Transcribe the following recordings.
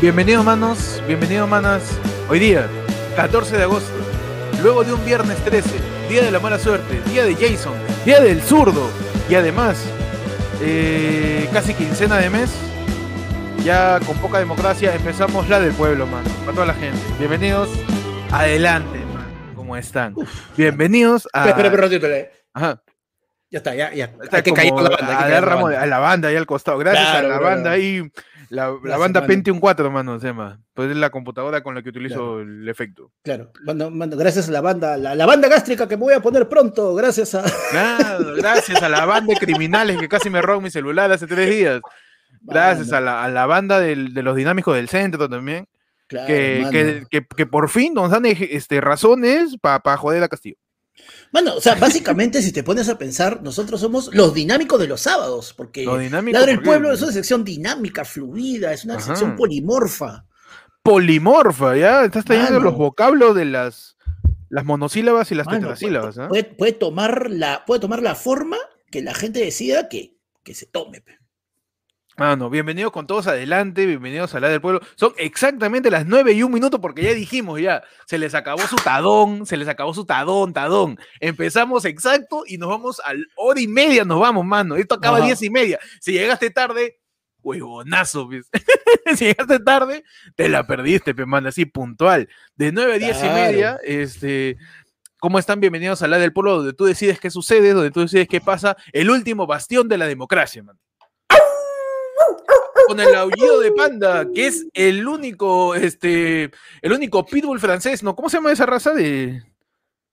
Bienvenidos manos, bienvenidos manas. Hoy día, 14 de agosto, luego de un viernes 13, día de la mala suerte, día de Jason, día del zurdo y además eh, casi quincena de mes, ya con poca democracia empezamos la del pueblo, mano, para toda la gente. Bienvenidos, adelante, man, ¿cómo están? Bienvenidos a... Espera, espera, espera, espera. Ajá. Ya está, ya, ya. Está Hay que caer con la banda. a, la la banda. a la banda ahí al costado. Gracias Claro, a la bro. banda ahí. La, banda. Pentium 4, mano, se llama. Pues es la computadora con la que utilizo Claro. el efecto. Claro, mando- mando- gracias a la banda, la, la banda gástrica que me voy a poner pronto, gracias a. Claro, gracias a la banda de criminales que casi me roban mi celular hace tres días. Gracias a la, a la banda del- de los dinámicos del centro también. Claro, que, que, que- que por fin nos dan este, razones para joder a Castillo. Mano, o sea, básicamente, si te pones a pensar, nosotros somos los dinámicos de los sábados, porque Lo dinámico. Ladra el porque- Pueblo es una sección dinámica, fluida, es una Ajá. sección polimorfa. Polimorfa, ¿ya? Estás trayendo los vocablos de las, las monosílabas y las Mano, tetrasílabas. puede, puede- puede tomar la, puede tomar la forma que la gente decida que, que se tome. pe. Mano, bienvenidos con todos adelante, bienvenidos a la del pueblo. Son exactamente las 9 y un minuto porque ya dijimos ya, se les acabó su tadón, se les acabó su tadón, tadón. Empezamos exacto y nos vamos a hora y media, nos vamos, mano. Esto acaba a. 10 y media. Si llegaste tarde, huevonazo, pues. si llegaste tarde, te la perdiste, pe, mano, así puntual. De 9 a 10 y media, este... ¿Cómo están? Bienvenidos a la del pueblo, donde tú decides qué sucede, donde tú decides qué pasa, el último bastión de la democracia, man con el aullido de panda, que es el único, este, el único pitbull francés, ¿no? ¿Cómo se llama esa raza de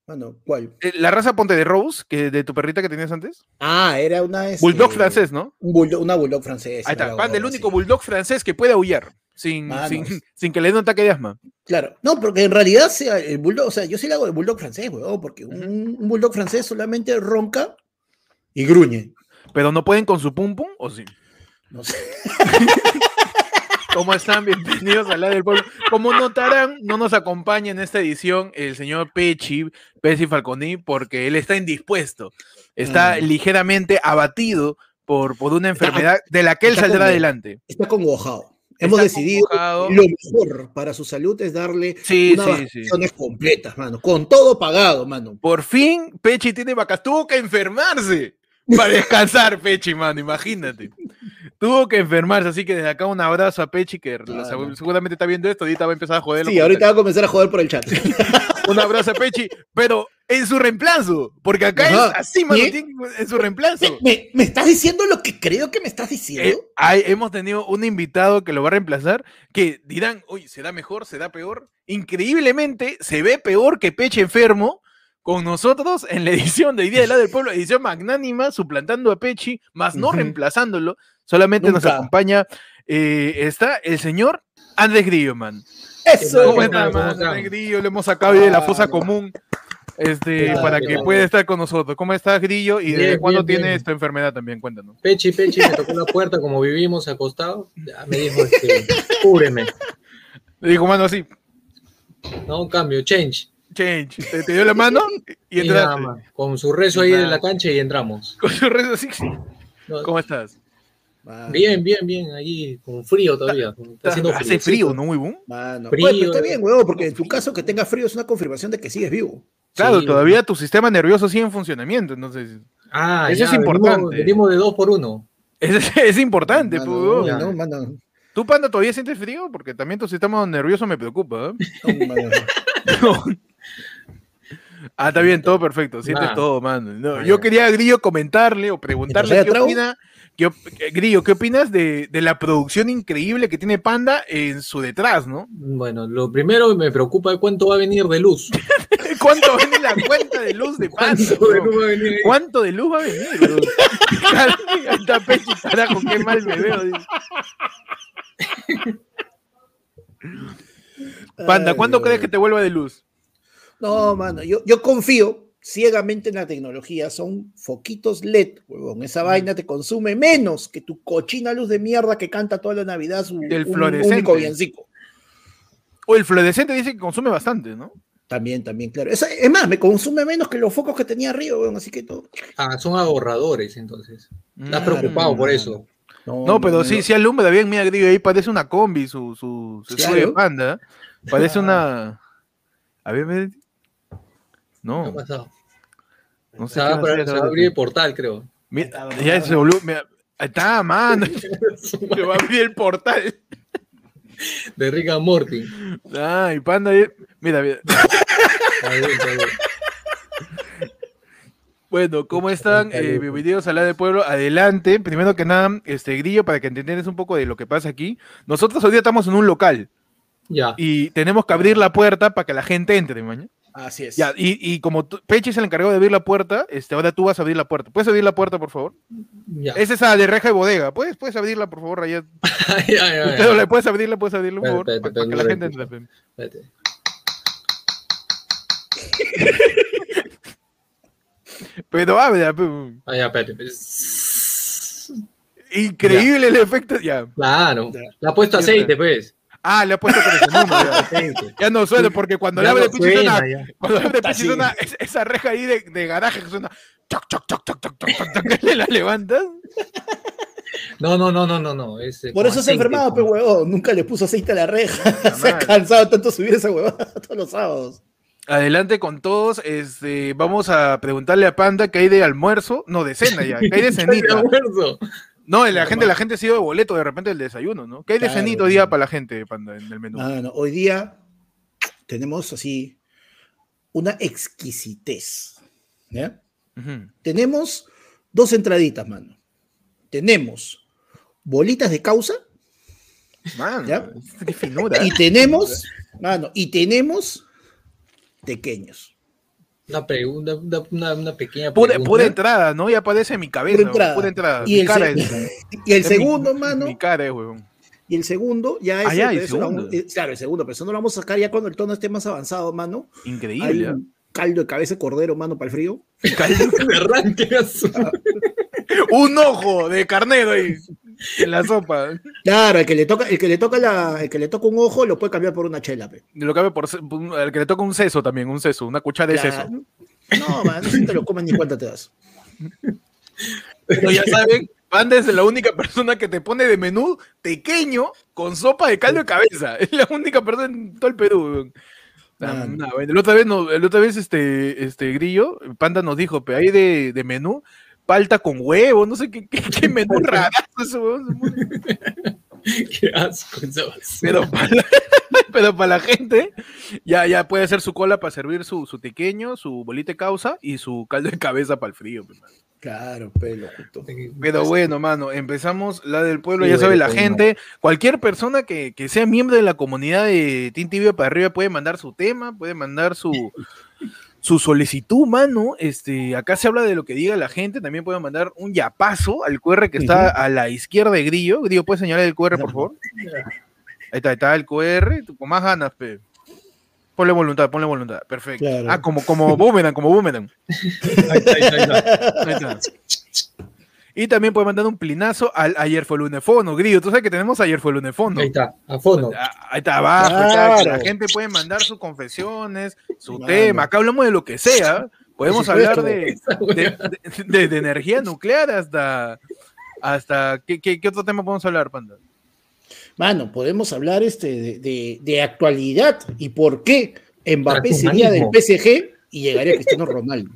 Mano, ¿cuál? eh, la raza Ponte de Rose, que de tu perrita que tenías antes? Ah, era una. este, Bulldog francés, ¿no? un bulldog- una bulldog francesa. Ahí está, panda, el único bulldog francés que puede aullar sin, sin, sin que le dé un ataque de asma. Claro, no, porque en realidad sea el bulldog, o sea, yo sí le hago de bulldog francés, weón, porque un, un bulldog francés solamente ronca y gruñe. Pero no pueden con su pum pum, ¿o sí? No sé. ¿Cómo están? Bienvenidos a la del pueblo. Como notarán, no nos acompaña en esta edición el señor Pechi, Peci Falconi, porque él está indispuesto. Está Mm. ligeramente abatido por, por una Está- enfermedad de la que él saldrá adelante. Está congojado. Hemos Está decidido lo mejor para su salud es darle Sí, unas sí, completas, mano, con todo pagado, mano. Por fin, Pechi tiene vacas. Tuvo que enfermarse para descansar, Pechi, mano, imagínate. Tuvo que enfermarse, así que desde acá un abrazo a Pechi, que Claro. seguramente está viendo esto, ahorita va a empezar a joder. Sí, ahorita va a comenzar a joder por el chat. Un abrazo a Pechi, pero en su reemplazo, porque acá Ajá. es así, mano, en su reemplazo. ¿Me, estás diciendo lo que creo que me estás Eh, diciendo? hay- hemos tenido un invitado que lo va a reemplazar, que dirán, uy, ¿será mejor? ¿Será peor? Increíblemente, se ve peor que Peche enfermo con nosotros en la edición de Día del Lado del Pueblo, edición magnánima, suplantando a Pechi, más no reemplazándolo, solamente nos acompaña, eh, está el señor Andrés Grillo, man. Eso. ¿Cómo ¿qué está. Andrés Grillo, lo hemos sacado de la fosa Claro. común. Este, Claro, para que claro. pueda estar con nosotros. ¿Cómo estás, Grillo? ¿Y desde cuándo bien, bien. esta enfermedad también? Cuéntanos. Pechi, Pechi me tocó la puerta como vivimos acostados. Ya me dijo, este, cúbreme. Le dijo, mano, así, No, un cambio, change. change. Te, te dio la mano y Y nada entraste. más. Con su rezo ahí Nada. en la cancha y entramos. Con su rezo así. No, ¿Cómo estás? Mano, Bien, bien, bien. Ahí con frío todavía. Está haciendo Hace frío, ¿no, huevón? mano. Frío, Oye, pero está bien, huevo, porque en tu caso que tenga frío es una confirmación de que sigues vivo. Claro, Sí, todavía tu sistema nervioso sigue en funcionamiento, entonces Ah, Eso ya, es importante. Venimos de dos por uno. es, es importante. Mano, pues, huevón. ya. no, mano, ¿Tú, Panda, todavía sientes frío? Porque también tu sistema nervioso me preocupa. ¿eh? no, ah, está bien, todo perfecto. Sientes Nah. todo, mano. No, yo quería a Grillo comentarle o preguntarle qué ¿trago? Qué Grillo, ¿qué opinas de, de la producción increíble que tiene Panda en su detrás, no? Bueno, lo primero me preocupa es cuánto va a venir de luz. ¿Cuánto vende la cuenta de luz de Panda? ¿Cuánto de luz va a venir? ¿Cuánto de luz va a venir? bro? Claro, ahí está Pechi, carajo, qué mal me veo. dice. Panda, ¿cuándo crees que te vuelva de luz? No, mano, yo, yo confío ciegamente en la tecnología. Son foquitos LED, huevón. Esa vaina te consume menos que tu cochina luz de mierda que canta toda la Navidad su Del un fluorescente. único villancico. O el fluorescente dice que consume bastante, ¿no? También, también, claro. Es más, me consume menos que los focos que tenía arriba, huevón, así que todo. Ah, son ahorradores entonces. Estás Mm, preocupado por eso. No, pero sí, sí alumbra bien, mira, digo, ahí parece una combi, su, su, su panda. Parece una. A ver, ve- ¿Qué ha No, pasado? no sé Se qué va, a abrir- hacer se va a abrir el portal, creo. Mira, ya ese volumen. mira, Ahí está, mano. Se va a abrir el portal. De Rick and Morty. Ay, panda. ahí- Mira, mira. Está bien, está bien. Bueno, ¿cómo están? Eh, bienvenidos a la de pueblo. Adelante. Primero que nada, este grillo, para que entiendas un poco de lo que pasa aquí. Nosotros hoy día estamos en un local Ya. y tenemos que abrir la puerta para que la gente entre, mañana. Así es. Ya, y, y como tú- Peche es el encargado de abrir la puerta, este, ahora tú vas a abrir la puerta. ¿Puedes abrir la puerta, por favor? Ya. Es esa de reja de bodega. ¿Puedes, puedes abrirla, por favor, Rayet? Puedes abrirla, puedes abrirla, por favor, para, que la gente entre. Pero abre, pe. Ah, ya, espérate. increíble el efecto. Ya. Claro. Ya. Le ha puesto aceite, pues. Ah, le ha puesto con ese número. ya. no suena, porque cuando le abre no pinche cuando le abre pinche suena, esa reja ahí de, garaje que suena, choc, choc, choc, choc, choc, choc, choc, le la levantas. No, no, no, no, no, no. Por eso se ha enfermado, pe pues, huevón. Nunca le puso aceite a la reja. se ha cansado tanto subir esa huevada todos los sábados. Adelante con todos. Este, vamos a preguntarle a Panda que hay de almuerzo. No, de cena ya. Que hay de cenita. No, la gente, la gente ha sido de boleto de repente el desayuno, ¿no? ¿Qué hay de Claro. cenito hoy día para la gente, Panda, en el menú? No, hoy día tenemos así una exquisitez. Tenemos dos entraditas, mano. Tenemos bolitas de causa Mano, ¿Ya? qué finura. y tenemos, mano, y tenemos pequeños. Una pregunta, una, una, una pequeña pregunta. pura entrada, ¿no? Ya aparece en mi cabeza, Pura entrada. pura entrada. Y el, cara se- es- y el es mi- segundo, mano, Mi cara, es, huevón. y el segundo ya es Ah, ya, el- segundo. eh, claro, el segundo, pero eso no lo vamos a sacar ya cuando el tono esté más avanzado, mano. Increíble. un caldo de cabeza de cordero, mano, para el frío. De arranque Un ojo de carnero ahí en la sopa. Claro, el que le toca, el que le toca la, el que le toca un ojo lo puede cambiar por una chela, pe. Lo cabe por, al que le toca un seso también, un seso, una cuchara de seso. No, man, no te lo comes ni cuenta te das. Pero ya saben, Panda es la única persona que te pone de menú pequeño con sopa de caldo de cabeza. Es la única persona en todo el Perú. nah, bueno, la otra vez, no, la otra vez este, este Grillo, Panda nos dijo, pero hay de, de menú palta con huevo, no sé qué, qué, qué menú rarazo eso, weón. Qué asco esa basura. Pero para la, pero para la gente, ya, ya puede hacer su cola para servir su, su tequeño, su bolita de causa y su caldo de cabeza para el frío. pues. Claro, pelo justo. Pero bueno, mano, empezamos la del pueblo, Sí, ya sabe la gente, cualquier persona que, que sea miembro de la comunidad de Team Tibio para arriba puede mandar su tema, puede mandar su, su solicitud, mano. Este, acá se habla de lo que diga la gente, también puede mandar un yapazo al QR que está a la izquierda de Grillo. Grillo, ¿puedes señalar el QR, por favor? Ahí está, ahí está el QR, tú con más ganas, pe. Ponle voluntad, ponle voluntad, perfecto. Claro. Ah, como, como boomerang, como boomerang. Ahí está, ahí está, ahí está. Ahí está. Y también puede mandar un plinazo al ayer fue lunefono, Grillo. Tú sabes que tenemos ayer fue lunefono. Ahí está, a fondo. Ah, Ahí está abajo, está, la gente puede mandar sus confesiones, su tema. Acá hablamos de lo que sea. Podemos hablar de, de, de- de- de energía nuclear hasta. hasta ¿qué, qué, qué otro tema podemos hablar, Panda? Mano, podemos hablar este, de, de- de actualidad y por qué Mbappé sería del. PSG y llegaría Cristiano Ronaldo.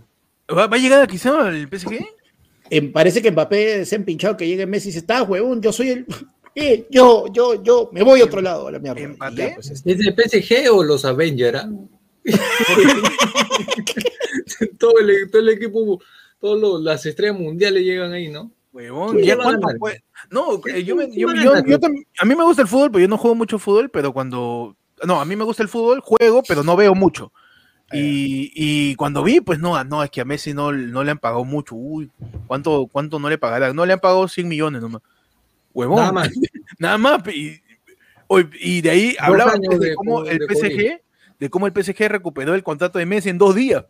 ¿Va, va a llegar a quizá el PSG? Em, parece que Mbappé se ha empinchado que llegue Messi y dice, está, huevón, yo soy el... Eh, yo, yo, yo, me voy a otro lado, a la mierda. Pues, este, ¿Es de PSG o los Avengers? ah? todo, el, todo el equipo, todas las estrellas mundiales llegan ahí, ¿no? Huevón. No, eh, yo, me- yo- yo- yo a mí me gusta el fútbol, pero yo no juego mucho fútbol, pero cuando... No, a mí me gusta el fútbol, juego, pero no veo mucho. Y, y cuando vi, pues no, no, es que a Messi no, no le han pagado mucho. Uy, ¿cuánto, ¿cuánto no le pagarán? No le han pagado 100 millones nomás. Huevón. Nada más. Nada más. Y, de ahí hablaba de, de cómo el de PSG, COVID. de cómo el PSG recuperó el contrato de Messi en dos días.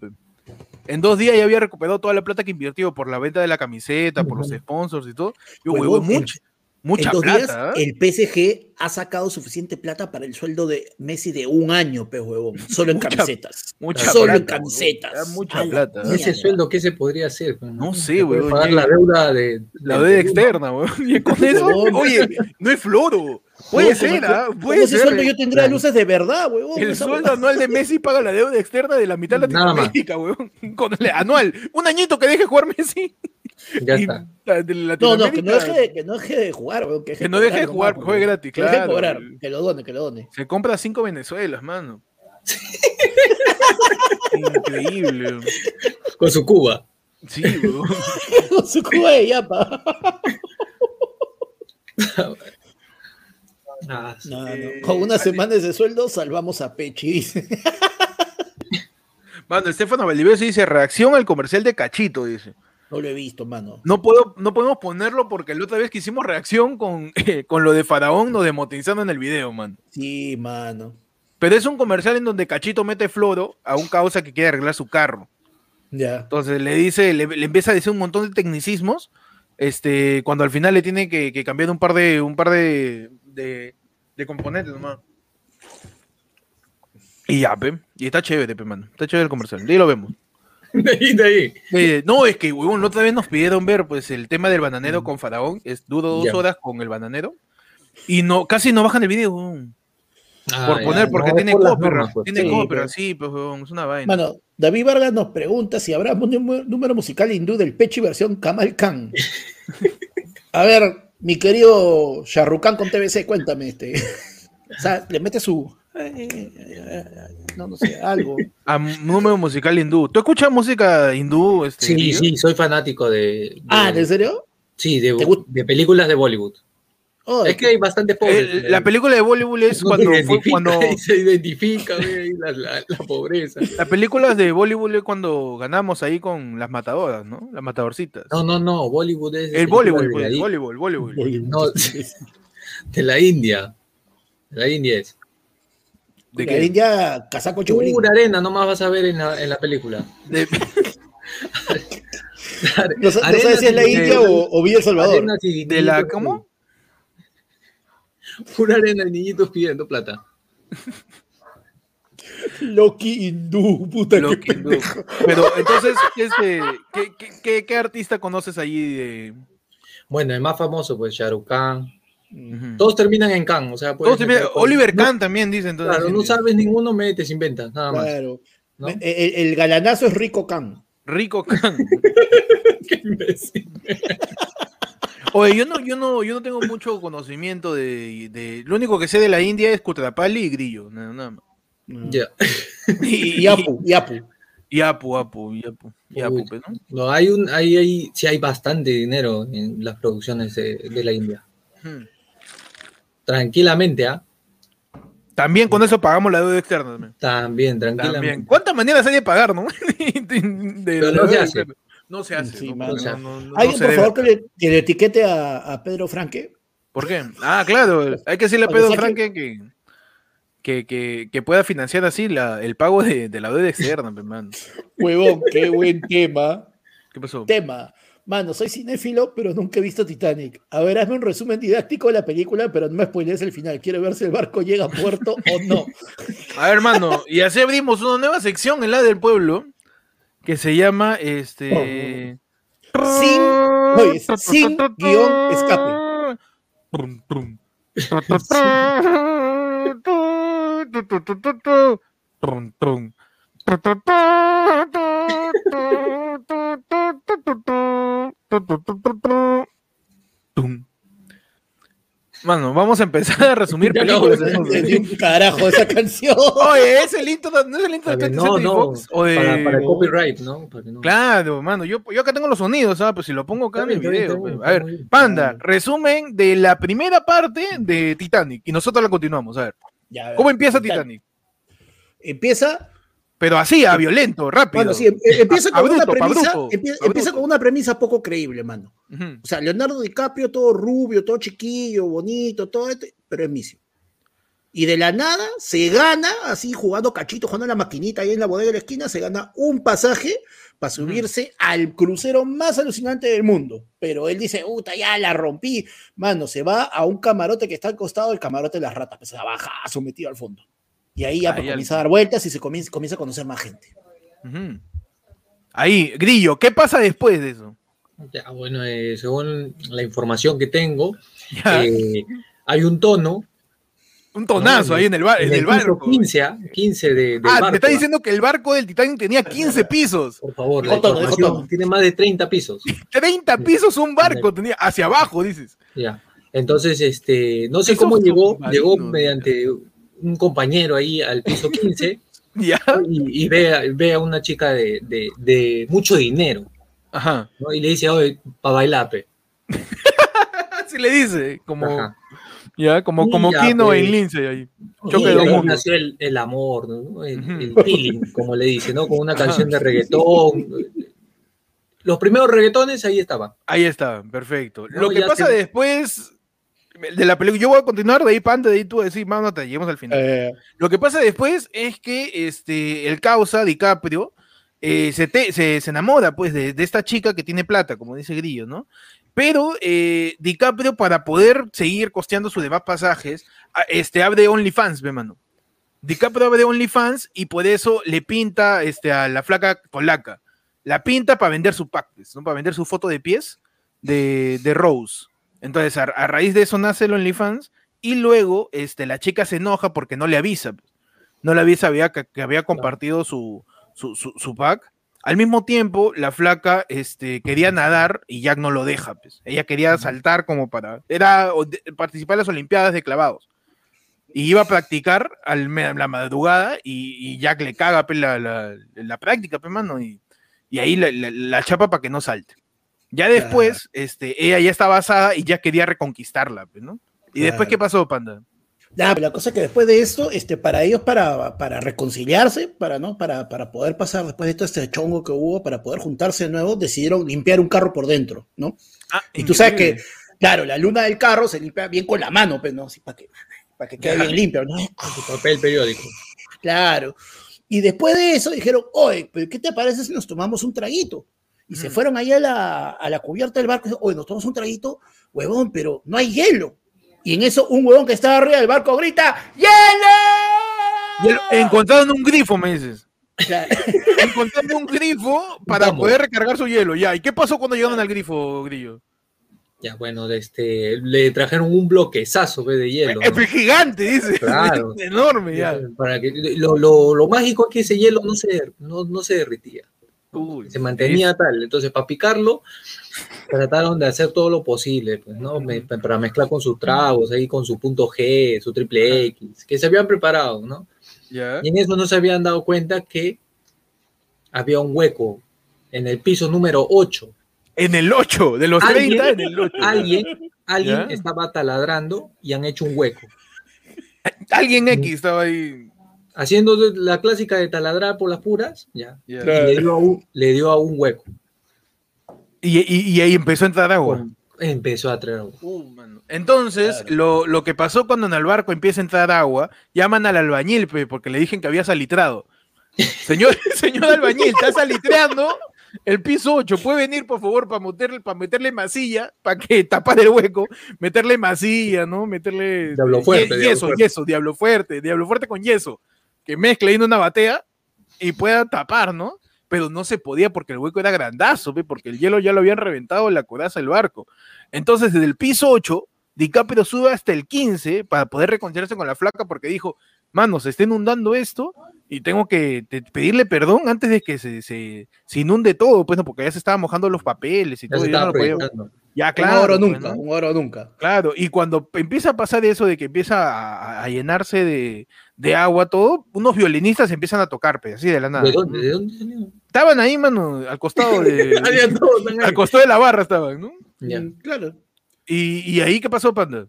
En dos días ya había recuperado toda la plata que invirtió por la venta de la camiseta, por los sponsors y todo. Yo, Huevón, huevón, el- mucha, en dos plata. días, ¿ah? el PSG ha sacado suficiente plata para el sueldo de Messi de un año, pe huevón. Solo en Mucha- camisetas. mucha Solo en plata, camisetas. huevón. Mucha plata. mierda. Ese sueldo, ¿qué se podría hacer? No sé, weón, Pagar la deuda de. La deuda externa, weón. Y con eso, Huevón. oye, no es floro. Puede Huevón, ser, ¿ah? Puede ese ser. sueldo yo tendría Claro. luces de verdad, huevón. El sueldo anual de Messi paga la deuda externa de la mitad de. Latinoamérica, weón. Con el anual. Un añito que deje jugar Messi. Ya está. No, no, que no, deje de, que no deje de jugar, huevón. Que, no deje de jugar, juegue huevón. gratis, Que deje de claro. cobrar, que lo done, que lo done. Se compra cinco Venezuelas, mano. Increíble. weón. Con su Cuba. Sí, weón. Con su cuba de yapa. No, no. Eh, Con unas semanas de sueldo salvamos a Pechi. dice. Mano, Estefano Valdivieso dice, reacción al comercial de Cachito, dice. No lo he visto, mano. No, puedo, no podemos ponerlo porque la otra vez que hicimos reacción con, con lo de Faraón nos demotizaron en el video, man. Sí, mano. Pero es un comercial en donde Cachito mete floro a un causa que quiere arreglar su carro. Ya. Entonces le dice, le, le empieza a decir un montón de tecnicismos, este, cuando al final le tiene que, que cambiar un par de, un par de, de, de componentes nomás. Y ya, pe. Y está chévere, pe, mano. Está chévere el comercial. De ahí lo vemos. De ahí, de ahí. Eh, no, es que, huevón, la otra vez nos pidieron ver, pues, el tema del bananero con Faraón. Es, duro dos Ya. horas con el bananero. Y no, casi no bajan el video, huevón. Ah, por ya, poner, porque no, tiene por copyright. pues. Tiene Sí, copyright, sí, pues, es una vaina. Mano, David Vargas nos pregunta si habrá un número, número musical hindú del Pechi versión Kamal Khan. A ver, mi querido Shahrukh con TBC, cuéntame este. O sea, le mete su. No, no sé, algo. A número musical hindú. ¿Tú escuchas música hindú? Este, Sí, sí, soy fanático de. de- Ah, ¿en serio? Sí, de, de películas de Bollywood. Oh, Es que hay bastante pobres. Eh, la película de Bollywood es No cuando se fue identifica, cuando se identifica la, la- la pobreza. las películas de Bollywood es cuando ganamos ahí con las matadoras, ¿no? Las matadorcitas. No, no, no, Bollywood es. el Bollywood, de, pues, la, Bollywood, Bollywood. no, de la India. De la India es. ¿De la qué? India, casaco chobolín. Pura arena, nomás vas a ver en la, en la película. De- No, sabes si es la India o, o Villa El Salvador. de la ¿cómo? Pura arena y niñitos pidiendo plata. Loki hindú, puta Lo que que- pendejo. Pero entonces, este, ¿qué, qué, qué- qué artista conoces allí de Bueno, el más famoso, pues, Shah Rukh Khan. Todos terminan en Khan, o sea, Todos cual- Oliver No, Kahn también dice entonces. Claro, no sabes ninguno, metes, inventas, nada más. Claro. ¿no? El, el- el galanazo es Rico Khan. Rico Khan. Qué imbécil. Oye, yo no, yo no, yo no tengo mucho conocimiento de, de- Lo único que sé de la India es Kutrapali y Grillo, nada, nada más. Ya. Y, Y Apu, y Apu. y Apu, Apu, y Apu, y Apu, Uy. pues, ¿no? No, hay un, hay, hay, sí hay bastante dinero en las producciones de, de la India. Hmm. Tranquilamente, ¿ah? También con eso pagamos la deuda externa. También. También, tranquilamente. También. ¿Cuántas maneras hay de pagar, no? De- Pero no se deuda hace. externa. No se hace. Sí, no, Alguien, por favor, que le, que le etiquete a, a Pedro Franque. ¿Por qué? Ah, claro. Hay que decirle a Pedro Franque que, que, que, que pueda financiar así la, el pago de, de la deuda externa, man. Huevón, qué buen tema. ¿Qué pasó? Tema. Mano, soy cinéfilo, pero nunca he visto Titanic. A ver, hazme un resumen didáctico de la película, pero no me spoilees el final. Quiero ver si el barco llega a puerto o no. A ver, hermano, y así abrimos una nueva sección en la del pueblo que se llama este. Sin, guion escape. Mano, vamos a empezar a resumir no, películas. no. Entendí un carajo esa canción. Oye, ¿es el intro, ¿no es el intro de ver, 20th no, no, de- para, para el copyright, ¿no? Para que no- Claro, mano, yo, yo acá tengo los sonidos, ¿sabes? Pues si lo pongo acá Está en el video. bien, pues. A ver. Panda, Ah. resumen de la primera parte de Titanic y nosotros la continuamos, a ver. Ya, a ver. ¿Cómo empieza Titanic? Empieza, Pero así, a violento, rápido. bueno, sí, em- empieza Pa' con una bruto, premisa, bruto, empieza con una premisa poco creíble, mano. O sea, Leonardo DiCaprio, todo rubio, todo chiquillo, bonito, todo esto, pero es misio. Y de la nada se gana, así jugando cachito, jugando a la maquinita ahí en la bodega de la esquina, se gana un pasaje para subirse al crucero más alucinante del mundo. Pero él dice, puta, ya la rompí. Mano, se va a un camarote que está al costado del camarote de las ratas, pues se baja, sometido al fondo. Y ahí ya Ahí pues, al- comienza a dar vueltas y se comienza, comienza a conocer más gente. Ahí, Grillo, ¿qué pasa después de eso? Ya, bueno, eh, según la información que tengo, eh, hay un tono un tonazo no, ahí en el, bar, en el barco. 15, ¿ah? 15 de, del Ah, barco, te está ¿ah? diciendo que el barco del Titanic tenía 15 pisos. Por favor, la tiene más de 30 pisos. 30 pisos un barco tenía, hacia abajo, dices. Ya. Entonces, este, no sé cómo llegó, llegó ya. Un compañero ahí al piso 15 Ya. y, y ve, a- ve a una chica de, de- de mucho dinero, Ajá. ¿no? Y le dice, oye, para bailar, pe. Así le dice, como, Ajá. ya, como, como Kino pues. en Lindsay ahí. Choque de ahí nació el, el amor, ¿no? el, feeling, como le dice, ¿no? Con una Ajá. canción de reggaetón. Los primeros reggaetones ahí estaban. Ahí está, perfecto. No, Lo que pasa te- después de la película, yo voy a continuar de ahí para de ahí tú decir, mano, te lleguemos al final. Eh, Lo que pasa después es que este, el causa, DiCaprio, eh, se, te- se, se enamora pues de, de esta chica que tiene plata, como dice Grillo, ¿no? Pero eh, DiCaprio, para poder seguir costeando sus demás pasajes, este, abre OnlyFans, ve, mano. DiCaprio abre OnlyFans y por eso le pinta este, a la flaca polaca. La pinta para vender su pack, pues, ¿no? Para vender su foto de pies de, de Rose. Entonces, a, a raíz de eso nace el OnlyFans y luego este, la chica se enoja porque no le avisa. pues. No le avisa había, que, que había compartido su, su, su- su pack. Al mismo tiempo, la flaca este, quería nadar y Jack no lo deja. Pues. Ella quería saltar como para... Era participar en las Olimpiadas de clavados. Y iba a practicar al la madrugada y, y Jack le caga pues, la, la- la práctica, pues, mano, y, y ahí la, la- la chapa para que no salte. Ya después, este, ella ya estaba basada y ya quería reconquistarla, pues, ¿no? ¿Y después qué pasó, Panda? Ya, pero la cosa es que después de esto, este, para ellos, para, para reconciliarse, para, ¿no? para, para poder pasar después de todo este chongo que hubo, para poder juntarse de nuevo, decidieron limpiar un carro por dentro, ¿no? Ah, Y tú sabes que, claro, la luna del carro se limpia bien con la mano, pues, ¿no? Así para que, para que quede bien limpio, ¿no? Papel periódico. Claro. Y después de eso dijeron, oye, ¿pero ¿qué te parece si nos tomamos un traguito? Y se fueron ahí a la, a la cubierta del barco oye, nos tomamos un traguito, huevón, pero no hay hielo. Y en eso un huevón que estaba arriba del barco grita, ¡Hielo! el- encontraron un grifo, me dices. Claro. Encontraron un grifo para Vamos. poder recargar su hielo. Ya, ¿y qué pasó cuando llegaron al grifo, Grillo? Ya, bueno, este, le trajeron un bloquezazo de hielo. Es ¿no? gigante, dice. Claro. Enorme, ya. Para que, lo, lo, lo mágico es que ese hielo no se, no, no se derritía, Uy, se mantenía tal. Entonces, para picarlo, trataron de hacer todo lo posible, pues, ¿no? Me- para mezclar con sus tragos, ahí con su punto G, su triple X, que se habían preparado, ¿no? Y en eso no se habían dado cuenta que había un hueco en el piso número 8. En el 8, de los Alguien- 30 en el 8. Alguien, estaba taladrando y han hecho un hueco. Alguien X estaba ahí. Haciendo la clásica de taladrar por las puras, ya. Le dio a un, le dio a un hueco. Y, y- y ahí empezó a entrar agua. Empezó a traer agua. Uh, mano. Entonces, Claro. lo, lo que pasó cuando en el barco empieza a entrar agua, llaman al albañil, porque le dijeron que había salitrado. Señor, señor albañil, está salitreando el piso 8. ¿Puede venir, por favor, para meterle, para meterle masilla, para que tapar el hueco, meterle masilla, ¿no? Meterle Diablo diablo yeso, fuerte. yeso, diablo fuerte, diablo fuerte con yeso, que mezcle en una batea y pueda tapar, ¿no? Pero no se podía porque el hueco era grandazo, porque el hielo ya lo habían reventado en la coraza del barco. Entonces, desde el piso 8, DiCaprio sube hasta el 15 para poder reconciliarse con la flaca porque dijo, mano, se está inundando esto y tengo que pedirle perdón antes de que se, se, se inunde todo, pues, ¿no? porque ya se estaban mojando los papeles y Ya todo. se y ya no lo podía- Ya, un claro. oro pues, nunca, ¿no? un oro nunca. Claro, y cuando empieza a pasar eso de que empieza a, a llenarse de, de agua todo, unos violinistas empiezan a tocar, pues, así de la nada. ¿De dónde? ¿De dónde salió? Estaban ahí, mano, al costado de, al costado de la barra estaban, ¿no? Ya. Mm, Claro. Y, y ahí, ¿qué pasó, Panda?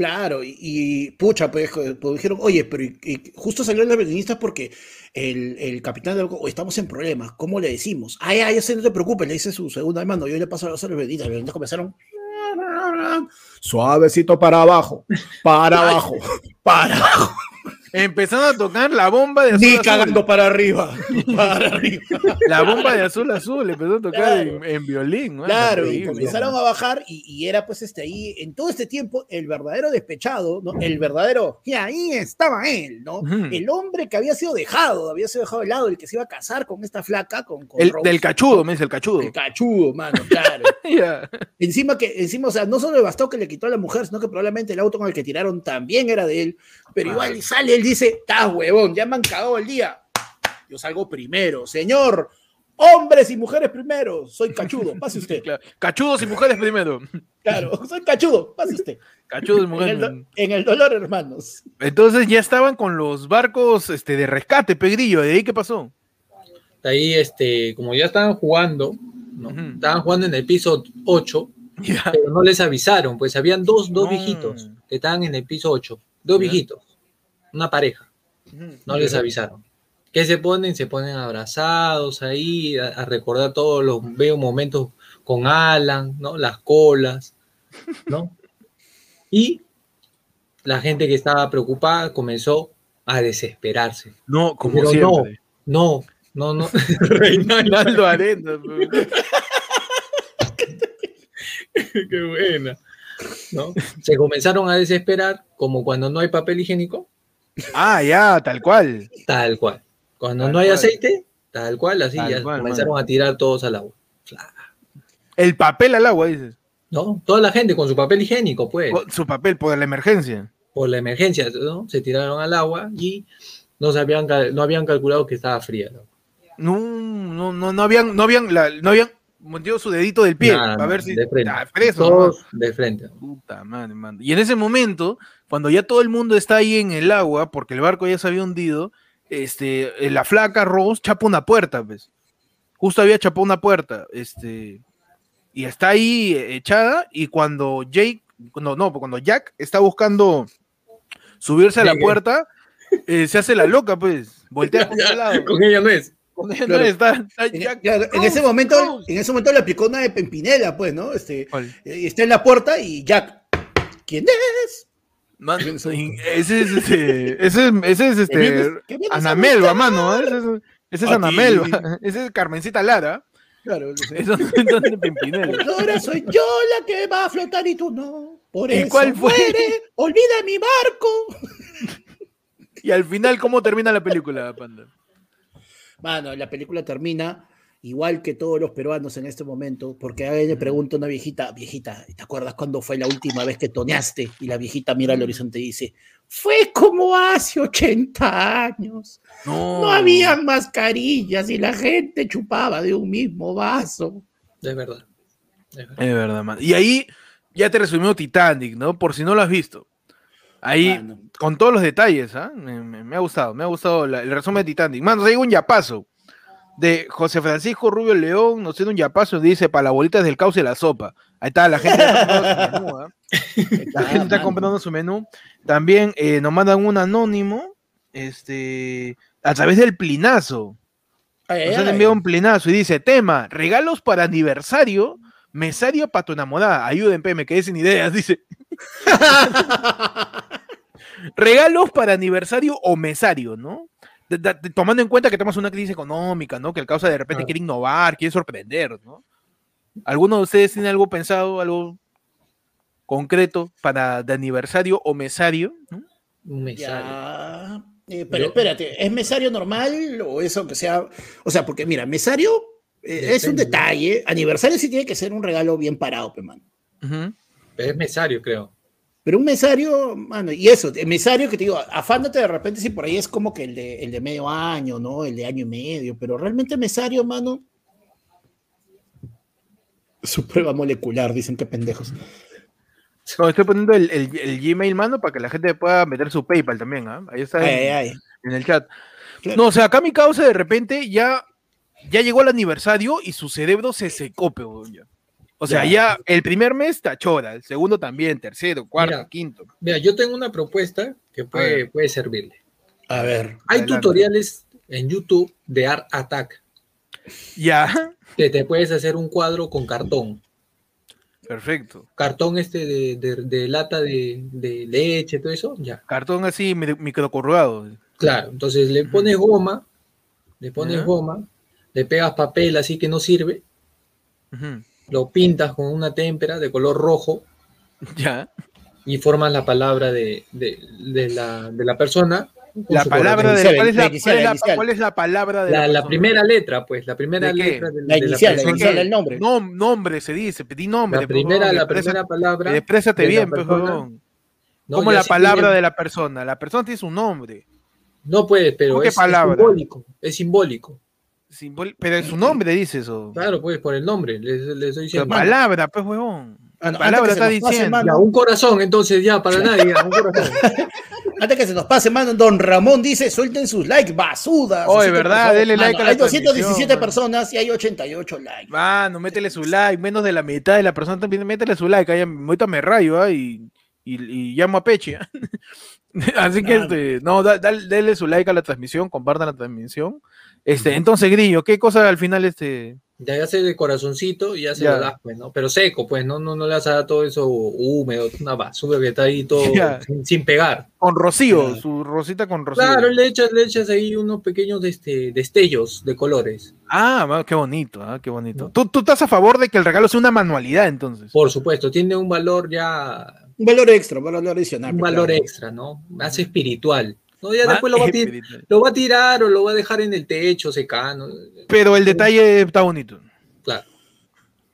Claro, y, y, pucha, pues, pues, dijeron, oye, pero y- y justo salieron las violinistas porque el, el capitán barco, "Oye, estamos en problemas, ¿cómo le decimos? Ay, ay, ese no te preocupes, le dice su segunda hermano, yo le paso a los violinistas, los violinistas comenzaron, suavecito para abajo, para abajo, para abajo. Empezando a tocar la bomba de azul Ni azul. cagando para arriba. Para arriba. La bomba de azul azul, empezó a tocar Claro. en, en violín. ¿no? Claro, y comenzaron a bajar y, y era pues este ahí, en todo este tiempo, el verdadero despechado, ¿no? El verdadero, y ahí estaba él, ¿no? El hombre que había sido dejado, había sido dejado de lado, el que se iba a casar con esta flaca, con, con El, Rose. del cachudo, me dice el cachudo. El cachudo, mano, claro. Encima que, encima, o sea, no solo le bastó que le quitó a la mujer, sino que probablemente el auto con el que tiraron también era de él, pero igual sale, él dice, está huevón, ya me han cagado el día. Yo salgo primero, señor. Hombres y mujeres primero. Soy cachudo, pase usted. Claro. Cachudos y mujeres primero. Claro, soy cachudo, pase usted. Cachudos y En mujeres. el, do- en el dolor, hermanos. Entonces ya estaban con los barcos este, de rescate, Pegrillo. ¿De ahí qué pasó? De ahí, este, como ya estaban jugando, estaban jugando en el piso 8, Ya. pero no les avisaron, pues habían dos, dos No. viejitos que estaban en el piso 8, dos viejitos, una pareja, no les avisaron. ¿Qué se ponen? Se ponen abrazados ahí, a, a recordar todos los veo momentos con Alan, ¿no? Las colas, ¿no? Y la gente que estaba preocupada comenzó a desesperarse. No, como Pero siempre. No, no, no. Reinaldo Arenas. Qué buena. ¿No? Se comenzaron a desesperar como cuando no hay papel higiénico, Ah, ya, tal cual. tal cual. Cuando Tal no hay cual. aceite, tal cual, así Tal ya cual, comenzaron a tirar todos al agua. El papel al agua, dices. ¿No? Toda la gente con su papel higiénico, pues, Su papel por la emergencia. por la emergencia, ¿no? Se tiraron al agua y no, sabían, cal- no habían calculado que estaba fría. ¿no? No, no, no, no habían, no habían, la- no habían metido su dedito del pie para ver si de frente. ah, de frente. Y en ese momento, cuando ya todo el mundo está ahí en el agua, porque el barco ya se había hundido, este, eh, la flaca Rose chapa una puerta, pues. Justo había chapado una puerta, este, y está ahí eh, echada, y cuando Jake, no, no, cuando Jack está buscando subirse a la puerta, eh, se hace la loca, pues, voltea con el lado. Con ella no es. Con ella no Claro. está, está En, Jack. ese momento, Rose. en ese momento le aplicó una de Pempinela, pues, ¿no? Este, ¿Cuál? está en la puerta y Jack, ¿quién es? Man, ese es este, ese es, ese es este, ¿Qué vienes- qué vienes a Anamelva, buscar? mano, ese es, ese es A Anamelva, ti. ese es Carmencita Lara, Claro, sé. eso no es de Pimpinela. Ahora soy yo la que va a flotar y tú no. Por ¿Y eso cuál fue? muere, olvida mi barco. Y al final, ¿cómo termina la película, Panda? Mano, la película termina igual que todos los peruanos en este momento, porque alguien le pregunta a una viejita, viejita, ¿te acuerdas cuándo fue la última vez que toneaste? Y la viejita mira al horizonte y dice, fue como hace 80 años. No, No habían mascarillas y la gente chupaba de un mismo vaso. Es verdad. Es verdad. Es verdad, man. Y ahí ya te resumió Titanic, ¿no? Por si no lo has visto. Ahí, con todos los detalles, ¿ah? Me, me- me ha gustado, me ha gustado la- el resumen de Titanic. Mano, hay un yapazo de José Francisco Rubio León, nos tiene un yapazo dice para las bolitas del cauce la sopa. Ahí está, la gente está comprando su menú, ¿ah? La gente está comprando su menú. También eh, nos mandan un anónimo, este, a través del plinazo. Ay, ay, Nos han ay. enviado un plinazo y dice, tema, regalos para aniversario, mesario para tu enamorada. Ayúdenme, me quedé sin ideas, dice. Regalos para aniversario o mesario, ¿no? De- de- de- tomando en cuenta que tenemos una crisis económica, ¿no? Que el causa de repente Claro. quiere innovar, quiere sorprender, ¿no? ¿Alguno de ustedes tiene algo pensado, algo concreto para de aniversario o mesario? ¿no? Un mesario. Ya. Eh, pero Yo- espérate, ¿es mesario normal o eso que sea? O sea, porque mira, mesario eh, es un detalle. Aniversario sí tiene que ser un regalo bien parado, pe. Pero es mesario, creo. Pero un mesario, mano, y eso, el mesario que te digo, afánate de repente si por ahí es como que el de, el de medio año, ¿no? El de año y medio, pero realmente mesario, mano. Su prueba molecular, dicen que pendejos. No, estoy poniendo el, el- el Gmail, mano, para que la gente pueda meter su PayPal también, ¿ah? Ahí está Ay, en, ay, ay. en el chat. Claro. No, o sea, acá mi causa de repente ya, ya llegó el aniversario y su cerebro se secó, peón, ya. O sea, Ya. ya el primer mes tachora, el segundo también, tercero, cuarto, Mira. quinto. Mira, yo tengo una propuesta que puede, puede servirle. A ver. Hay Adelante. tutoriales en YouTube de Art Attack Ya. que te puedes hacer un cuadro con cartón. Perfecto. Cartón este de, de- de lata de, de leche, todo eso, ya. Cartón así mi- microcorrugado. Claro, entonces le pones goma, le pones goma, le pegas papel así que no sirve, Ujú. Lo pintas con una témpera de color rojo Ya. y formas la palabra de, de- de la, de la persona. La palabra de ¿cuál es la, la inicial, cuál es la la- inicial. cuál es la palabra de La, la persona? primera letra, pues, la primera letra de, La inicial, la inicial del nombre. Nom- nombre se dice, pedí nombre. La por primera, favor, la expresa- primera palabra. Exprésate bien, pues. No, Como la palabra tiene- de la persona. La persona tiene su nombre. No puedes, pero ¿Cómo qué es, es palabra? simbólico. Es simbólico. Simbol- Pero es su nombre, dice eso. Claro, pues, por el nombre. Les, les estoy diciendo. palabra, pues, huevón. Ah, no, palabra está pase, diciendo. Ya, un corazón, entonces, ya, para nadie, ya, un corazón. Antes que se nos pase, mano, don Ramón dice, suelten sus likes, basudas. Oye, verdad, denle like a la Hay 217 transmisión, personas y hay 88 likes. Mano, métele su like. Menos de la mitad de la persona también, métele su like. Ahí, ahorita me rayo, ¿ah? Y, y, y llamo a Peche. ¿ah? Así que, este, no, da- denle su like a la transmisión, compartan la transmisión. Este, entonces, Grillo, ¿qué cosa al final, este, Ya, ya se de corazoncito y ya se Ya. lo das, pues, ¿no? Pero seco, pues, no, no, no le vas a dar todo eso húmedo, una basura que está ahí todo sin, sin pegar. con rocío, Claro. su rosita con rocío? Claro, le echas, le echas ahí unos pequeños este, destellos de colores. Ah, qué bonito, ah, qué bonito. ¿Tú, tú estás a favor de que el regalo sea una manualidad, entonces. Por supuesto, tiene un valor ya, Un valor extra, un valor adicional. un pues, valor claro. extra, ¿no? Más espiritual. ¿No? Ya Ah, después lo va, a tir- espiritual. lo va a tirar o lo va a dejar en el techo secano. Pero el detalle está bonito. Claro.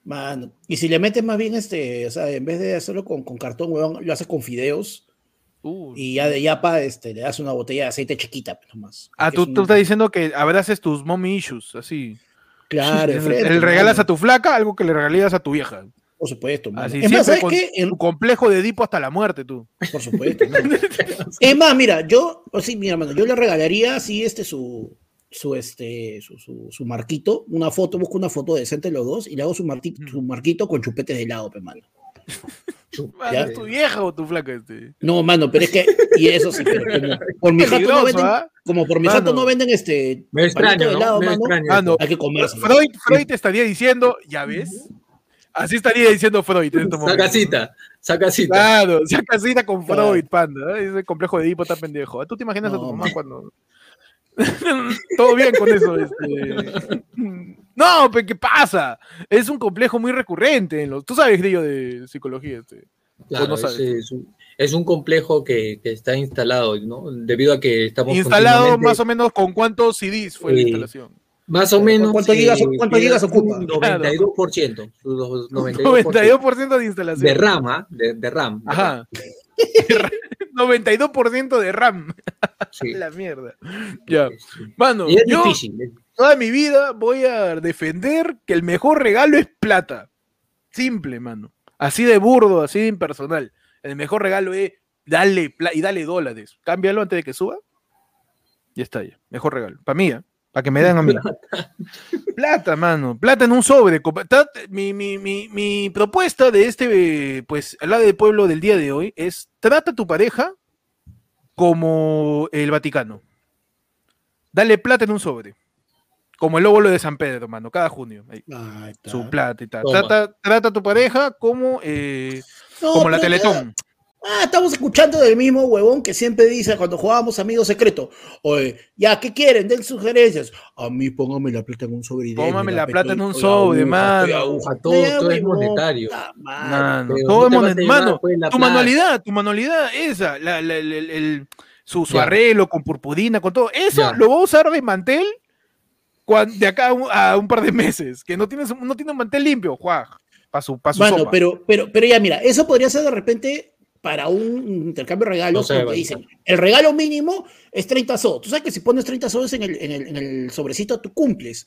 Mano, y si le metes más bien este, o sea, en vez de hacerlo con, con cartón, lo haces con fideos Uh. y ya de yapa este, le das una botella de aceite chiquita, pues, nomás. Ah, tú, es un- tú estás diciendo que abraces tus mommy issues, así. Claro, Le frente, le regalas a tu flaca algo que le regalías a tu vieja. Por supuesto, mano. Así Es más, ¿sabes con qué? En- tu complejo de Edipo hasta la muerte, tú. Por supuesto. es más, mira, yo, o sí, mira, mano, yo le regalaría así este su, su este, su, su, su marquito, una foto, busco una foto decente de los dos y le hago su, marquito, su marquito con chupetes de helado, pe, mano. ¿Es tu vieja o tu flaca este? No, mano, pero es que, y eso sí, pero como por mi jato no venden, ¿ah? como por mi Mano. jato no venden este Me extraño, de ¿no? helado, Me mano, extraño. Ah, no. hay que comerse. Freud, Freud estaría diciendo, ya ves. Así estaría diciendo Freud en estos Saca momentos. cita, saca cita. Claro, saca cita con Claro. Freud, panda. ¿eh? Ese complejo de Edipo está pendejo. ¿Tú te imaginas a tu mamá man. cuando.? Todo bien con eso. Este... No, pero ¿qué pasa? Es un complejo muy recurrente. En los... Tú sabes, Grillo, de psicología. Este. Claro, no es, sabes. es un, es un complejo que, que está instalado, ¿no? Debido a que estamos Instalado continuamente- más o menos con cuántos CDs fue la Eh, instalación. Más o menos. ¿Cuántos gigas- eh, gigas ocupa? 92%. su- 92%, 92% de instalación. de RAM, ¿ah? de, de RAM. de RAM, Ajá. 92% de RAM. sí. La mierda. Ya. Mano, Y es yo difícil. toda mi vida voy a defender que el mejor regalo es plata. Simple, mano. Así de burdo, así de impersonal. El mejor regalo es darle pla- y dale dólares. Cámbialo antes de que suba. Ya está ya. Mejor regalo. Para mí, para que me den a mí. Plata, mano. Plata en un sobre. Mi, mi- mi- mi propuesta de este, pues, al lado del pueblo del día de hoy es trata a tu pareja como el Vaticano. Dale plata en un sobre. Como el óvulo de San Pedro, mano, cada junio. ahí, Ahí está. su plata y tal. Trata, trata a tu pareja como, eh, No, como la Teletón. Ah, estamos escuchando del mismo huevón que siempre dice cuando jugábamos Amigos Secreto. Oye, ya, ¿qué quieren? Den sugerencias. A mí póngame la plata en un sobre. y Póngame la plata en un sobre, mano. Todo- todo es monetario. Mano, todo es te vas a monet- llevar, mano, pues, tu manualidad, tu manualidad, esa, la- la- el- su, su arreglo con purpurina, con todo, eso Ya. lo voy a usar de mantel de acá a un, a un par de meses, que no tienes, no tiene un mantel limpio, Juan, para su, pa' su Mano, sopa. pero, pero, pero ya, mira, eso podría ser de repente para un intercambio de regalos, No sé, porque bueno. dicen, el regalo mínimo es 30 soles. Tú sabes que si pones 30 soles en el, en el, en el sobrecito, tú cumples.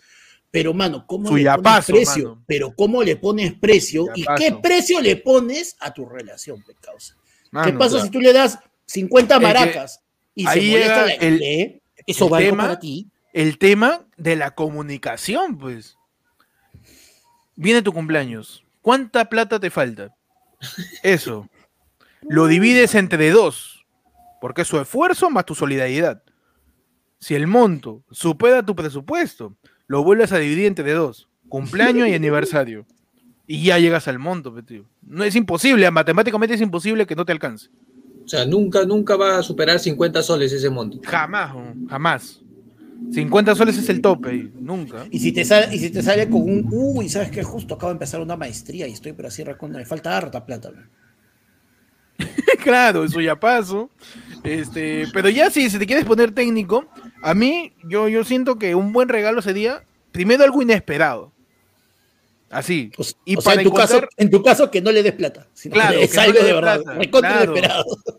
Pero, mano, ¿cómo Su le pones precio? mano. Pero, ¿cómo le pones precio? ¿Y qué precio le pones a tu relación, causa? ¿Qué pasa claro. si tú le das 50 Es que maracas y se ahí molesta la el- ¿eh? ¿Eso el vale tema para ti? el tema de la comunicación, pues. Viene tu cumpleaños. ¿Cuánta plata te falta? Eso. Lo divides entre dos, porque es su esfuerzo más tu solidaridad. Si el monto supera tu presupuesto, lo vuelves a dividir entre dos, cumpleaños y aniversario. y ya llegas al monto, tío. No es imposible, matemáticamente es imposible que no te alcance. O sea, nunca, nunca va a superar 50 soles ese monto. Jamás, jamás. 50 soles es el tope, y nunca. Y si te sale, y si te sale con un, uy, ¿sabes qué? Justo acabo de empezar una maestría y estoy pero así recuerdo, me falta harta plata. claro, eso ya pasó. Este, pero ya si, si te quieres poner técnico, a mí yo, yo siento que un buen regalo sería primero algo inesperado. Así. O, Y o sea, para en tu, caso, en tu caso que no le des plata. Sino Claro, que es que algo de verdad. claro.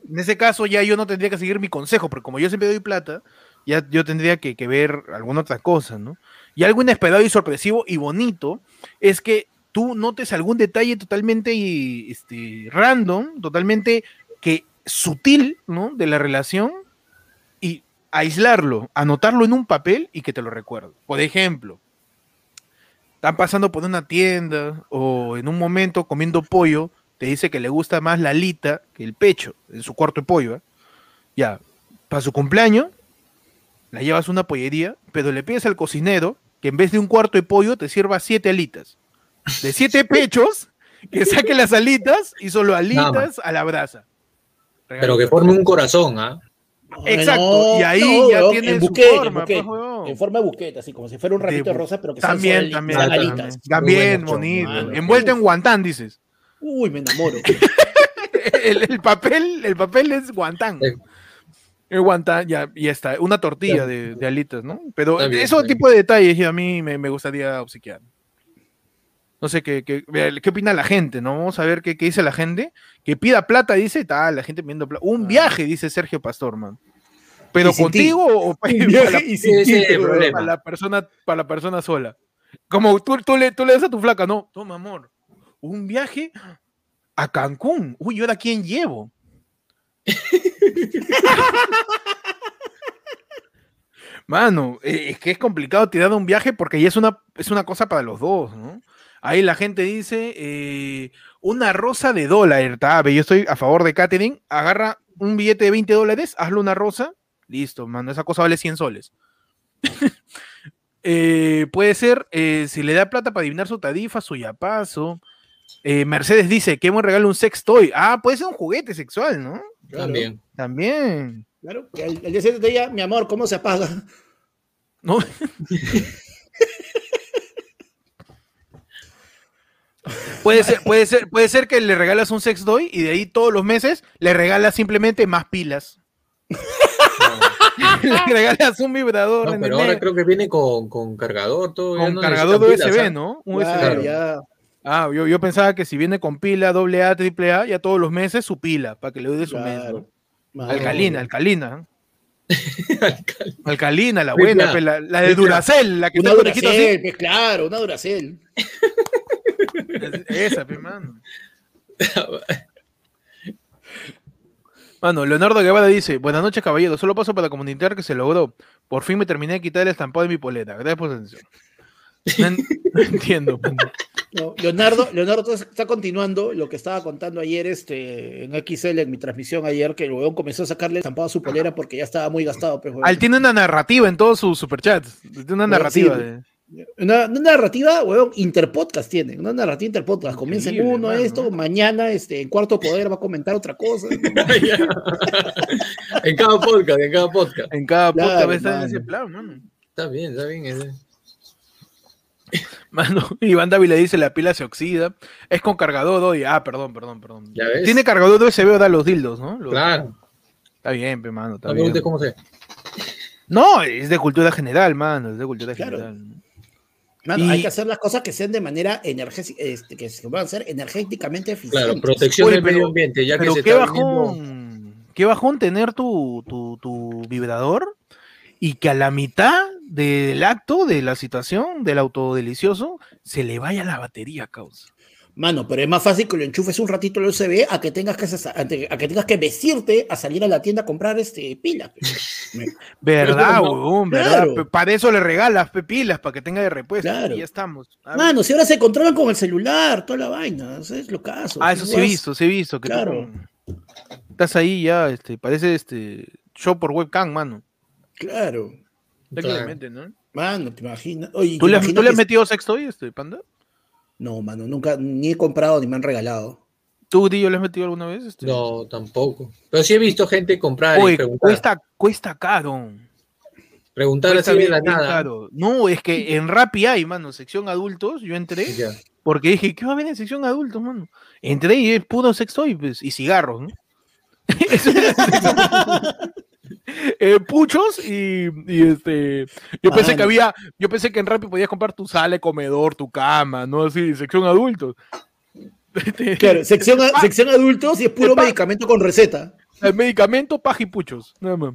En ese caso ya yo no tendría que seguir mi consejo, porque como yo siempre doy plata, ya yo tendría que, que ver alguna otra cosa, ¿no? Y algo inesperado y sorpresivo y bonito es que tú notes algún detalle totalmente este, random, totalmente que sutil, ¿no? De la relación y aislarlo, anotarlo en un papel y que te lo recuerde. Por ejemplo, están pasando por una tienda o en un momento comiendo pollo, te dice que le gusta más la alita que el pecho en su cuarto de pollo. ¿eh? Ya, para su cumpleaños, la llevas a una pollería, pero le pides al cocinero que en vez de un cuarto de pollo te sirva siete alitas. De siete pechos, que saque las alitas y solo alitas a la brasa. Pero que forme un corazón, ¿ah? Exacto, y ahí ya weón, tiene en su buquete, en forma, buquete, pues, en forma de buquete, así como si fuera un ramito de, rosas, pero que También, solo también, ali- también. alitas. También, Muy bonito. mano. Envuelto en guantán, dices. Uy, me enamoro. el, el papel, el papel es guantán. Sí. El guantán, ya, y está, una tortilla de, de alitas, ¿no? Pero bien, esos tipo de detalles a mí me, me gustaría obsequiar. No sé qué, qué, qué opina la gente, ¿no? Vamos a ver qué, qué dice la gente. Que pida plata, dice, tal, la gente pidiendo plata. Un Ah. viaje, dice Sergio Pastor, man. Pero contigo o para, viaje y sin para la persona, para la persona sola. Como tú, tú, le, tú le das a tu flaca, no, toma amor. Un viaje a Cancún. Uy, ¿y ahora quién llevo? Mano, eh, es que es complicado tirar un viaje porque ya es una, es una cosa para los dos, ¿no? Ahí la gente dice, eh, una rosa de dólar, tabe, yo estoy a favor de catering, agarra un billete de 20 dólares, hazle una rosa, listo, mano, esa cosa vale 100 soles. Eh, puede ser, eh, si le da plata para adivinar su tarifa, su yapazo. Eh, Mercedes dice, qué buen regalo un sex toy. Ah, puede ser un juguete sexual, ¿no? Claro, También. También. Claro, que al, al día siguiente te diga, mi amor, ¿cómo se apaga? ¿No? puede, ser, puede, ser, puede ser que le regalas un sex toy y de ahí todos los meses le regalas simplemente más pilas. le regalas un vibrador No, en pero el ahora mes, creo que viene con, con cargador, todo. ya con no cargador de pilas, USB, ¿ah? ¿no? Un Claro, USB. ya. Ah, yo, yo pensaba que si viene con pila AA, AAA, ya todos los meses su pila, para que le dure su mes. ¿no? Claro. Alcalina, alcalina. Alcal- Alcalina, la Triple buena, A. pe, la, la de Triple A. Duracell, la que Una está. Duracell, pues, claro, una Duracell. Es- Esa, pe, mano. Mano, Leonardo Guevara dice, buenas noches caballero, solo paso para comunicar que se logró. Por fin me terminé de quitar el estampado de mi polera. Gracias por su atención. No, en- no entiendo. mano. No, Leonardo, Leonardo está continuando lo que estaba contando ayer este, en XL, en mi transmisión ayer, que el huevón comenzó a sacarle estampado a su polera porque ya estaba muy gastado. Huevón. Él tiene una narrativa en todos sus superchats. Tiene una narrativa. sí. de- Una, una narrativa, huevón, interpodcast tiene, una narrativa interpodcast. Comienza en uno esto, mañana este, en Cuarto Poder va a comentar otra cosa. en cada podcast, en cada podcast. En cada Claro, podcast va a estar en ese plan, mano. Está bien, está bien. ese. Mano, Iván Dávila dice la pila se oxida. Es con cargador hoy. Ah, perdón, perdón, perdón. ¿Ya ves? Tiene cargador USB o da los dildos, ¿no? Los- Claro. Está bien, pe, mano. Está No bien. preguntes cómo se. No, es de cultura general, mano. Es de cultura Claro. general. Mano, Y- hay que hacer las cosas que sean de manera energética, este, que se puedan hacer energéticamente eficientes. Claro, protección Oye, del pero- medio ambiente, ya que Pero se qué está viniendo- bajón. Qué bajón tener tu, tu, tu vibrador y que a la mitad del acto, de la situación, del autodelicioso, se le vaya la batería, causa. Mano, pero es más fácil que lo enchufes un ratito el USB a que tengas que, a que tengas que vestirte a salir a la tienda a comprar este, pilas. ¿Verdad, huevón? ¿Verdad? claro. Para eso le regalas pilas, para que tenga de repuesto. Claro. Y ya estamos. Mano, si ahora se controlan con el celular, toda la vaina, es lo caso. ah, eso sí he visto, sí he visto. Que Claro. estás ahí ya, este, parece este show por webcam, mano. Claro. Técnicamente, ¿no? Mano, te imaginas. Oye, ¿Tú ¿te le, ¿tú le has metido sextoy, este, panda? No, mano, nunca, ni he comprado ni me han regalado. ¿Tú, Dillo, le has metido alguna vez? Este? No, tampoco. Pero sí he visto gente comprar Oye, y preguntar. cuesta, cuesta caro. preguntar Cuesta bien- la nada. caro. No, es que en Rappi hay, mano, sección adultos. Yo entré Ya. porque dije, ¿qué va a haber en sección adultos, mano? Entré y es puro sextoy pues, y cigarros, ¿no? Eh, puchos y, y, este yo pensé que había yo pensé que en Rappi podías comprar tu sala, comedor, tu cama, no así, sección adultos. Claro, sección, sección adultos y es puro medicamento con receta. El medicamento, paja y puchos, nada más.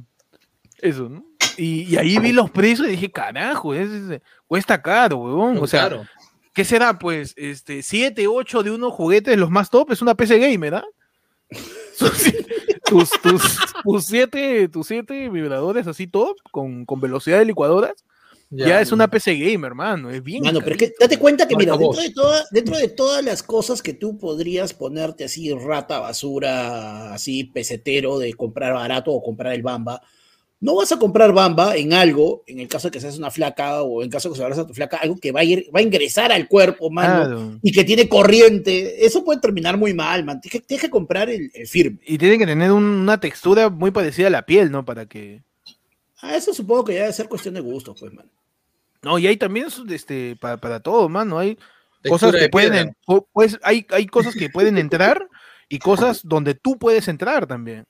Eso, ¿no? Y, y ahí vi los precios y dije, carajo, es- es- cuesta caro, huevón. O sea, Claro. ¿qué será? Pues, este, 7, 8 de unos juguetes, los más top, es una PC Gamer, ¿ah? Tus, tus, tus siete, tus siete vibradores así top, con, con velocidad de licuadoras, ya, es una PC Gamer, hermano. Es bien. Mano, pero es que date cuenta que, mira, dentro de, toda- dentro de todas las cosas que tú podrías ponerte así, rata, basura, así, pesetero de comprar barato o comprar el Bamba, no vas a comprar Bamba en algo, en el caso de que seas una flaca o en caso de que se a tu flaca, algo que va a, ir, va a ingresar al cuerpo, mano, Claro. y que tiene corriente. Eso puede terminar muy mal, man. Tienes que, tienes que comprar el, el firme. Y tiene que tener un- una textura muy parecida a la piel, ¿no? Para que. Ah, eso supongo que ya debe ser cuestión de gusto, pues, man. No, y hay también este, para, para todo, mano. Hay Textura cosas que pueden, pues, hay, hay cosas que pueden entrar y cosas donde tú puedes entrar también.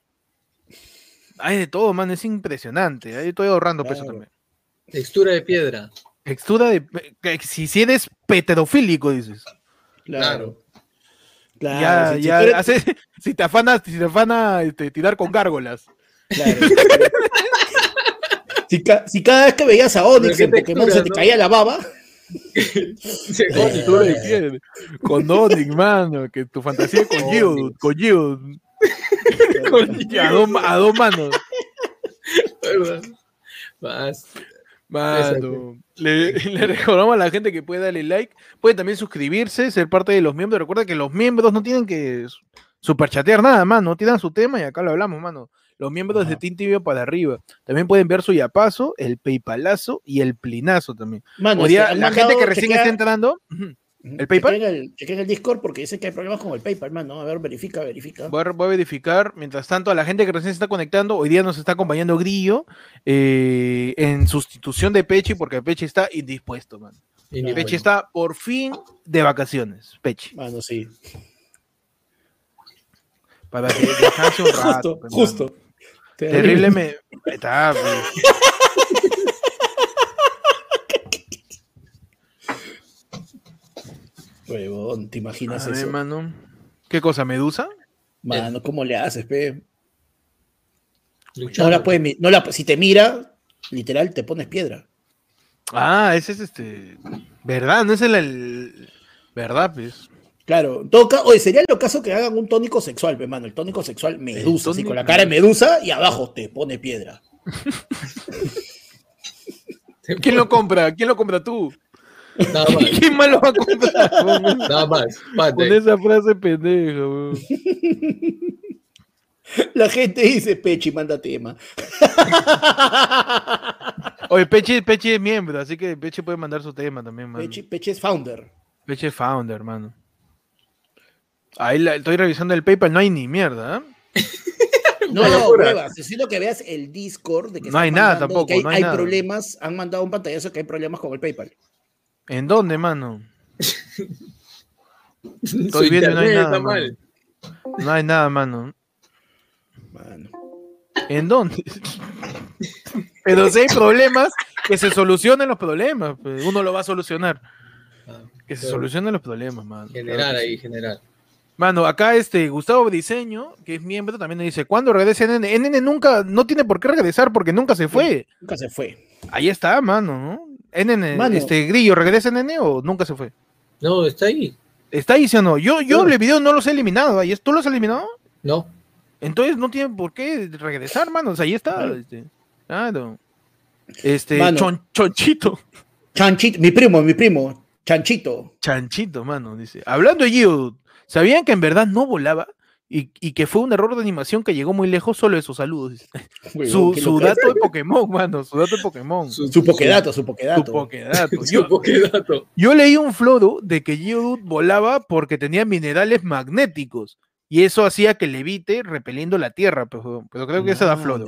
Hay de todo, man, es impresionante. Ahí estoy ahorrando peso también. Textura de piedra. Textura de. Si, si eres peterofílico, dices. Claro. Claro. ya, si- ya, tú eres- hace- si te afana, si te afana este, tirar con gárgolas. Claro. si, ca- si cada vez que veías a Onix Pero en qué Pokémon textura, se te ¿no? caía la baba, Textura de piel. Con Onyx, mano. Que tu fantasía es con Geodude, Onix. con Geodude. a, dos, a dos manos. Más. Mano, le, le recordamos a la gente que puede darle like, puede también suscribirse, ser parte de los miembros. Recuerda que los miembros no tienen que superchatear nada, mano. Tiran su tema y acá lo hablamos, mano. Los miembros de Ajá. Team Tibio para arriba. También pueden ver su yapazo, el paypalazo y el plinazo también. mano, la gente que recién chequea- está entrando, ¿el PayPal? chequea el, el Discord porque dicen que hay problemas con el PayPal, mano. A ver, verifica, verifica. voy a, voy a verificar. Mientras tanto, a la gente que recién se está conectando, hoy día nos está acompañando Grillo eh, en sustitución de Pechi, porque Pechi está indispuesto, mano. Y. Pechi bueno. está por fin de vacaciones. Pechi. Mano, sí. Para que descanse un rato. Justo, pues, justo. mano. Terrible me. Ahí Está, pues. Huevón, ¿te A imaginas ver, eso? mano. ¿Qué cosa? ¿Medusa? Mano, ¿cómo le haces, pe? No la puedes mi- no la, si te mira, literal, te pones piedra. Ah, ese es este. ¿Verdad? No es el. el- ¿Verdad, pues? Claro, toca, oye, sería lo caso que hagan un tónico sexual, pe, mano, el tónico sexual medusa, así con la cara de medusa y abajo te pone piedra. ¿Quién lo compra? ¿Quién lo compra tú? Nada más. ¿Quién más lo va a comprar? Con, Nada más. con esa frase pendeja, weón. La gente dice, Pechi, manda tema. Oye, Pechi, Pechi es miembro, así que Pechi puede mandar su tema también, mano. Pechi, Pechi es founder. Pechi es founder, mano. Ahí la- estoy revisando el PayPal, no hay ni mierda, ¿eh? No, no, pruebas. Necesito que veas el Discord de que No hay nada mandando, tampoco, que hay, no hay hay nada. problemas, han mandado un pantallazo que hay problemas con el PayPal. ¿En dónde, mano? Estoy viendo y no hay nada, está mano. mal. No hay nada, mano. Mano. ¿En dónde? Pero si hay problemas, que se solucionen los problemas. pues, Uno lo va a solucionar. Ah, Que se Pero- solucionen los problemas, mano. Claro General sí. ahí, general. Mano, acá este Gustavo Diseño, que es miembro, también dice, ¿cuándo regrese NN? NN nunca, no tiene por qué regresar porque nunca se fue. Nunca se fue. Ahí está, mano, ¿no? Mano. este Grillo, ¿regresa NN o nunca se fue? No, está ahí. ¿Está ahí, sí o no? Yo, yo No. el video no los he eliminado, ahí es- ¿tú los has eliminado? No. Entonces no tiene por qué regresar, mano. O sea, ahí está. Claro. Este, claro. Este, chon- chonchito. Chanchito, mi primo, mi primo, Chanchito. Chanchito, mano, dice. Hablando de Geodude, ¿sabían que en verdad no volaba? Y, y que fue un error de animación que llegó muy lejos, solo esos saludos. dice. Huevón, Su, su dato de Pokémon, mano, su dato de Pokémon. Su, Su pokedato, su pokedato. Pokédato. Su Yo, Pokédato. yo leí un floro de que Geodude volaba porque tenía minerales magnéticos. Y eso hacía que levite repeliendo la tierra, pero, pero creo que esa da floro.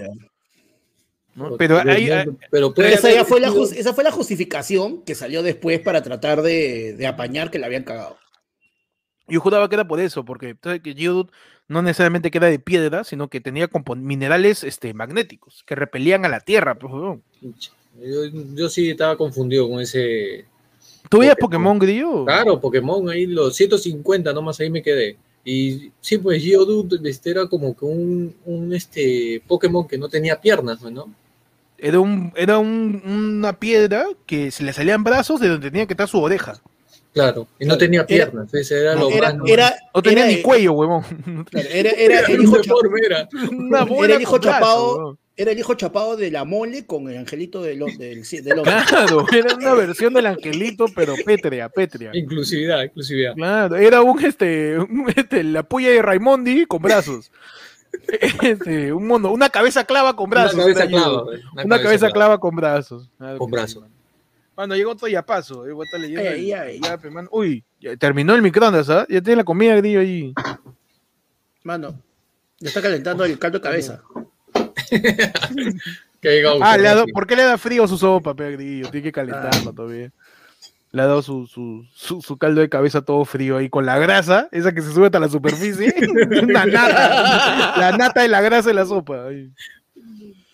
¿no? Pero ahí- pero puede Pero esa, ya haber fue la, sido- jus- esa fue la justificación que salió después para tratar de, de apañar que la habían cagado. Yo juraba que era por eso, porque sabes que Geodude no necesariamente que era de piedra, sino que tenía minerales este, magnéticos que repelían a la tierra. Yo, yo sí estaba confundido con ese. ¿Tú veías Pokémon. Pokémon Grillo? Claro, Pokémon, ahí los 150 nomás ahí me quedé. Y sí, pues Geodude este, era como que un, un este, Pokémon que no tenía piernas, ¿no? Era, un, era un- una piedra que se le salían brazos de donde tenía que estar su oreja. Claro, y no Claro, tenía era- piernas. Ese era lo Era, más- era, No tenía era- ni cuello, huevón. era, era el hijo era. Era brazo, chapado. huevón. era el hijo chapado de la mole con el angelito del, del, del hombre. Claro, era una versión del angelito, pero pétrea, pétrea. Inclusividad, inclusividad. Claro, era un este, un, este, la puya de Raimondi con brazos. Este, un mono, una cabeza clava con brazos. una cabeza era clava. güey, Una, cabeza, clava con brazos. Claro Con sí, brazos. Mano. Llegó todo ya paso. Eh, voy a estar leyendo Ay, el- ay, ay. ya, mano. Uy, ya terminó el microondas, ¿ah? Ya tiene la comida grillo ahí. Mano, ya está calentando el caldo de cabeza. Que Ah, le ha. ¿por qué le da frío su sopa, pe grillo? Tiene que calentarlo todavía. Le ha dado su, su, su, su caldo de cabeza todo frío ahí con la grasa, esa que se sube hasta la superficie. Una nata. La nata de la grasa de la sopa.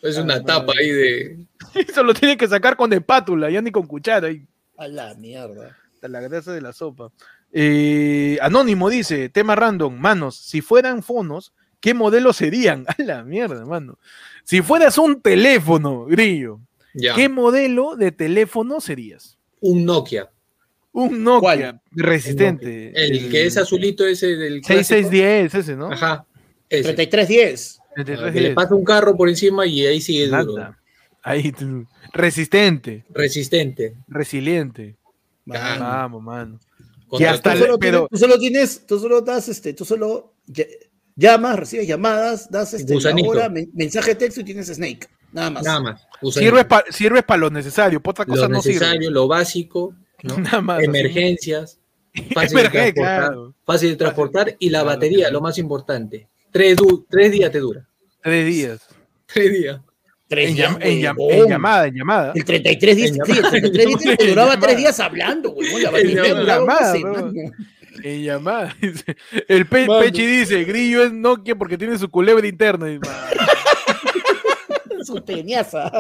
Es una Ah, tapa madre. ahí de. Eso lo tiene que sacar con espátula, ya ni con cuchara. ahí. A la mierda. Hasta la grasa de la sopa. Eh, Anónimo dice, tema random, manos, si fueran fonos, ¿qué modelo serían? A la mierda, mano. Si fueras un teléfono, Grillo, Ya. ¿qué modelo de teléfono serías? Un Nokia. Un Nokia ¿Cuál? resistente. El que es azulito ese del. clásico. 6610, ese, ¿no? Ajá. Ese. 3310. El de Que le 310. pasa un carro por encima y ahí sigue duro. Ahí, tú. resistente, Resistente. resiliente. Mano. Vamos, mano. Contra hasta Tú le- solo, pero- tienes, tú solo tienes, tú solo das, este, tú solo ll- llamas, recibes llamadas, das este, la Gusanito. hora, men- mensaje de texto y tienes Snake. Nada más. Nada más. Sirves para sirves pa lo necesario, para otra cosa lo no necesario, sirve. lo básico, ¿no? Nada más. emergencias, fácil de transportar, claro. fácil de transportar y la Claro, batería, claro. lo más importante. Tres, tres días te dura. Tres días. Tres días. Tres En, días, llam- en llam- huevón. en llamada, en llamada. El 33 días, En sí, el llamada. 33 días te En duraba llamada. tres días hablando, huevón. La batería llamada. En llamada. El Pe- Mano. Pechi dice, Grillo es Nokia porque tiene su culebra interna. Y, "Ma, Su teñaza.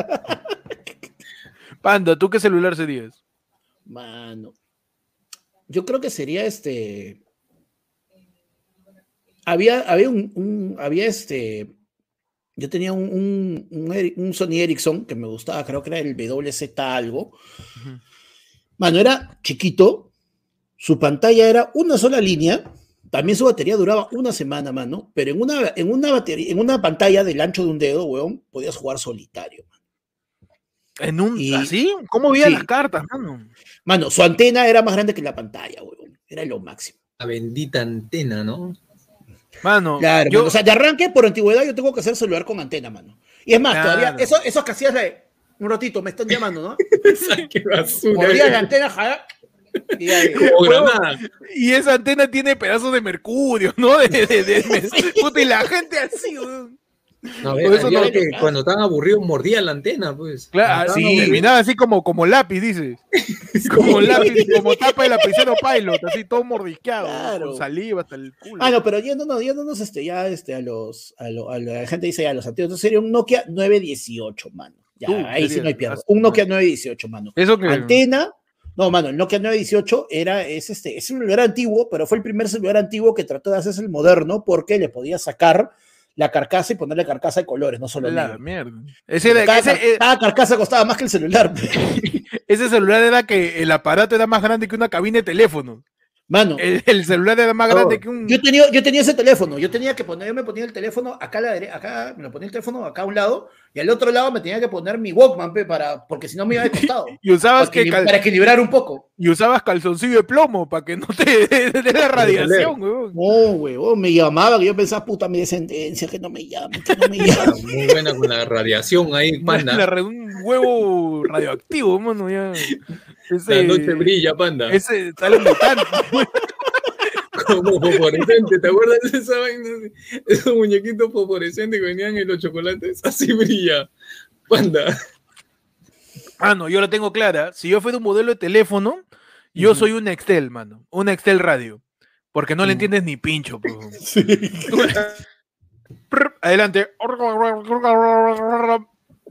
Panda, ¿tú qué celular serías? Mano. Yo creo que sería este. Había, había un, un- había este. Yo tenía un, un, un Eri- un Sony Ericsson que me gustaba, creo que era el WZ algo. Mano, era chiquito, su pantalla era una sola línea, también su batería duraba una semana, mano, pero en una, en una batería, en una pantalla del ancho de un dedo, weón, podías jugar solitario. ¿En un Y- así? ¿Cómo veía sí. las cartas, mano? Mano, su antena era más grande que la pantalla, weón. Era lo máximo. La bendita antena, ¿no? Mano, Claro, yo, mano, o sea, de arranque, por antigüedad, yo tengo que hacer celular con antena, mano. Y es más, Claro. todavía, eso, eso que hacías de un ratito, me están llamando, ¿no? Qué basura. La antena, jalar, y ahí, Como granada. y esa antena tiene pedazos de mercurio, ¿no? De, de- de- de- puta, y la gente así. No, Por había eso no- que cuando estaban aburridos mordían la antena, pues. Claro, sí, terminaba así como, como lápiz, dice. Como lápiz, como tapa de lapicero pilot, así todo mordisqueado, Claro. con saliva hasta el culo. Ah, no, pero yéndonos, yéndonos este, ya este, a los, a, lo- a la gente dice ya a los antiguos, entonces sería un Nokia 918, mano. Ya, Tú, ahí sí no hay caso, Un Nokia mano. 918, mano. Eso que. Antena, no, mano, el Nokia 918 era, es este, es un celular antiguo, pero fue el primer celular antiguo que trató de hacerse el moderno porque le podía sacar la carcasa y ponerle carcasa de colores, no solo La negro. mierda. Ese, era- cada, ese, car- eh, cada carcasa costaba más que el celular. ese celular era que el aparato era más grande que una cabina de teléfono. Mano, El, el celular era más Oh. grande que un. yo tenía, yo tenía ese teléfono, yo tenía que poner, yo me ponía el teléfono acá a la dere- acá, me lo ponía el teléfono acá a un lado, y al otro lado me tenía que poner mi Walkman, pe, para, porque si no me iba de costado. Y usabas, para, que cal- para equilibrar un poco. y usabas calzoncillo de plomo para que no te dé la radiación, weón. No, huevón, me llamaba, que yo pensaba, puta, mi descendencia, que no me llamen, que no me llamen. Muy buena con la radiación ahí, panda. La un huevo radioactivo, mano, ya. Ese, La noche brilla, panda. Ese sale mutante. Como fosforescente, ¿te acuerdas de esa vaina? Esos muñequitos fosforescentes que venían en los chocolates, así brilla. Panda. Ah, no, yo la tengo clara. Si yo fuera un modelo de teléfono, yo soy un Excel, mano. Un Excel radio. Porque no le Mm. entiendes ni pincho. Sí. Adelante.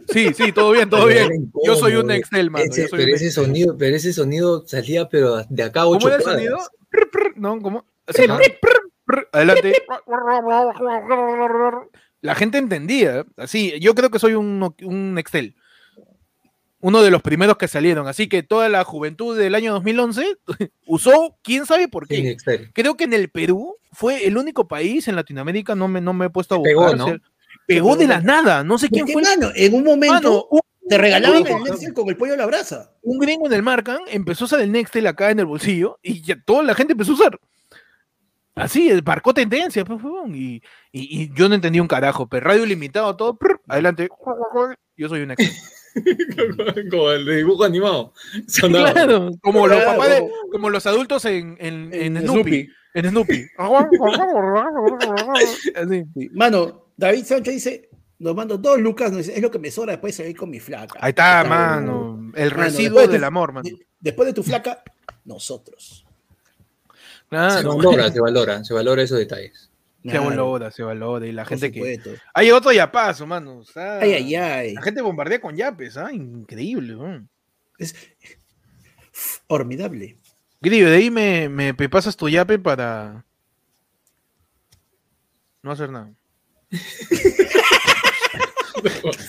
Sí, sí, todo bien, todo bien. Yo soy un. Excel, mano. Ese- yo soy pero, un ese sonido, pero ese sonido salía pero de acá ocho ¿Cómo era el sonido? No, ¿cómo? Así, Adelante. La gente entendía. Así, yo creo que soy un, un Excel. Uno de los primeros que salieron. Así que toda la juventud del año 2011 usó, quién sabe por qué. Creo que en el Perú fue el único país en Latinoamérica, no me, no me he puesto a buscar. Pegó, o ¿no? sea, Pegó de la nada, no sé quién fue. el- en un momento Mano, un, te regalaban el Nextel con el pollo a la brasa. un gringo en el Marcan empezó a usar el Nextel acá en el bolsillo y ya toda la gente empezó a usar. Así, eh, marcó tendencia, pues, y, y- y yo no entendí un carajo, pero radio limitado, todo, prr, adelante, yo soy un Excel. Como el de dibujo animado. Claro, como los papás, de- como los adultos en, en, en En Snoopy. En Snoopy. Así. Sí. Mano, David Sánchez dice, nos mando dos lucas, nos dice, es lo que me sobra después de salir con mi flaca. Ahí está, Está mano. El Mano, residuo del tu- amor, mano. De- después de tu flaca, nosotros. Se Claro. valora, se valora, se valora esos detalles. Se valora, se valora. Y la por gente que. Hay otro yapazo, mano. o sea, Ay, ay, ay. La gente bombardea con yapes, ¿ah? Increíble, ¿no? Es formidable. Grillo, de ahí me, me, me pasas tu yape para. No hacer nada.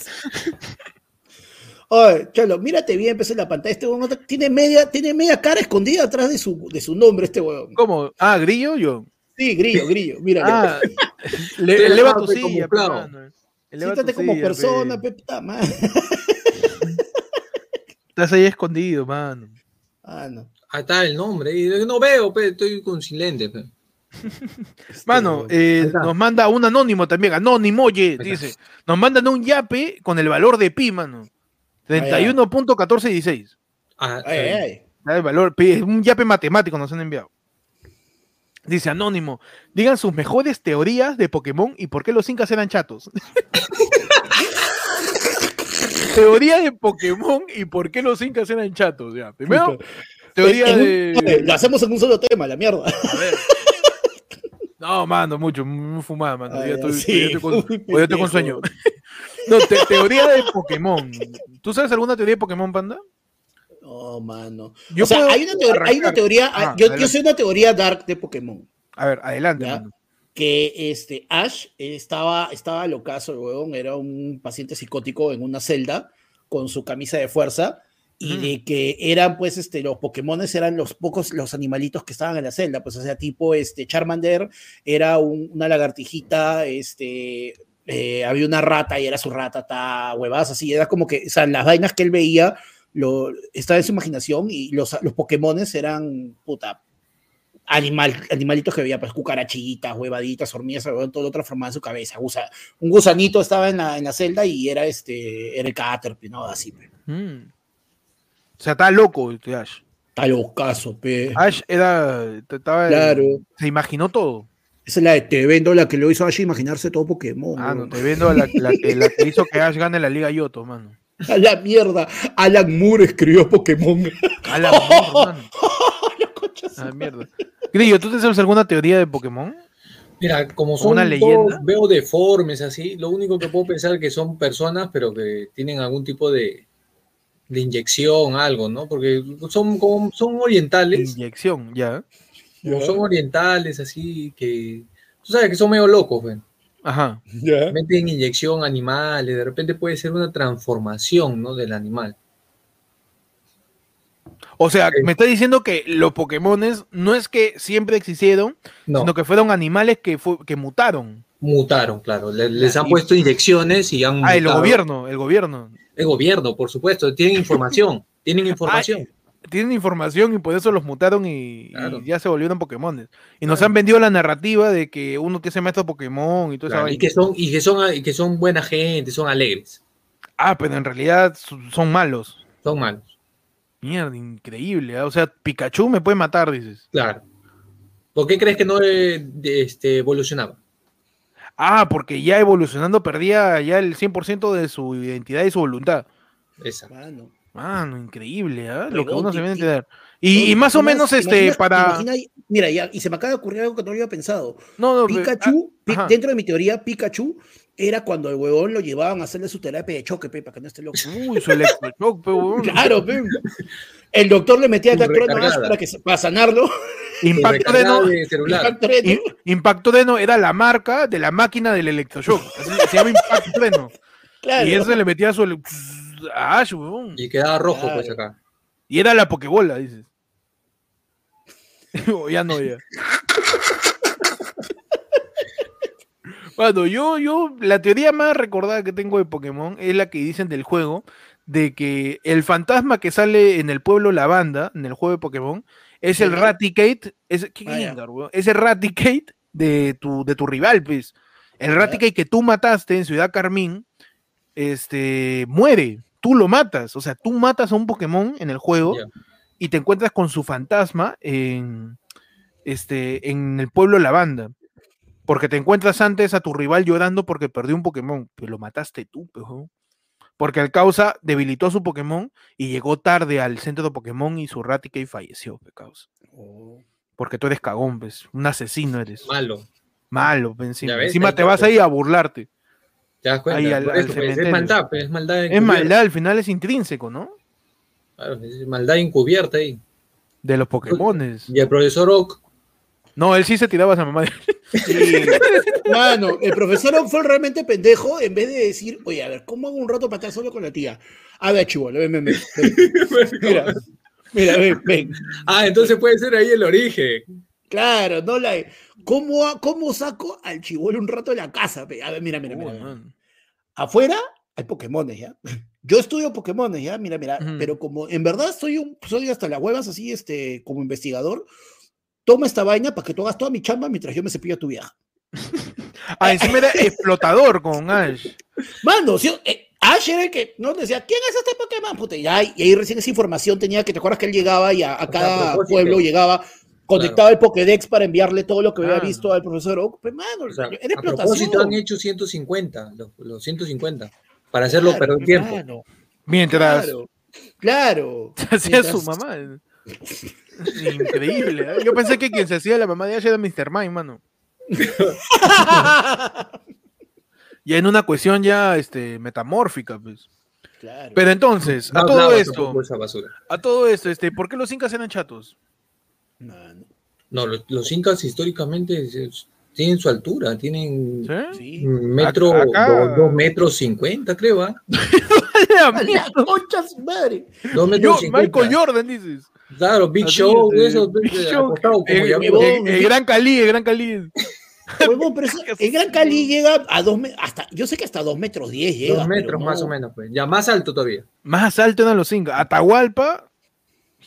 Oye, Chalo, mírate bien, empecé en la pantalla. Este huevón tiene media, tiene media cara escondida atrás de su, de su nombre, este huevón. ¿Cómo? Ah, grillo, yo. Sí, grillo, grillo, mírale. Ah, le- eleva dejaste tu como silla. Eleva Siéntate tu como silla, persona, pe. pe, puta madre. Estás ahí escondido, mano. Ah, no. Ahí está el nombre. y no veo, pe, estoy con sin lente. pe. Este Mano, huevón. eh, nos manda un anónimo también, anónimo, oye, dice, nos mandan un yape con el valor de pi, mano. 31.1416. Ah, Ay, ay, ay. El valor, pi, es un yape matemático nos han enviado. Dice anónimo, digan sus mejores teorías de Pokémon y por qué los incas eran chatos. Teoría de Pokémon y por qué los incas eran chatos. Ya. Primero, teoría En un- de. Lo hacemos en un solo tema, la mierda. A ver. No, mano, mucho, muy fumada, mano. Ay, ya estoy, sí, ya estoy con, ya estoy con sueño. No, te- teoría de Pokémon. ¿Tú sabes alguna teoría de Pokémon, panda? No, mano. Yo o sea, hay una, teoría, hay una arrancar. teoría, Ah, yo, yo sé una teoría dark de Pokémon. A ver, adelante, mano. que este Ash estaba, estaba locazo, el huevón, era un paciente psicótico en una celda con su camisa de fuerza y Ujú. de que eran pues este los Pokémones eran los pocos los animalitos que estaban en la celda, pues o sea, tipo este Charmander era un- una lagartijita, este eh, había una rata y era su rata, ta huevas así, era como que, o sea, las vainas que él veía lo, estaba en su imaginación y los, los Pokémones eran puta animal, animalitos que veía, pues cucarachitas, huevaditas, hormigas, todo lo transformaba en su cabeza. Un gusanito estaba en la, en la celda y era este, era el Caterpie, ¿no? Así. Mm. O sea, está loco Ash. Está locazo, pe. Ash era. Estaba, Claro. Se imaginó todo. Esa es la de Te Vendo, la que lo hizo Ash imaginarse todo Pokémon. Ah, no, te vendo la, la que, la que hizo que Ash gane la Liga Yoto, mano. A la mierda. Alan Moore escribió Pokémon. A la mierda, mano. A la mierda. Grillo, ¿tú te sabes alguna teoría de Pokémon? Mira, como son Una todos- leyenda. veo deformes así, lo único que puedo pensar que son personas, pero que tienen algún tipo de, de inyección, algo, ¿no? Porque son, como- son orientales, Inyección, ya. Como son orientales, así que. Tú sabes que son medio locos, ven. Ajá. Meten inyección animales, de repente puede ser una transformación, ¿no? Del animal. O sea, Sí. me está diciendo que los Pokémones no es que siempre existieron, No, sino que fueron animales que, fu- que mutaron. mutaron, claro. Le- les han puesto inyecciones y han Ah, el mutado. gobierno, el gobierno. El gobierno, por supuesto. Tienen información. Tienen información. Tienen información y por eso los mutaron y, y ya se volvieron Pokémones. Y nos han vendido la narrativa de que uno que se maestro Pokémon y toda esa Claro, y vaina. que son, y que son, y que son buena gente, son alegres. Ah, pero en realidad son malos. Son malos. Mierda, increíble. ¿ah? O sea, Pikachu me puede matar, dices. Claro. ¿Por qué crees que no eh, este, evolucionaba? Ah, porque ya evolucionando perdía ya el 100% de su identidad y su voluntad. Exacto. Mano. Mano, increíble, ¿ah? Lo que uno se viene a entender. Y, y más o Imaginas- menos, este, imaginas- para. imagina- mira, ya, y se me acaba de ocurrir algo que no había pensado. No, no, pero- Pikachu, ah, dentro de mi teoría, Pikachu era cuando el huevón lo llevaban a hacerle su terapia de choque, pe, para que no esté loco. Uy, su pe, huevón. Claro, pe. El doctor le metía recargada. para, que, para sanarlo. Impacto Deno, de. Impacto Reno. I- Impacto Deno era la marca de la máquina del electroshock. Así se llama Impacto Deno. Claro. Y eso le metía su. A Ash, huevón. Y quedaba rojo, Claro. pues acá. Y era la Pokébola, dices. O ya no, ya. Bueno, yo, yo, la teoría más recordada que tengo de Pokémon es la que dicen del juego, de que el fantasma que sale en el pueblo Lavanda, en el juego de Pokémon, es el. Raticate, es, ¿qué. Gengar, weón? es el Raticate de tu, de tu rival, pues. El Raticate que tú mataste en Ciudad Carmín, este, muere, tú lo matas, o sea, tú matas a un Pokémon en el juego y te encuentras con su fantasma en, este, en el pueblo Lavanda. Porque te encuentras antes a tu rival llorando porque perdió un Pokémon, pero lo mataste tú, pejo. Porque el causa debilitó a su Pokémon y llegó tarde al centro de Pokémon y su Raticate falleció, pe, causa. Oh. Porque tú eres cagón, pues, un asesino eres. Malo. Malo, pe, encima. Ves, te vas pues. ahí a burlarte. ¿Te das cuenta? Ahí al- Por al eso, pues, es maldad, pues, es maldad Es encubierta. maldad, al final es intrínseco, ¿no? Claro, es maldad encubierta ahí. De los Pokémones. Y el profesor Oak, No, él sí se tiraba a esa mamá. Sí. Mano, el profesor Oak fue realmente pendejo en vez de decir, oye, a ver, ¿cómo hago un rato para estar solo con la tía? A ver, chivolo, ven, ven, ven. ven. Mira, mira, ven, ven. Ah, entonces puede ser ahí el origen. Claro, no la. ¿Cómo, cómo saco al chivolo un rato de la casa? pe? A ver, mira, mira, mira. Uy, mira. man. Afuera hay Pokémones, ¿ya? Yo estudio Pokémones, ¿ya? Mira, mira, Ujú. pero como en verdad soy un, soy hasta las huevas así, este, como investigador, toma esta vaina para que tú hagas toda mi chamba mientras yo me cepillo a tu vieja. Ah, encima era explotador con Ash. Mano, si, eh, Ash era el que no decía, ¿quién es este Pokémon? Puta, y, ya- y ahí recién esa información tenía que, ¿te acuerdas que él llegaba y a, a sea, a cada propósito. pueblo llegaba, conectaba el Pokédex para enviarle todo lo que había visto al profesor Oak? Pues, mano, O sea, era a propósito explotación. han hecho 150, los, los 150, para hacerlo Claro, perder tiempo. Claro, Mientras claro, claro. se hacía Mientras- su mamá. Increíble. ¿eh? Yo pensé que quien se hacía la mamá de Ash era Mr. Mime, mano. Ya en una cuestión ya este, metamórfica, pues. Claro. Pero entonces, No a todo esto, a todo esto, este, ¿por qué los incas eran chatos? No, los, los incas históricamente es- tienen su altura, tienen ¿Sí? metro, Acá- do- dos metros cincuenta, creo, ¿ah? ¡A la concha su madre! Dos Yo, metros Michael cincuenta. Jordan, dices. Claro, Big Así, Show, este, eso, Big Show, acostado como El, ya- huevón, el- el gran Cali, el gran Cali. Huevón, pero eso- el Gran Cali llega a dos metros, hasta, yo sé que hasta dos metros diez llega. dos metros no- más o menos, pues. Ya más alto todavía. Más alto eran los incas. Atahualpa.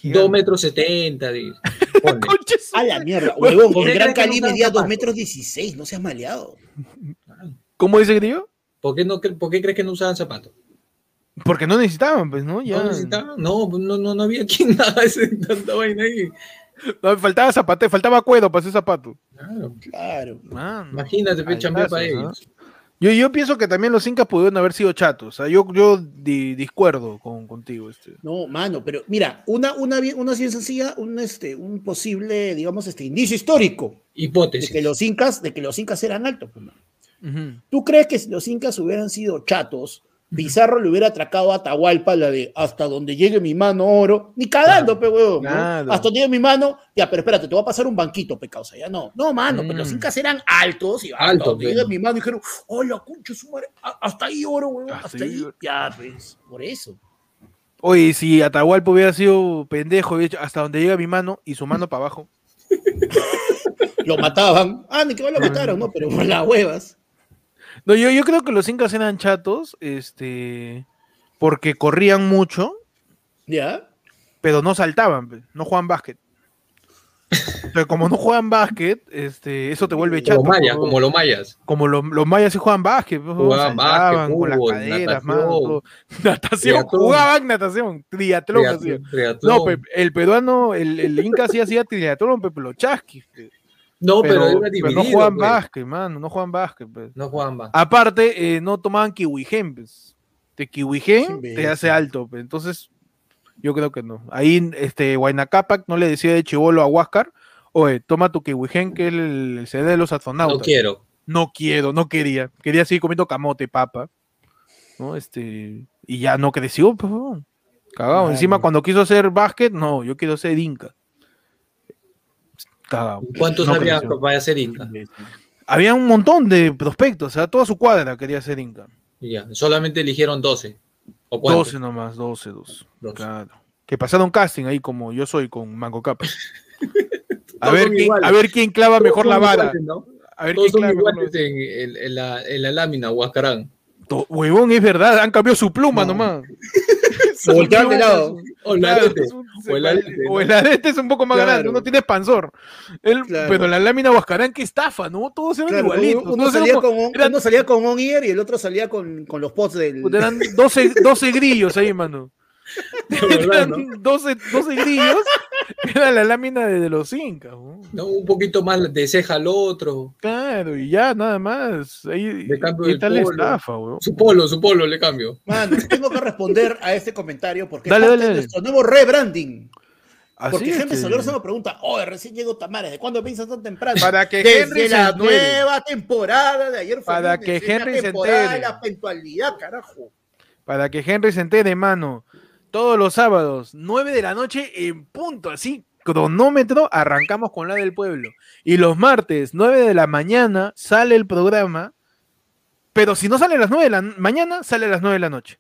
Dos metros setenta, di- ponle. Concha su A la mierda, huevón, ¿Por qué el Gran Cali medía dos zapatos? metros dieciséis, no seas maleado. ¿Cómo dice Grillo? ¿Por qué, no, cre- ¿Por qué crees que no usaban zapatos? Porque no necesitaban, pues, ¿no? Ya. ¿No necesitaban? No, no, no, no había quien haga ese, tanta vaina ahí. No, faltaba zapate, faltaba cuero para hacer zapato. Claro. Claro. Mano, Imagínate, pe, chambear para ellos. Yo, yo pienso que también los incas pudieron haber sido chatos. O sea, yo, yo di- discuerdo con, contigo. Este. No, mano, pero mira, una, una, una bien sencilla, un, este, un posible, digamos, este indicio histórico de Hipótesis. que los incas, de que los incas eran altos. pues, mano. ¿Tú crees que si los incas hubieran sido chatos, Pizarro le hubiera atracado a Atahualpa la de hasta donde llegue mi mano oro? Ni cagando, pe huevón. Hasta donde llegue mi mano, ya, pero espérate, te voy a pasar un banquito, pe causa. Ya no. No, mano, pero los Mm. incas eran altos y hasta Altos, donde llegue mi mano dijeron, hola, concha su madre, hasta ahí oro, huevón, Hasta hasta ahí oro. Ya, pues, por eso. Oye, si Atahualpa hubiera sido pendejo, hubiera dicho, hasta donde llega mi mano y su mano para abajo. Lo mataban. Ah, ni que lo mataron, ¿no? Pero por las huevas. No, yo, yo creo que los incas eran chatos, este, porque corrían mucho, ¿Ya? pero no saltaban, pe, no jugaban básquet. Pero como no juegan básquet, este, eso te vuelve chato. Como mayas, ¿no? como los mayas. Como los, los mayas sí jugaban básquet, pues, Jugaban básquet, con las fútbol, caderas, natación. natación, Triatlón. jugaban natación, triatlón. hacían. Triatlón, triatlón. No, pe, el peruano, el, el inca sí hacía triatlón, pe, pero los chasquis. pe. No, pero, Pero, era pero dividido. no jugaban pues. básquet, mano, no jugaban básquet. pe. No jugaban básquet. Aparte, eh, no tomaban kiwigen, pues. De kiwigen te hace alto, pe. entonces yo creo que no. Ahí, este, Huayna Cápac no le decía de chivolo a Huáscar, oye, toma tu kiwigen, que es el, el CD de los astronautas. No quiero. No quiero, no quería. Quería seguir comiendo camote, papa. ¿No? Este, y ya no creció, pues. Cagado. Encima, cuando quiso hacer básquet, no, yo quiero ser Inca. ¿Cuántos No había creció. para ser Inca? Había un montón de prospectos, o sea, toda su cuadra quería ser Inca. Ya, solamente eligieron 12. ¿O cuántos? 12 nomás, 12, 12. Doce. Claro. Que pasaron casting ahí como yo soy con Mango Capa. A ver, quién, a ver quién clava mejor la vara. iguales, ¿no? A ver Todos quién son clava mejor en, en- en la, en la lámina, Huascarán. To- Huevón, es verdad, han cambiado su pluma No. nomás. Se voltearon de lado. O el Claro, arete. es un- o el arete, ¿no? o el arete es un poco más Claro. grande, uno tiene expansor. Él- Claro. Pero la lámina Huascarán, qué estafa, ¿no? Todos eran igualitos. uno, todos salía eran, con un, eran- uno salía con un ear y el otro salía con, con los pots del. eran 12, 12 grillos ahí, mano. Verdad, ¿no? Eran 12, 12 grillos. Era la lámina de, de los incas. ¿no? No, un poquito más de ceja al otro. Claro, y ya, nada más. Ahí, De cambio la polo. estafa. Su polo, su polo le cambio. Mano, tengo que responder a este comentario porque Dale, dale, dale. nuestro nuevo rebranding. Así Porque es Henry que- Soler se me pregunta, oh, recién llegó Tamares, ¿de cuándo piensas tan temprano? Para que Desde Henry se la entere. nueva temporada de ayer fue Para que Henry se entere. la puntualidad, carajo. Para que Henry se entere, mano. Todos los sábados, 9 de la noche en punto, así, cronómetro, arrancamos con la del pueblo. Y los martes, 9 de la mañana, sale el programa. Pero si no sale a las 9 de la mañana, sale a las 9 de la noche.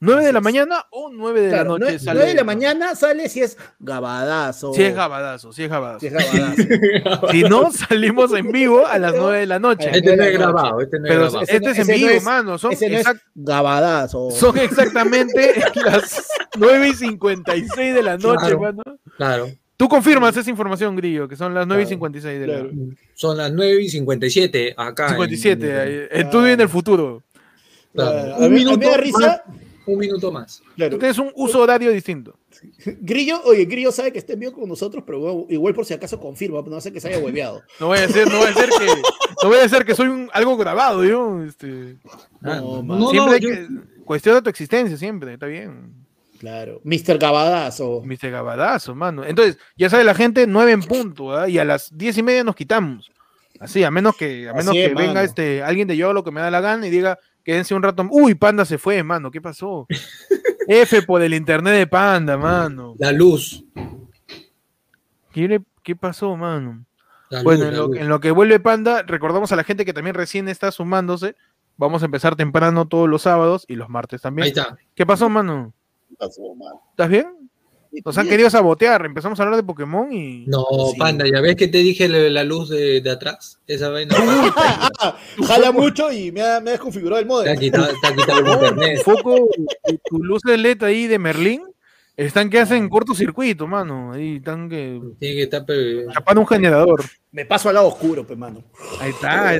9 de la mañana o 9 de Claro, la noche nueve- sale. nueve de la mañana sale si es gabadazo. Si es gabadazo, si es gabadazo. Si es gabadazo. Si no, salimos en vivo a las 9 de la noche. Este no es grabado, este no es Pero grabado. este no- es en ese no vivo, es- mano. Son, Ese no es gabadazo. son exactamente las 9 y 56 de la noche, Claro. mano. Claro. Tú confirmas esa información, Grillo, que son las 9 y Claro, 56 de la claro. Son las 9 y 57 acá. en- 57. en- ahí. Eh, Tú vives en el futuro. Claro. Claro. Un A mí- a mí minuto me da risa. más, Un minuto más. Claro. Tú tienes un uso horario distinto. Grillo, oye, Grillo sabe que está en vivo con nosotros, pero igual por si acaso confirma, no sé que se haya hueveado. No voy a decir, no voy a decir que, no voy a decir que soy un, algo grabado, yo. Este, No, no, man. no, siempre hay yo- que, cuestiona tu existencia, siempre, está bien. Claro. Mr. Gabadazo. Mr. Gabadazo, mano. Entonces, ya sabe la gente, 9 en punto, ¿ah? y a las 10 y media nos quitamos. Así, a menos que, a menos es, que venga este, alguien de yo lo que me da la gana y diga, quédense un rato. Uy, Panda se fue, mano, ¿qué pasó? F por el internet de Panda, mano. La luz. ¿Qué, le- qué pasó, mano? La Bueno, luz, en lo, luz. en lo que vuelve Panda, recordamos a la gente que también recién está sumándose. Vamos a empezar temprano todos los sábados y los martes también. Ahí está. ¿Qué pasó, mano? Pasó, mano. ¿Estás bien? Nos han querido sabotear. Empezamos a hablar de Pokémon y. No, Sí. panda, ya ves que te dije la luz de, de atrás. Esa vaina. Ah, ah, jala mucho y me ha, me ha desconfigurado el Te ha modem. quitado, te ha quitado el Tu internet. foco, tu, tu luz de LED ahí de Merlín, están que hacen cortocircuito, mano. Ahí están que Tiene que estar pero, chapando un generador. Me paso al lado oscuro, pues, mano. Ahí está.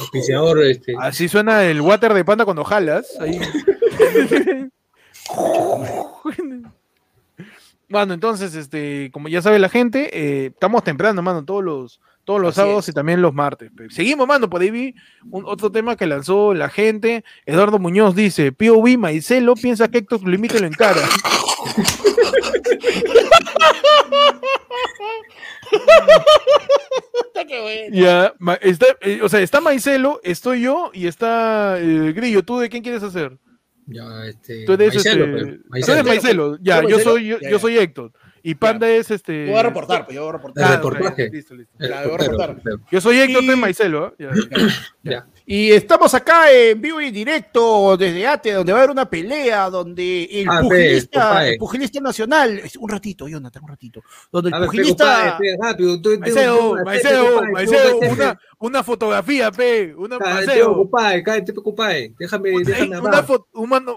auspiciador, este. Así suena el water de panda cuando jalas. Ahí. Mano, entonces, este, como ya sabe la gente, eh, estamos temprano, mano, todos los, todos los Así sábados es. y también los martes. Seguimos, mano, por ahí vi un, otro tema que lanzó la gente. Eduardo Muñoz dice, POV Maicelo piensa que Héctor Limite lo encara. Ya, está, eh, o sea, está Maicelo, estoy yo y está eh, Grillo. ¿Tú de quién quieres hacer? Ya, este. Tú eres, Maicelo, este, tú eres Maicelo. Ya, ¿Tú yo Maicelo? soy, yo, Ya, yo ya. soy Héctor. Y Panda es este. Yo voy a reportar, pues yo voy a reportar. Ah, reportaje. listo, listo. El La voy a portero, reportar. Yo soy Héctor, tú Y- eres Maicelo. ¿ah? Ya. Y estamos acá en vivo y directo desde ATE, donde va a haber una pelea, donde el, Ah, pugilista, compadre. el pugilista nacional, un ratito, Jonathan, un ratito, donde el A ver, pugilista, pe, rápido. tú- Maiceo, Maiceo, Maiceo, una, una fotografía, pe, una Maiceo. cállate. Déjame, déjame una foto,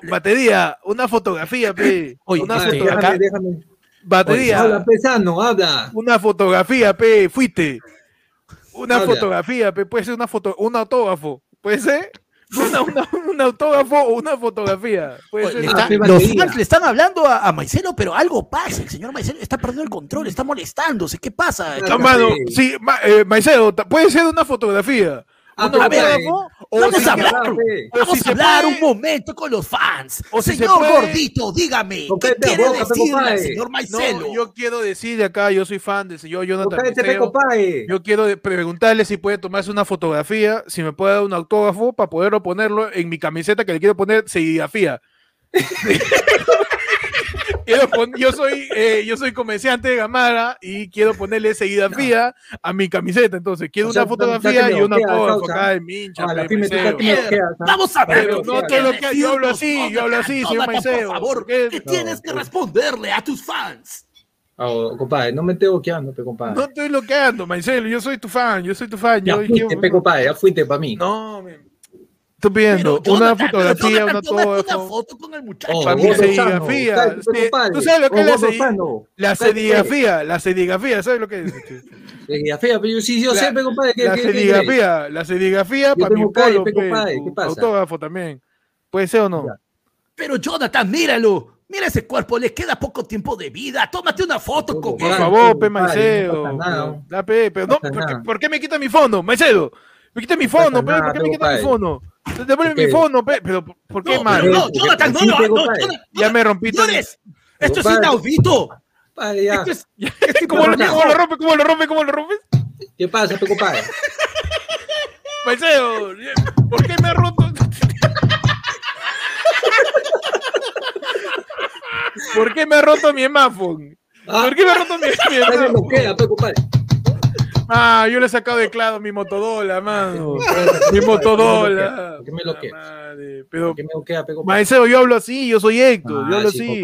batería, una fotografía, pe. Oye, una fotografía, déjame, déjame. batería, Habla, pesano, habla. una fotografía, pe, fuiste. Una Habla. fotografía, puede ser una foto, un autógrafo, puede ser una, una- un autógrafo o una fotografía, puede ser. le está- pe, los fans le están hablando a, a Maicelo, pero algo pasa, el señor Maicelo está perdiendo el control, está molestándose, ¿qué pasa? No, mano, Sí. ma- eh, Maiceo, ta- puede ser una fotografía. Ah, Vamos a hablar, Vamos a hablar un momento con los fans. O señor Gordito, dígame, ¿qué quiere decirle señor Maicelo? No, yo quiero decir acá, yo soy fan del señor Jonathan. Yo quiero preguntarle si puede tomarse una fotografía, si me puede dar un autógrafo para poderlo ponerlo en mi camiseta que le quiero poner serigrafía. Quiero pon- yo soy eh, yo soy comerciante de Gamara y quiero ponerle serigrafía a mi camiseta, entonces quiero O sea, una fotografía y un bloquea, autógrafo causa. acá de mincha. Ah, ¿ah? Vamos a ver. Pero no ¿qué te lo que- yo hablo así, yo hablo así, señor Maiceo. Por favor, ¿Qué? ¿qué No, tienes que pues. responderle a tus fans? Oh, compadre, no me esté bloqueando, pe, compadre. No estoy bloqueando, Maicelo, yo soy tu fan, yo soy tu fan. ya Yo, fuiste, quiero- pe, compadre, ya fuiste para mí. No, me- estoy pidiendo Pero, una Jonathan, pero, fotografía, Jonathan, una tómate una foto con el muchacho. Oh, para mí serigrafía. sano, Sí, compadre. ¿tú sabes lo que Oh, es la sano. La serigrafía, la serigrafía, ¿sabes lo que es? Serigrafía, pero yo sí, yo La- sé, compadre, La serigrafía, la serigrafía para mi polo, autógrafo también. ¿Puede ser o no? Pero Jonathan, míralo. Mira ese cuerpo, le queda poco tiempo de vida. Tómate una foto con Por él. Favor, pe, Maiceo. no ¿por qué, nada. por qué me quita mi fono, Maicelo? Me quita mi fono, pe, nada, ¿por qué me quita mi fono? Devuelve mi qué? fono, pe, pero ¿por qué, pero no, Jonathan, no, no, Ya me rompí esto es inaudito. Esto es, ¿Cómo lo, Jonathan. cómo lo rompe? ¿Cómo lo rompe? ¿Cómo lo rompes? ¿Qué pasa, pe, compadre? Maiceo, ¿por qué me ha roto? ¿Por qué me ha roto mi smartphone? ¿Por qué me ha roto mi, mi smartphone? Ah, yo le he sacado de claro mi motodola, mano. Mi ¿Por qué motodola. ¿Por qué me? La madre, Pero, ¿Por qué me compadre? Maiceo, yo hablo así, yo soy Héctor, yo Ah, hablo sí, así.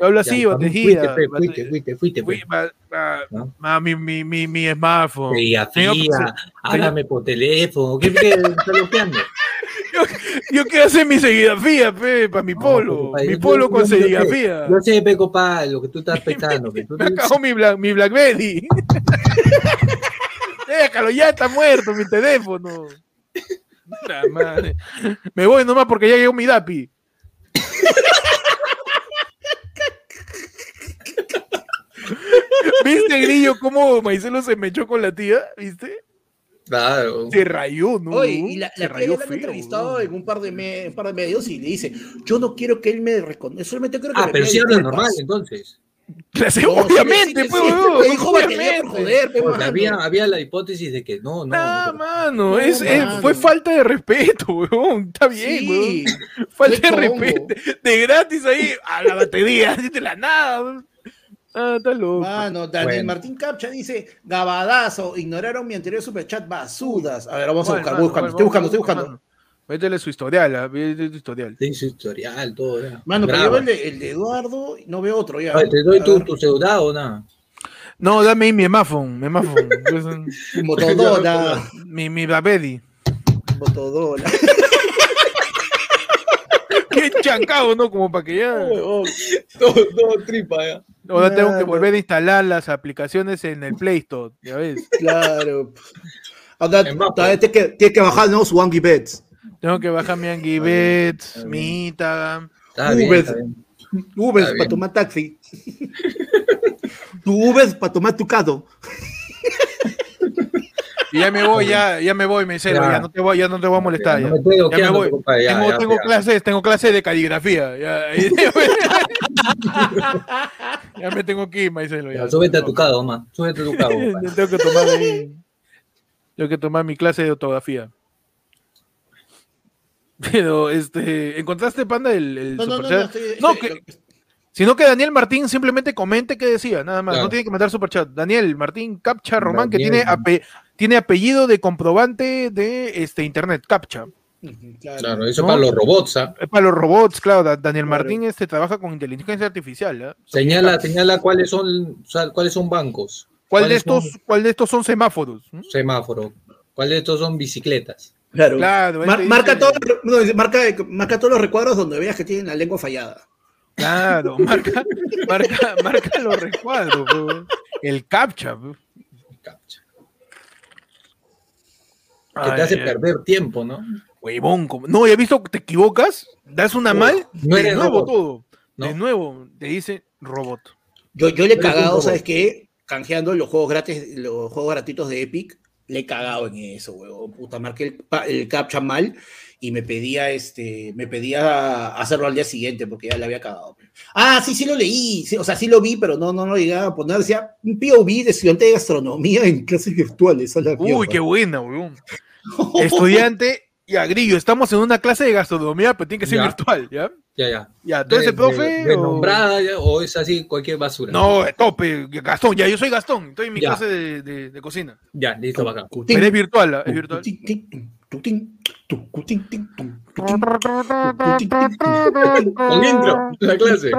Yo hablo así, mí batejía, Fuiste, fuiste, fuiste, fuiste, Fui- pe. ma- ma- ¿No? ma- mi, mi, mi, mi smartphone. Serigrafía, Señor, háblame por teléfono. ¿Qué qué me está bloqueando? Yo quiero hacer mi serigrafía, pe, para mi polo. mi polo yo- con yo sé, serigrafía. Yo sé, pe, compadre, lo que tú estás pensando. tú- Me acabó mi, Black, mi Blackberry. Déjalo, ya está muerto mi teléfono. Madre. Me voy nomás porque ya llegó mi DAPI. ¿Viste, Grillo, cómo Maicelo se me echó con la tía? ¿Viste? Claro. Se rayó, ¿no? Oye, y la, la rayó la han entrevistado ¿no? en un par, de me- un par de medios y le dice, yo no quiero que él me reconozca, solamente quiero que Ah, me pero sí habla disculpas". normal, entonces. Sí, No, sí, obviamente, sí, pues, sí, dijo por obviamente. joder, mano. había, había la hipótesis de que no, no. Nah, mano, No, es, fue falta de respeto, weón. Está bien, Sí, weón. Falta de respeto. De gratis ahí a la batería, de la nada. Ah, está loco. Mano, Daniel Bueno. Martín Capcha dice, Gabadazo, ignoraron mi anterior superchat, basudas. A ver, vamos a ¿Cuál, buscar, mano? voy buscando, ¿Cuál? estoy buscando, estoy buscando. mano. Métele su historial, ah, métele su historial. Sí, su historial, todo. ya. Mano, pero yo el de, el de Eduardo, y no veo otro ya. Oye, te doy A tu, tu pseudado o nada. No, dame ahí mi smartphone, mi tu Motorola, mi, mi Blackberry. Motorola. Qué chancado, ¿no? Como para que ya. Todo, todo tripa, ya. Ahora tengo que volver a instalar las aplicaciones en el Play Store, ya ves. Claro. Ahora, tienes que, tienes que bajar ¿no? su Angry Bets. Tengo que bajar mi Angry Está bien, Birds, está mi Instagram. Está bien, Uber. está bien. Uber Está para tomar taxi. tu Uber para tomar tu caso. Y ya me voy, ya, ya me voy, me Ya. ya no te voy, ya no te voy a molestar. No ya. me estoy Ya me voy. compadre, ya, tengo ya, tengo ya. clases, tengo clases de caligrafía. Ya, me tengo que ir, Maicelo. Ya, Ya, súbete a tu cado, ma. Súbete a tu cabo. tengo que tomar ahí- tengo que tomar mi clase de ortografía. Pero, este, ¿encontraste, Panda, el, el No, no, no, no, superchat? estoy- No, estoy- que- Sino que Daniel Martín simplemente comente qué decía, nada más. Claro. No tiene que mandar superchat. Daniel Martín Capcha Román, que tiene, ape- tiene apellido de comprobante de este internet, CAPTCHA. Claro. Claro, eso ¿No? para los robots. ¿ah? Es para los robots, claro. Da- Daniel Claro. Martín este, trabaja con inteligencia artificial. ¿ah? Señala, señala cuáles son, o sea, cuáles son bancos. ¿Cuál de, ¿Cuáles estos, son ¿Cuál de estos son semáforos? ¿Mm? semáforos? ¿Cuáles de estos son bicicletas? Claro. Claro, Mar- él te marca, todo- no, marca, marca todos los recuadros donde veas que tienen la lengua fallada. Claro, marca, marca, marca los recuadros. El CAPTCHA. pues. Que te hace perder tiempo, ¿no? Huevón, como- no, ya he visto que te equivocas, das una mal, no de nuevo robot, todo. ¿no? De nuevo, te dice robot. Yo, yo le he cagado. ¿sabes qué? Canjeando los juegos gratis, los juegos gratuitos de Epic, le he cagado en eso, huevón. Puta, marqué el, el captcha mal y me pedía este, me pedía hacerlo al día siguiente porque ya le había cagado. Ah, sí, sí lo leí, sí, o sea, sí lo vi, pero no, no lo llegaba a poner. Decía un POV de estudiante de gastronomía en clases virtuales. a la Uy, mierda. qué buena, weón. Estudiante, ya, Grillo, estamos en una clase de gastronomía, pero tiene que ser Ya. virtual, ¿ya? Ya, ya. Ya, ¿tú eres De- profe? de- o- renombrada, ya, o es así cualquier basura. No, de tope, Gastón, ya, yo soy Gastón, estoy en mi Ya. clase de, de- de cocina. Ya, listo, bacán. Pero es virtual, ¿ah? es virtual. Con intro, la clase.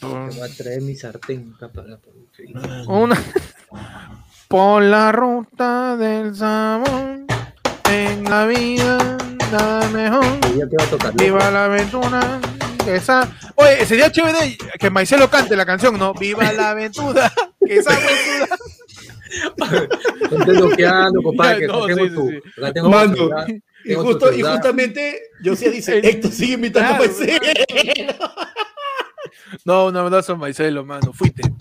Voy a traer mi sartén para- Una... Por la ruta del sabor, en la vida nada mejor. Viva la aventura. Esa... Oye, sería chévere que Maicelo cante la canción, ¿no? Viva la aventura. Que esa aventura. Estoy bloqueando, compadre, que no, acá tengo sí, sí, sí. celular, Y, justo, y justamente, yo sí dice, Héctor sigue imitando Claro, a Maicelo. No, un abrazo a Maicelo, mano. Fuiste.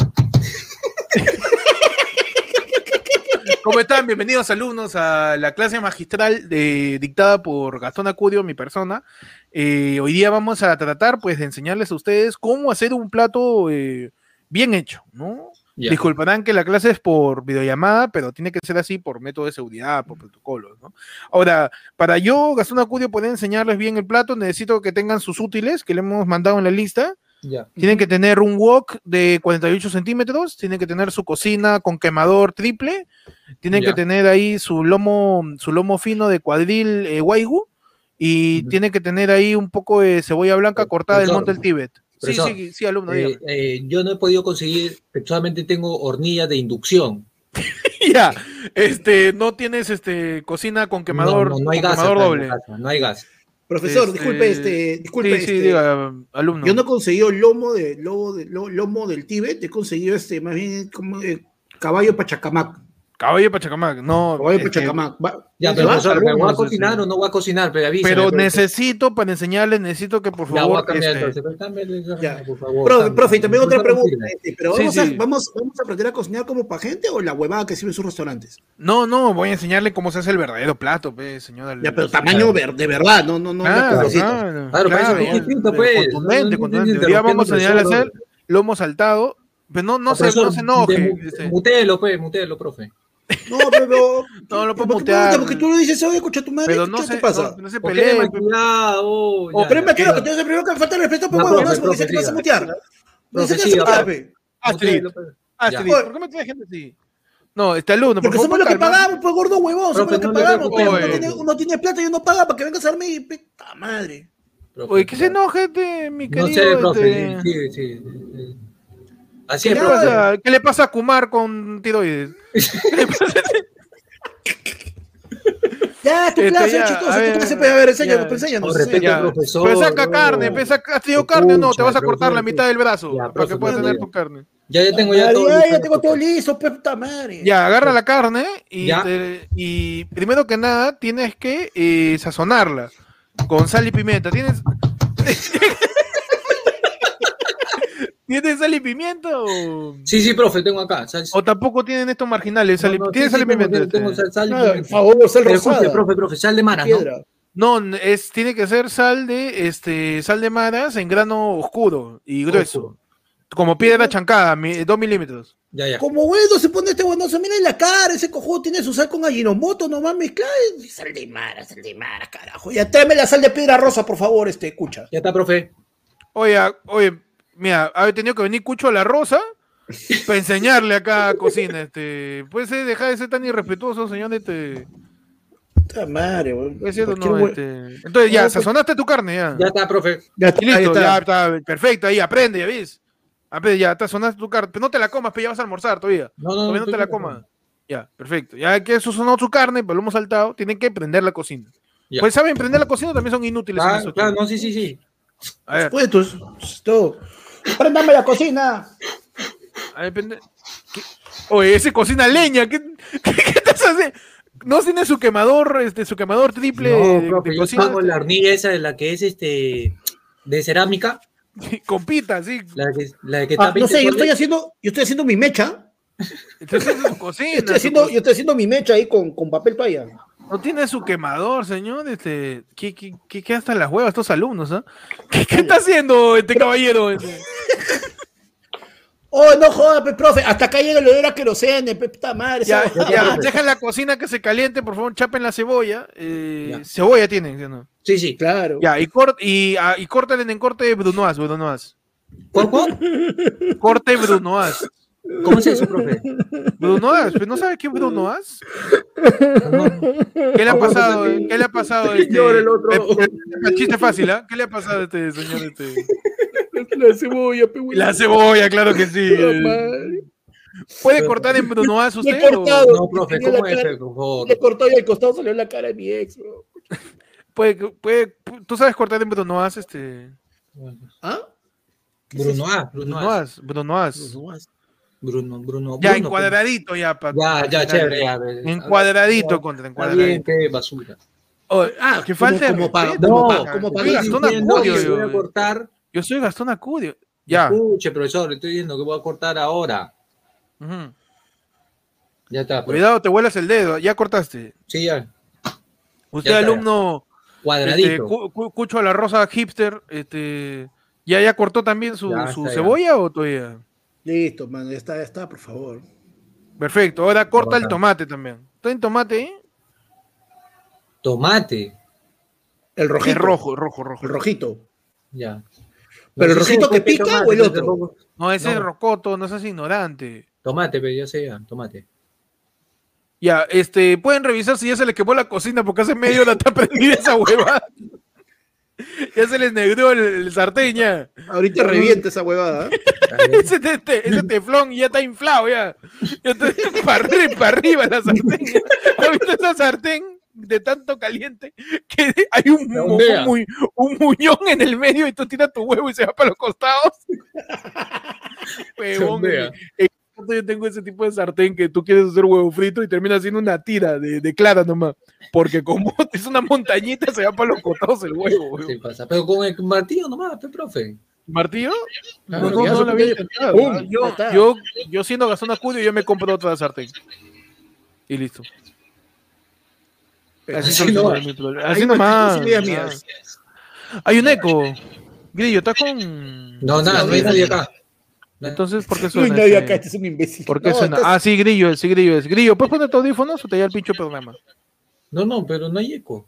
¿Cómo están? Bienvenidos alumnos a la clase magistral de- dictada por Gastón Acudio, mi persona. Eh, hoy día vamos a tratar pues de enseñarles a ustedes cómo hacer un plato eh, bien hecho, ¿no? Ya. Disculparán que la clase es por videollamada, pero tiene que ser así por método de seguridad, por protocolos, ¿no? Ahora, para yo, Gastón Acudio, poder enseñarles bien el plato, necesito que tengan sus útiles que le hemos mandado en la lista. Ya. Tienen que tener un wok de 48 centímetros, tienen que tener su cocina con quemador triple, tienen Ya. que tener ahí su lomo, su lomo fino de cuadril eh, waigu y Ujú. tienen que tener ahí un poco de cebolla blanca cortada del monte del Tíbet. Sí, profesor, sí, sí, alumno, Eh, eh, yo no he podido conseguir, solamente tengo hornillas de inducción. ya, este, no tienes este cocina con quemador, no, no, no hay con gas. quemador acá en doble. la casa, no hay gas. Profesor, Este, disculpe, este, disculpe, sí, sí, este, diga, alumno. yo no he conseguido lomo de, lomo de, lo- lomo del Tíbet, he conseguido este, más bien como eh, caballo pachacamac. Caballo de Pachacamac, no. Caballo este, pachacamac. Va- Ya, ¿se pero va? profesor, ¿me voy a algunos, cocinar este, o no voy a cocinar? Pero avísame, pero necesito, para enseñarles, necesito que por Ya voy a favor. cambiar este, entonces. pero cámbiale, Ya. por favor. Profe, y también otra pregunta. sirve. este, pero Sí, vamos, sí. A, vamos, ¿vamos a aprender a cocinar como para gente o la huevada que sirven sus restaurantes? No, no, voy a enseñarle cómo se hace el verdadero plato, pues, señora. Ya, pero tamaño ver- de verdad, no, no, no. Claro, claro, Claro, para eso es distinto, pues. Contundente, No, no, no contundente. Hoy vamos a enseñarle a hacer lomo saltado, pero no, no, se, Profesor, no se enoje. este. Mutelo, pues, mutelo, profe. No, pero. No, lo puedo ¿por qué mutear. Porque tú le dices, oye, escucha tu madre, Pero ¿qué no te se, pasa? no, no se ¿Por qué peleen. O espérame, ya. quiero que te hace primero que me falta el respeto, pues, huevón, ¿no? Porque se te vas a mutear. No se te siga, mutear, profe. pe. Astrid. Astrid. ¿por qué me traes gente así? No, este alumno, por Porque favor, somos los que pagamos, pues, gordo huevón, somos los que no pagamos. pues, Uno tiene, plata y uno paga para que vengas a dormir. Puta madre. Oye, que se enoje, mi No querido. sé, profe. este, Sí, sí. Así ¿Qué es, le, pasa, ¿Qué le pasa a Kumar con tiroides? ¿Qué le pasa? Ya, es tu Este, clase, ya, chistoso, a tu ver, clase, pues, a ver, enséñanos, pues, enséñanos. Profesor. Pero saca no. carne, pues, saca- ¿has tenido carne o no? Te vas a cortar la mitad del brazo Ya, para que puedas ya, tener ya. tu carne. Ya, ya tengo ya todo. ya, listo, ya tengo todo listo, pues, puta madre. Ya, agarra la carne y, te- y primero que nada tienes que eh, sazonarla con sal y pimienta. ¿Tienes, ¿Tienes sal y pimienta o, Sí, sí, profe, tengo acá. Sal- o tampoco tienen estos marginales? Sal y- No, no, ¿Tienes sí, sal y tengo- pimienta? Tengo este? sal, sal y Ah, pimienta. por favor, sal Pero escuche, rosada. profe, profe, sal de maras, ¿no? Piedra. No, es, tiene que ser sal de este sal de maras en grano oscuro y grueso. Oscuro. Como piedra chancada, mi- dos milímetros. Ya, ya. Como bueno se pone este buenoso, mira en la cara, ese cojudo tiene su sal con nomás mezclada. y Sal de mara, sal de mara, carajo. Ya tráeme la sal de piedra rosa, por favor, este, escucha. Ya está, profe. Oye, oye, mira, ha tenido que venir Cucho a la Rosa para enseñarle acá a cocina. Este, puede ser dejar de ser tan irrespetuoso, señor. Este, Puta madre, weón. puede ser o Cualquier no, este. Entonces ya, No, pues- sazonaste tu carne ya. Ya está, profe. Ya está, Y ahí listo, está. ya está, perfecto, ahí aprende, ya ves. Aprende, ya, sazonaste tu carne, pero no te la comas, pero ya vas a almorzar todavía. No, no, Todavía no estoy te la comas. Ya, perfecto. Ya que eso sonó su carne, pero lo hemos saltado, tienen que prender la cocina. Ya. Pues saben prender la cocina, también son inútiles. en Claro, chicos. no, sí, sí, sí. A ver, Pues tú. Préndame la cocina. Oye, ese cocina leña, ¿qué, qué, qué estás haciendo? No tiene su quemador, este, su quemador triple de, No, profe, de yo cocina pago la hornilla esa de la que es este de cerámica, con pita, sí. la que, la que Ah, está no sé, yo 20 estoy haciendo, yo estoy haciendo mi mecha. Entonces es su cocina. Yo estoy su haciendo, co- yo estoy haciendo mi mecha ahí con, con papel paya. No tiene su quemador, señor. Este, ¿qué, qué, qué, qué hasta las huevas estos alumnos, ah? ¿Qué, qué está haciendo este caballero? Este? Oh, no jodas, pe, profe. Hasta acá llega el olor a querosene, pe, puta madre. Ya, ya, deja la cocina que se caliente, por favor, chapen la cebolla. Eh, cebolla tienen, ¿sí o no? Sí, sí. Claro. Ya, y, cort, y, ah, y córtalen en corte brunoise, brunoise. ¿Cuál, cuál? Corte brunoise. ¿Cómo es eso, profe? Brunoise, ¿pero no sabe qué es brunoise? No, ¿Qué le ha pasado? ¿Qué le ha pasado? Este, Señor, el otro. chiste fácil, ¿ah? ¿Qué le ha pasado a este señor? Este? La cebolla, pe, güey. La cebolla, claro que sí. ¿Puede cortar en brunoise Le he usted? o- cortado. no, profe, ¿cómo es eso? Le cortó y al costado salió la cara de mi ex, bro. Puede, puede, ¿Tú sabes cortar en brunoise? Este? ¿Ah? Bruno A, Bruno A. Brunoise, brunoise. Bruno, Bruno. Ya, Bruno, encuadradito ya. Pa, Ya, ya, chévere, ya. ve. Encuadradito contra Está bien, encuadradito. qué basura. Oh, Ah, que falta como No, como pa- estoy Gastón Acudio, que voy yo- a cortar. Yo soy Gastón Acudio. Ya. Escuche, profesor, le estoy diciendo que voy a cortar ahora. Ya está. profe. Cuidado, te vuelas el dedo. Ya cortaste. Sí, ya. Usted, Ya está, alumno este, Cuadradito. cu- cu- Cucho a la Rosa hipster, este, ¿ya, ya cortó también su, Ya su ya. cebolla o todavía? Listo, mano, ya está, ya está, por favor. Perfecto. Ahora corta el tomate también. ¿Está en tomate ahí? Tomate. El rojito. rojo, rojo, rojo. El rojito. Ya. ¿Pero el No rojito que pica tomate, o el otro? tampoco- No, ese No. es rocoto, no seas ignorante. Tomate, pero ya sé, ya, tomate. Ya, este, pueden revisar si ya se les quemó la cocina porque hace media hora está prendida esa hueva. ya se les negrió el, el sartén ya. Ahorita revienta esa huevada. ¿eh? Ese, te- ese teflón ya está inflado ya. Ya está para arriba, para arriba la sartén. ya. ¿Has visto esa sartén de tanto caliente que hay un, un, mu- un muñón en el medio y tú tiras tu huevo y se va para los costados? Huevón, en- en yo tengo ese tipo de sartén que tú quieres hacer huevo frito y termina siendo una tira de, de clara nomás. Porque como es una montañita, se va para los costados el huevo. Sí pasa. Pero con el martillo nomás, profe. ¿Martillo? No, Claro, no, no Yo, yo, yo siendo Gastón Acudio, yo me compro otra sartén. Y listo. Así, Así. Hay Así nomás. Hay un eco. Grillo, ¿estás con...? No, nada, no hay nadie acá. Entonces, ¿por qué No hay suena nadie ese- acá, este es un imbécil. ¿Por qué No, suena? estás- Ah, sí, Grillo, es, sí, Grillo es. Grillo, ¿puedes poner tu audífonos o te da el pincho programa? No, no, pero no hay eco.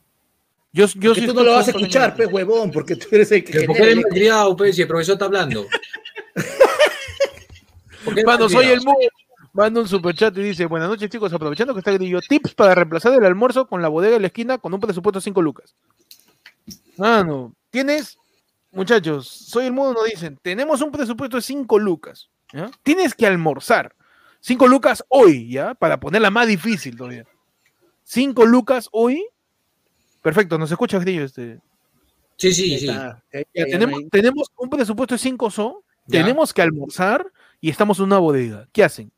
Yo, yo porque sí tú no lo vas a escuchar, pues, huevón, porque tú eres el que ¿Por qué genera eres malcriado, pe, si el profesor está hablando? ¿Por qué eres Mano, soy el Mu. Manda un superchat y dice, buenas noches chicos, aprovechando que está Grillo, tips para reemplazar el almuerzo con la bodega de la esquina con un presupuesto de 5 lucas. Mano, tienes, muchachos, soy el mundo, nos dicen, tenemos un presupuesto de 5 lucas. ¿ya? Tienes que almorzar. 5 lucas hoy, ¿ya? Para ponerla más difícil todavía. 5 lucas hoy. Perfecto, nos escucha Grillo. Este. Sí, sí, sí. Ya, tenemos, tenemos un presupuesto de 5 so, tenemos que almorzar y estamos en una bodega. ¿Qué hacen?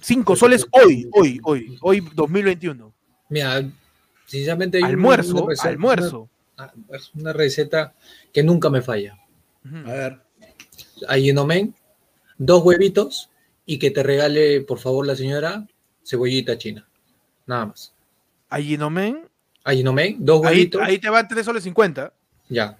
5 soles hoy, hoy, hoy, hoy 2021. Mira, sinceramente hay Almuerzo, una almuerzo. Una- es una receta que nunca me falla. Ujú. A ver. Ayinomen, dos huevitos y que te regale, por favor, la señora cebollita china. Nada más. Ayinomen, Ayinomen, dos ahí, huevitos. ahí te va 3 soles 50. Ya.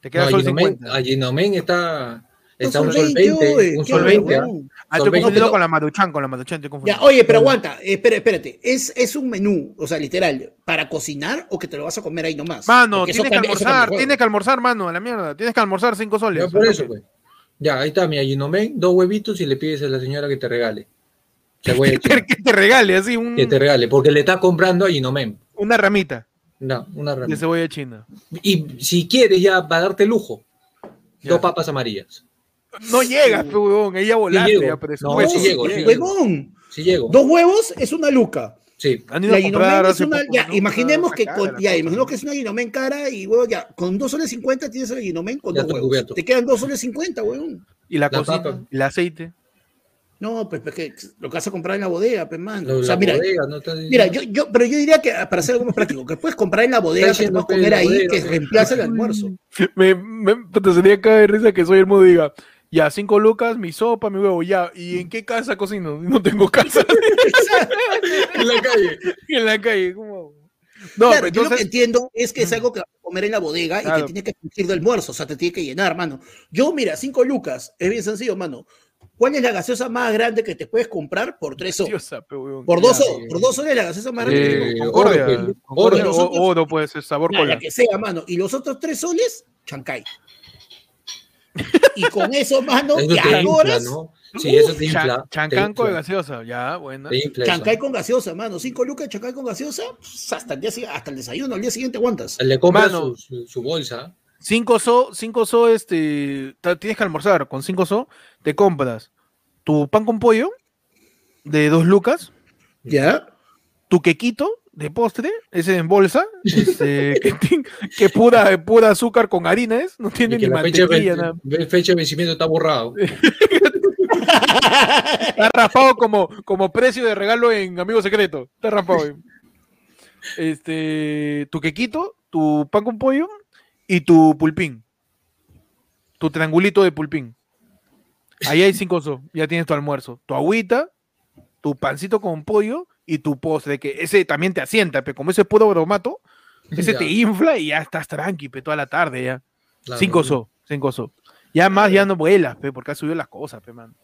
Te queda No, sol Ayinomen, 50. Ayinomen está. Está un Sol sol 20, 20, oye, un sol 20. ¿ah? huevón. Ah, estoy 20. confundido No, con la Maruchan, con la Maruchan, estoy confundido. Ya, oye, pero aguanta, espera, espérate. ¿Es, ¿Es un menú, o sea, literal, para cocinar o que te lo vas a comer ahí nomás? Mano, Porque tienes que almorzar, tienes que almorzar, mano, a la mierda. Tienes que almorzar cinco soles. Ya, por eso, pues. Ya, ahí está mi Ayinomen, dos huevitos y le pides a la señora que te regale. Que, te regale así un- Que te regale, porque le está comprando Ayinomen. una ramita No, una de ramita. cebolla china. Y si quieres ya, va a darte lujo, Ya. dos papas amarillas. No llegas, pe, huevón, pero eso No, sí llego, sí llego. Huevón, Si llego. dos huevos es una luca. Sí. Han ido La a comprar hace una, poco, ya, ¿no? imaginemos Está que cara con, la ya, cosa, imaginemos ¿no? que es una guinomen cara y huevo, ya, con dos soles 50 tienes el guinomen con Ya dos huevos. cubierto. Te quedan dos soles 50, huevón. Y la, La papa. el aceite. No, pues, pues, que lo que vas a comprar en la bodega, pues, mano. Lo- o sea, mira, bodega, ¿no? Mira, yo, yo, pero yo diría que para hacer algo más práctico, que puedes comprar en la bodega, que puedes comer pues, ahí, bodega, que pues. reemplaza el almuerzo. Me, me te sería caer de risa que soy el diga, ya, cinco lucas, mi sopa, mi huevo, ya. ¿Y en qué casa cocino? No tengo casa en la calle. en la calle. ¿cómo? No, claro, pero yo lo que entiendo es que es algo que vas a comer en la bodega y Claro. que tiene que surgir de almuerzo, o sea, te tiene que llenar, mano. Yo, mira, cinco lucas, es bien sencillo, mano. ¿Cuál es la gaseosa más grande que te puedes comprar por tres soles? Por dos sí. por dos soles la gaseosa más grande que Eh. Concordia, pues, Concordia, oro. puede ser sabor cola. la que sea, mano. Y los otros tres soles, chancay. Y con eso, mano, Eso y te infla, ahora ¿no? Sí, eso te Cha- infla. de gaseosa, ya, bueno. chancay con gaseosa, mano. Cinco lucas, chancay con gaseosa, pues, hasta el, día, hasta el desayuno, al día siguiente aguantas. Le compras Mano. su, su- su bolsa. Cinco so, cinco so, este, tienes que almorzar. Con cinco so, te compras tu pan con pollo de dos lucas, ¿Ya? tu quequito de postre, ese en bolsa, este, que, que pura, pura azúcar con harina es, no tiene Y que ni la fecha mantequilla, nada. fecha de vencimiento está borrado. Está raspado como, como precio de regalo en Amigo Secreto. Está raspado. Este, tu quequito, tu pan con pollo y tu pulpín. Tu triangulito de pulpín. Ahí hay cinco so. Ya tienes tu almuerzo. Tu agüita, tu pancito con pollo y tu postre, que ese también te asienta, pero como ese es puro bromato, ese Ya, te infla y ya estás tranqui, pe, toda la tarde ya. claro. Cinco so, cinco so. Ya más ya no vuelas, pe, porque has subido las cosas, pe, man.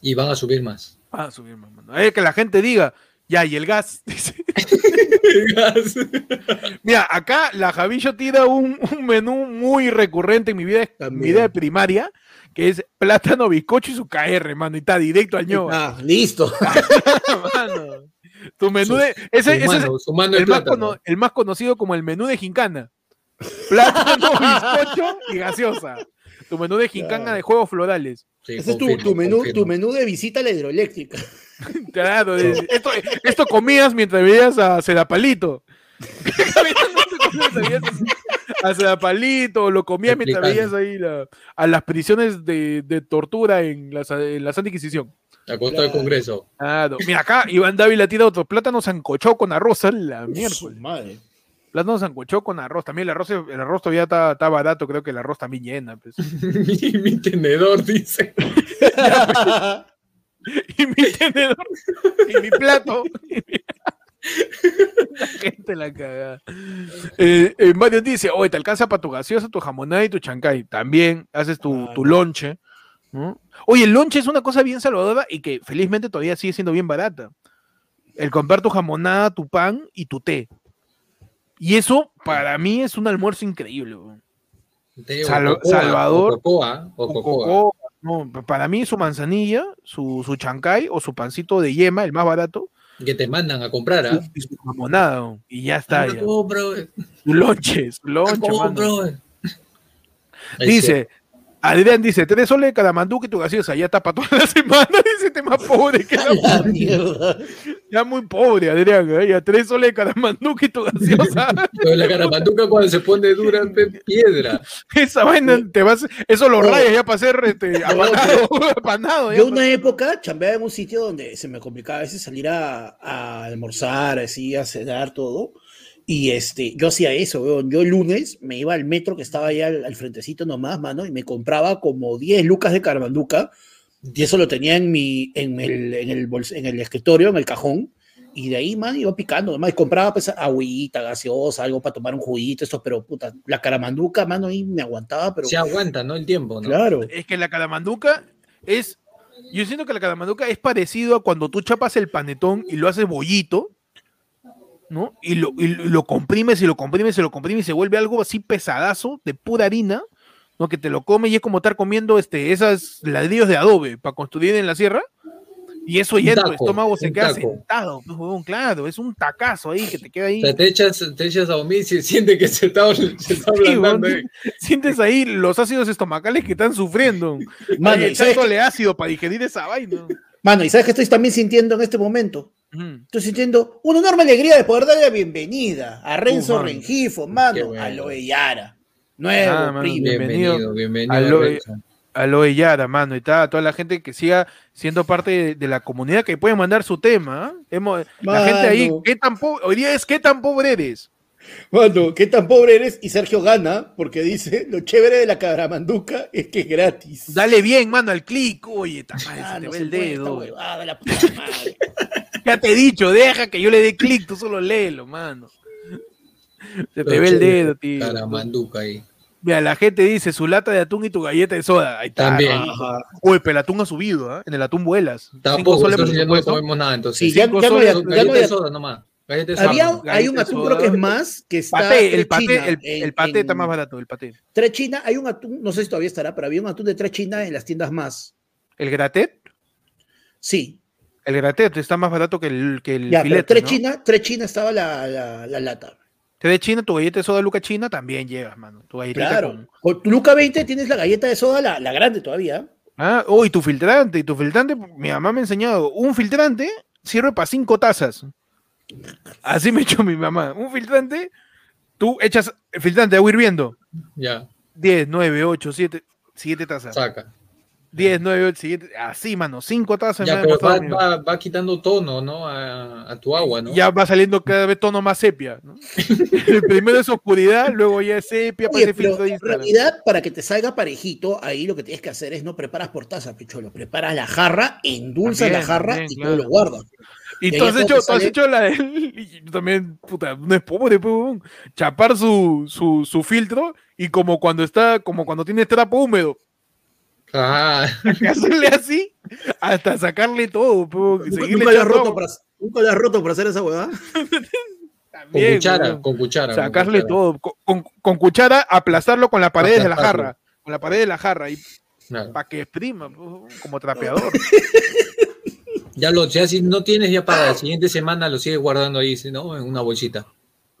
Y van a subir más. A subir más, mano. Es que la gente diga, ya, y el gas. Dice. Mira, acá la Javillo tira un, un menú muy recurrente en mi vida, en mi vida de primaria, que es plátano, bizcocho y su KR, mano, y está directo al ño. Ah, listo. mano. Tu menú de. Ese, su ese es su mano el más, plátano. cono- el más conocido como el menú de gincana. Plátano, bizcocho y gaseosa. Tu menú de gincana Claro. de juegos florales. Sí, Ese es tu, tu menú, confirmo. tu menú de visita a la hidroeléctrica. Claro, de- esto, esto comías mientras veías a Sedapalito. A Sedapalito, lo comías mientras veías ahí la- a las prisiones de, de tortura en la, sa- en la Santa Inquisición. A costa Claro. del Congreso. Claro. Mira acá, Iván Dávila tira otro plátano sancochado con arroz, a la miércoles. madre. Plátano sancochado con arroz. También el arroz, el arroz todavía está, está barato, creo que el arroz también llena. pues. mi, mi tenedor dice. y mi tenedor y mi plato. la gente la caga. Eh, eh, Mario dice, oye, te alcanza para tu gaseosa, tu jamonada y tu chancay. También haces tu, tu lonche. ¿no? Oye, el lonche es una cosa bien salvadora y que felizmente todavía sigue siendo bien barata. El comprar tu jamonada, tu pan y tu té. Y eso para mí es un almuerzo increíble. Sal- cocoa, Salvador. O cocoa. O Con cocoa. cocoa, no, para mí su manzanilla, su, su chancay o su pancito de yema, el más barato, Que te mandan a comprar, ¿ah? y ya está. ya. compro, Su lonche, su lonche, compro. Dice, Adrián dice, tres soles de caramanduca y tu gaseosa, ya está para toda la semana, dice, este más pobre que la mierda. ya muy pobre, Adrián, ¿eh? ya tres soles de caramanduca y tu gaseosa, Pero la caramanduca cuando se pone dura piedra. esa vaina, te vas, eso lo No. rayas ya para ser este, apanado, apanado, Yo una época chambeaba en un sitio donde se me complicaba a veces salir a, a almorzar, así, a cenar, todo. Y este, yo hacía eso, weón. Yo el lunes me iba al metro que estaba allá al, al frentecito nomás, mano, y me compraba como 10 lucas de caramanduca. Y eso lo tenía en mi, en el, en el, bols- en el escritorio, en el cajón. Y de ahí, man, iba picando. Además, compraba pues agüita, gaseosa, algo para tomar un juguito, eso, pero puta, la caramanduca, mano, ahí me aguantaba, pero. Se aguanta, ¿no? El tiempo, ¿no? Claro. Es que la calamanduca es. Yo siento que la calamanduca es parecido a cuando tú chapas el panetón y lo haces bollito, ¿no? Y lo, y lo comprimes y lo comprimes y lo comprimes y se vuelve algo así pesadazo de pura harina, ¿no? Que te lo comes y es como estar comiendo este, esas ladrillos de adobe para construir en la sierra. Y eso ya en tu taco, estómago se queda taco. sentado, pues, claro, es un tacazo ahí que te queda ahí. O sea, te echas, te echas a y se siente que se está, se está Sí, sientes ahí los ácidos estomacales que están sufriendo. Mano, ¿y sabes echándole ácido para digerir esa vaina. Mano, ¿y sabes qué estoy también sintiendo en este momento? Estoy sintiendo una enorme alegría de poder darle la bienvenida a Renzo mano. Rengifo, mano, bueno. a Loe Yara. Nuevo, Ah, mano, primo. bienvenido. Bienvenido, Renzo. Aloe Yara, mano, y ta- toda la gente que siga siendo parte de, de la comunidad que puede mandar su tema. ¿ah? Hemos- la gente ahí. ¿qué tan po- hoy día es qué tan pobre eres. Mano, qué tan pobre eres. Y Sergio gana porque dice: Lo chévere de la caramanduca es que es gratis. Dale bien, mano, al clic. Oye, ta madre, Ah, se te no ve se el puede dedo. huevada, la puta madre. Ya te he dicho, deja que yo le dé clic, tú solo léelo, mano. Se te ve el dedo, tío. Caramanduca ahí. Mira, la gente dice su lata de atún y tu galleta de soda. Ahí está. También. Ajá. Uy, pero el atún ha subido, ¿ah? En el atún vuelas. Tampoco, soles entonces ya no comemos nada. Entonces, Sí, ya, no ya Galleta de soda nomás. Galleta de Había, soda. hay un atún, soda. creo que es más, que está. Paté, el paté, China, el, en- el paté está más barato, el paté. Tres China, hay un atún, no sé si todavía estará, pero había un atún de tres China en las tiendas más. El gratet, Sí, el gratet está más barato que el, que el ya, pero filete, tres ¿no? China, tres China estaba la, la, la lata. Te de China, tu galleta de soda Luca China también llevas, mano. Tu Claro. con- Con tu Luca 20 tienes la galleta de soda, la, la grande todavía. Ah, oh, y tu filtrante, y tu filtrante, mi mamá me ha enseñado, un filtrante sirve para cinco tazas. Así me echó mi mamá. Un filtrante, tú echas el filtrante de agua hirviendo. Ya, 10, 9, 8, 7, 7 tazas. saca. 10, 9, 8, 7, así, mano, 5 tazas. Ya, pero va, va, va quitando tono, ¿no? A, a tu agua, ¿no? Ya va saliendo cada vez tono más sepia. ¿no? Primero es oscuridad, luego ya es sepia, Oye, parece pero filtro de en realidad, para que te salga parejito, ahí lo que tienes que hacer es no preparas por taza, picholo. Preparas la jarra, endulzas la jarra también, y claro. todo lo guardas. Y Y tú has, hecho, tú has hecho la yo también, puta, no es pobre, pues, chapar su, su, su filtro y como cuando está, como cuando tiene trapo húmedo, Ah, hacerle así hasta sacarle todo, y Nunca, roto para, nunca roto para hacer esa huevada. con también, cuchara, con cuchara. con Sacarle cuchara. todo, con, con- con cuchara, aplastarlo con la pared de la jarra, con la pared de la jarra, y Claro. para que exprima, huevón, como trapeador. Ya lo, ya si no tienes, ya para la siguiente semana lo sigues guardando ahí, ¿no? En una bolsita.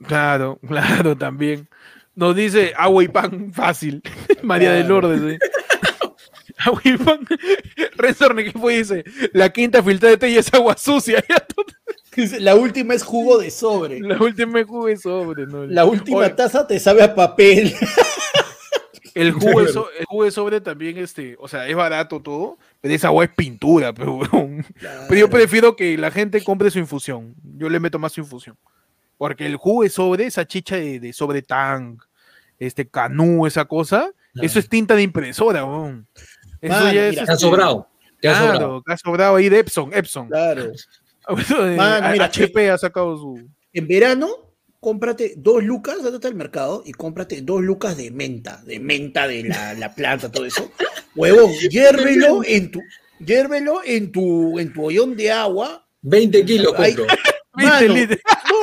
Claro, claro, también. Nos dice agua y pan fácil. María del. Lourdes. ¿eh? y pan. Renzo Requifo dice: La quinta filtrada de té y es agua sucia. La última es jugo de sobre. La última es jugo de sobre. ¿no? La última Oye, taza te sabe a papel. el, jugo de so- el jugo de sobre también, este, o sea, es barato todo, pero esa agua es pintura. Pero, pero yo prefiero que la gente compre su infusión. Yo le meto más su infusión. Porque el jugo de sobre, esa chicha de, de sobre tang, este canú, esa cosa, Claro. eso es tinta de impresora. huevón. Eso Mano, ya es. mira, Te ha este, sobrado. Te ha sobrado. Claro, ha sobrado ahí de Epson. Epson. Claro. Eh, Mano, mira, HP ha sacado su. En verano, cómprate dos lucas, andate al mercado y cómprate dos lucas de menta, de menta de la, la planta, todo eso. Huevón, hiérvelo en tu, hiérvelo en tu, en tu hoyón de agua. 20 kilos compro. ¿Viste, Mano,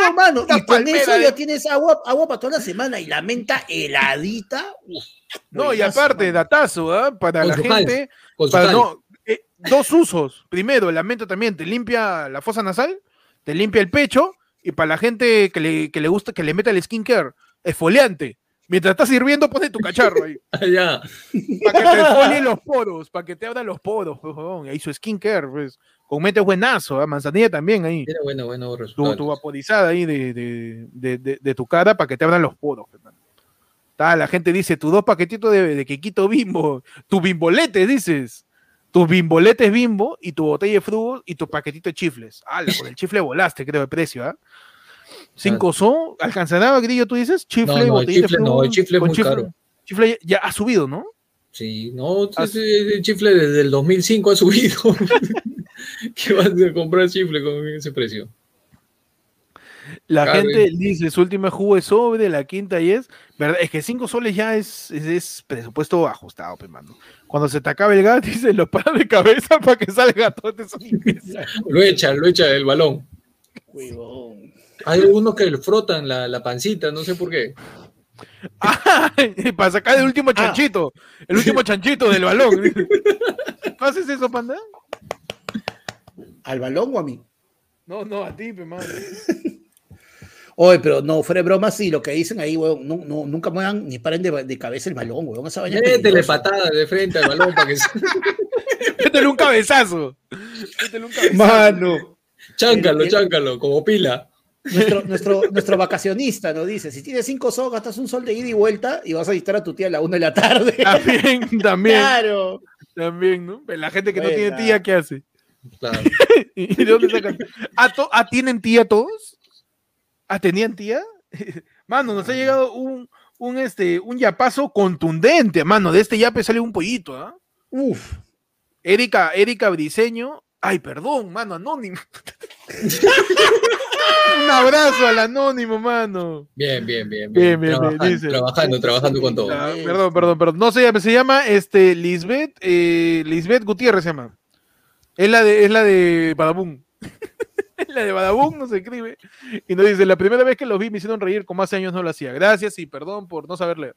no, mano, y con eso de- ya tienes agua, agua para toda la semana y la menta heladita. uf, No, y aparte, datazo, ¿ah? Para Con la gente. Para no, eh, dos usos. Primero, la menta también te limpia la fosa nasal, te limpia el pecho, y para la gente que le, que le gusta que le meta el skincare, esfoliante. Mientras estás sirviendo, pone tu cacharro ahí. Ah, ya. Para que te esfolie los poros, para que te abra los poros, pues, ahí su skincare, pues. Con mente buenazo, ¿ah? manzanilla también ahí. Tiene bueno, bueno Tu, resultado. tu vaporizada ahí de, de, de- de- de tu cara para que te abran los poros. mano. Ta, la gente dice, tus dos paquetitos de, de quequito bimbo, tus bimboletes, dices. Tus bimboletes bimbo y tu botella de frugo y tu paquetito de chifles. Ah, con el chifle volaste, creo, de precio, ¿ah? Cinco son, ¿alcanzará, Grillo, tú dices? Chifle, No, no, el botellita de chifle no, el chifle es muy caro. Chifle ya, ha subido, ¿no? Sí, no, Ah, ese, el chifle desde el 2005 ha subido. ¿Qué vas a comprar chifle con ese precio? La Claro, gente dice, su última jugo es sobre, la quinta y es, ¿verdad? Es que 5 soles ya es, es, es presupuesto ajustado, pe, mano. Cuando se te acabe el gas, dice, lo para de cabeza para que salga todo eso. Lo echa, lo echa del balón. Hay algunos que le frotan la, la pancita, no sé por qué. Ah, para sacar el último chanchito, el último chanchito del balón. ¿No haces eso, panda? ¿Al balón o a mí? No, no, a ti, pe, mano. Oye, pero no, fuera de broma, sí, lo que dicen ahí, weón, no, no, nunca muevan ni paren de, de cabeza el balón, weón. Esa vaina Métele patada de frente al balón para que. Métele un cabezazo. Métele un cabezazo. Mano. Cháncalo, El- el- cháncalo, como pila. Nuestro, nuestro, nuestro vacacionista nos dice, si tienes cinco sogas, gastas un sol de ida y vuelta y vas a visitar a tu tía a la una de la tarde. También, también, Claro. también, ¿no? La gente que no tiene tía, ¿qué hace? Claro. ¿Y de dónde sacan? ¿Ah, to- ah, tienen tía todos? ¿Ah, tenían tía? Mano, nos ha llegado un, un, este, un yapazo contundente, mano. De este yape sale un pollito, ¿ah? Uf. Erika, Erika Briseño. Ay, perdón, mano, anónimo. un abrazo al anónimo, mano. Bien, bien, bien. Bien, bien, bien, trabajando, dice. trabajando, trabajando con todo. Ah, perdón, perdón, perdón. No se llama, se llama este, Lisbeth, eh, Lisbeth Gutiérrez se llama. Es la de, es la de Badabun. la de Badabun, no se escribe. Y nos dice, la primera vez que lo vi me hicieron reír, como hace años no lo hacía. Gracias y perdón por no saber leer.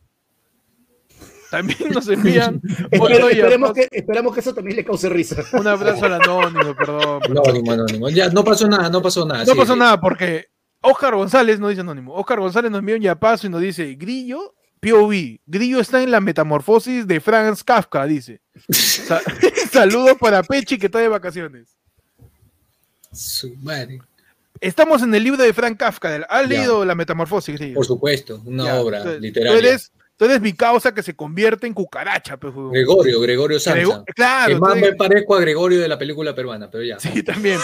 También nos envían otro Espero- esperemos, que, esperamos que eso también le cause risa. un abrazo al anónimo, perdón. perdón. Anónimo, anónimo. Ya, no pasó nada, no pasó nada. No sí, pasó sí. nada porque Oscar González no dice anónimo. Oscar González nos envía un yapazo y nos dice Grillo, POV. Grillo está en la metamorfosis de Franz Kafka, dice. Sa- Saludos para Pechi que está de vacaciones. Su madre. Estamos en el libro de Frank Kafka. ¿Has leído la metamorfosis? Por supuesto, una Ya, obra tú- literaria. Tú eres, tú eres mi causa que se convierte en cucaracha, pues. Gregorio, Gregorio Samsa. Claro, que más me parezco a Gregorio de la película peruana, pero ya. Sí, también.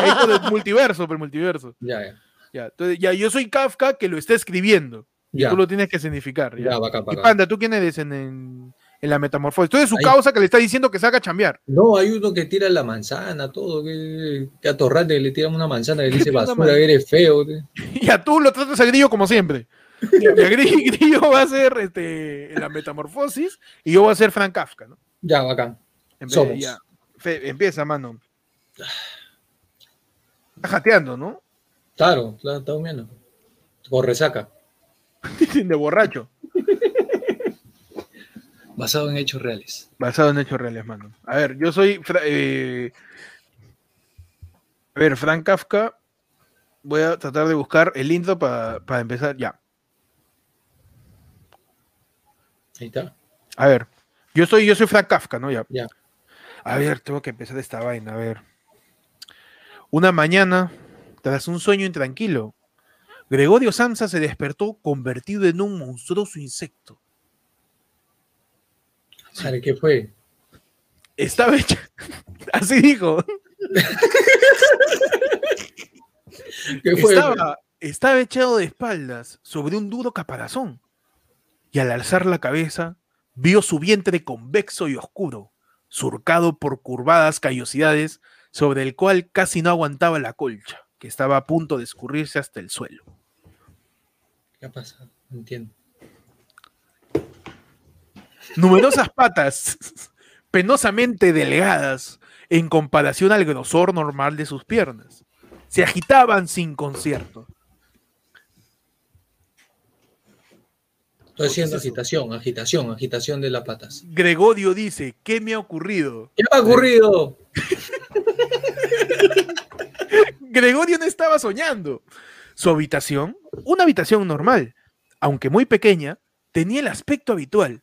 pero con el multiverso, pero el multiverso. Ya, ya. Ya, entonces, ya, yo soy Kafka que lo está escribiendo. Y tú lo tienes que significar. Ya. ya, bacán, Y. Panda, ¿tú quién eres en, en, en la metamorfosis? Eres su causa que le está diciendo que salga a chambear. No, hay uno que tira la manzana, todo, que, que a Torrante le tiran una manzana y le dice basura, eres feo. que- Y a tú lo tratas a Grillo como siempre. Y a Grillo, Grillo va a ser este, en la metamorfosis y yo voy a ser Frank Kafka, ¿no? Ya, bacán. En Somos. ya. Fe- empieza, mano. Está jateando, ¿no? Claro, claro, está durmiendo. Con resaca. De borracho. Basado en hechos reales. Basado en hechos reales, mano. A ver, yo soy. Eh, a ver, Frank Kafka. Voy a tratar de buscar el intro para para empezar. Ya. Ahí está. A ver. Yo soy, yo soy Frank Kafka, ¿no? Ya. Ya. A ver, tengo que empezar esta vaina. A ver. Una mañana, tras un sueño intranquilo, Gregorio Samsa se despertó convertido en un monstruoso insecto. ¿Qué fue? Estaba hecha. Así dijo. ¿Qué fue? Estaba, estaba echado de espaldas sobre un duro caparazón. Y al alzar la cabeza, vio su vientre convexo y oscuro, surcado por curvadas callosidades, sobre el cual casi no aguantaba la colcha, que estaba a punto de escurrirse hasta el suelo. ¿Qué ha pasado? No entiendo. Numerosas patas, penosamente delgadas en comparación al grosor normal de sus piernas, se agitaban sin concierto. Estoy haciendo agitación, agitación, agitación de las patas. Gregorio dice, ¿qué me ha ocurrido? ¿Qué me ha ocurrido? Gregorio no estaba soñando. Su habitación, una habitación normal, aunque muy pequeña, tenía el aspecto habitual.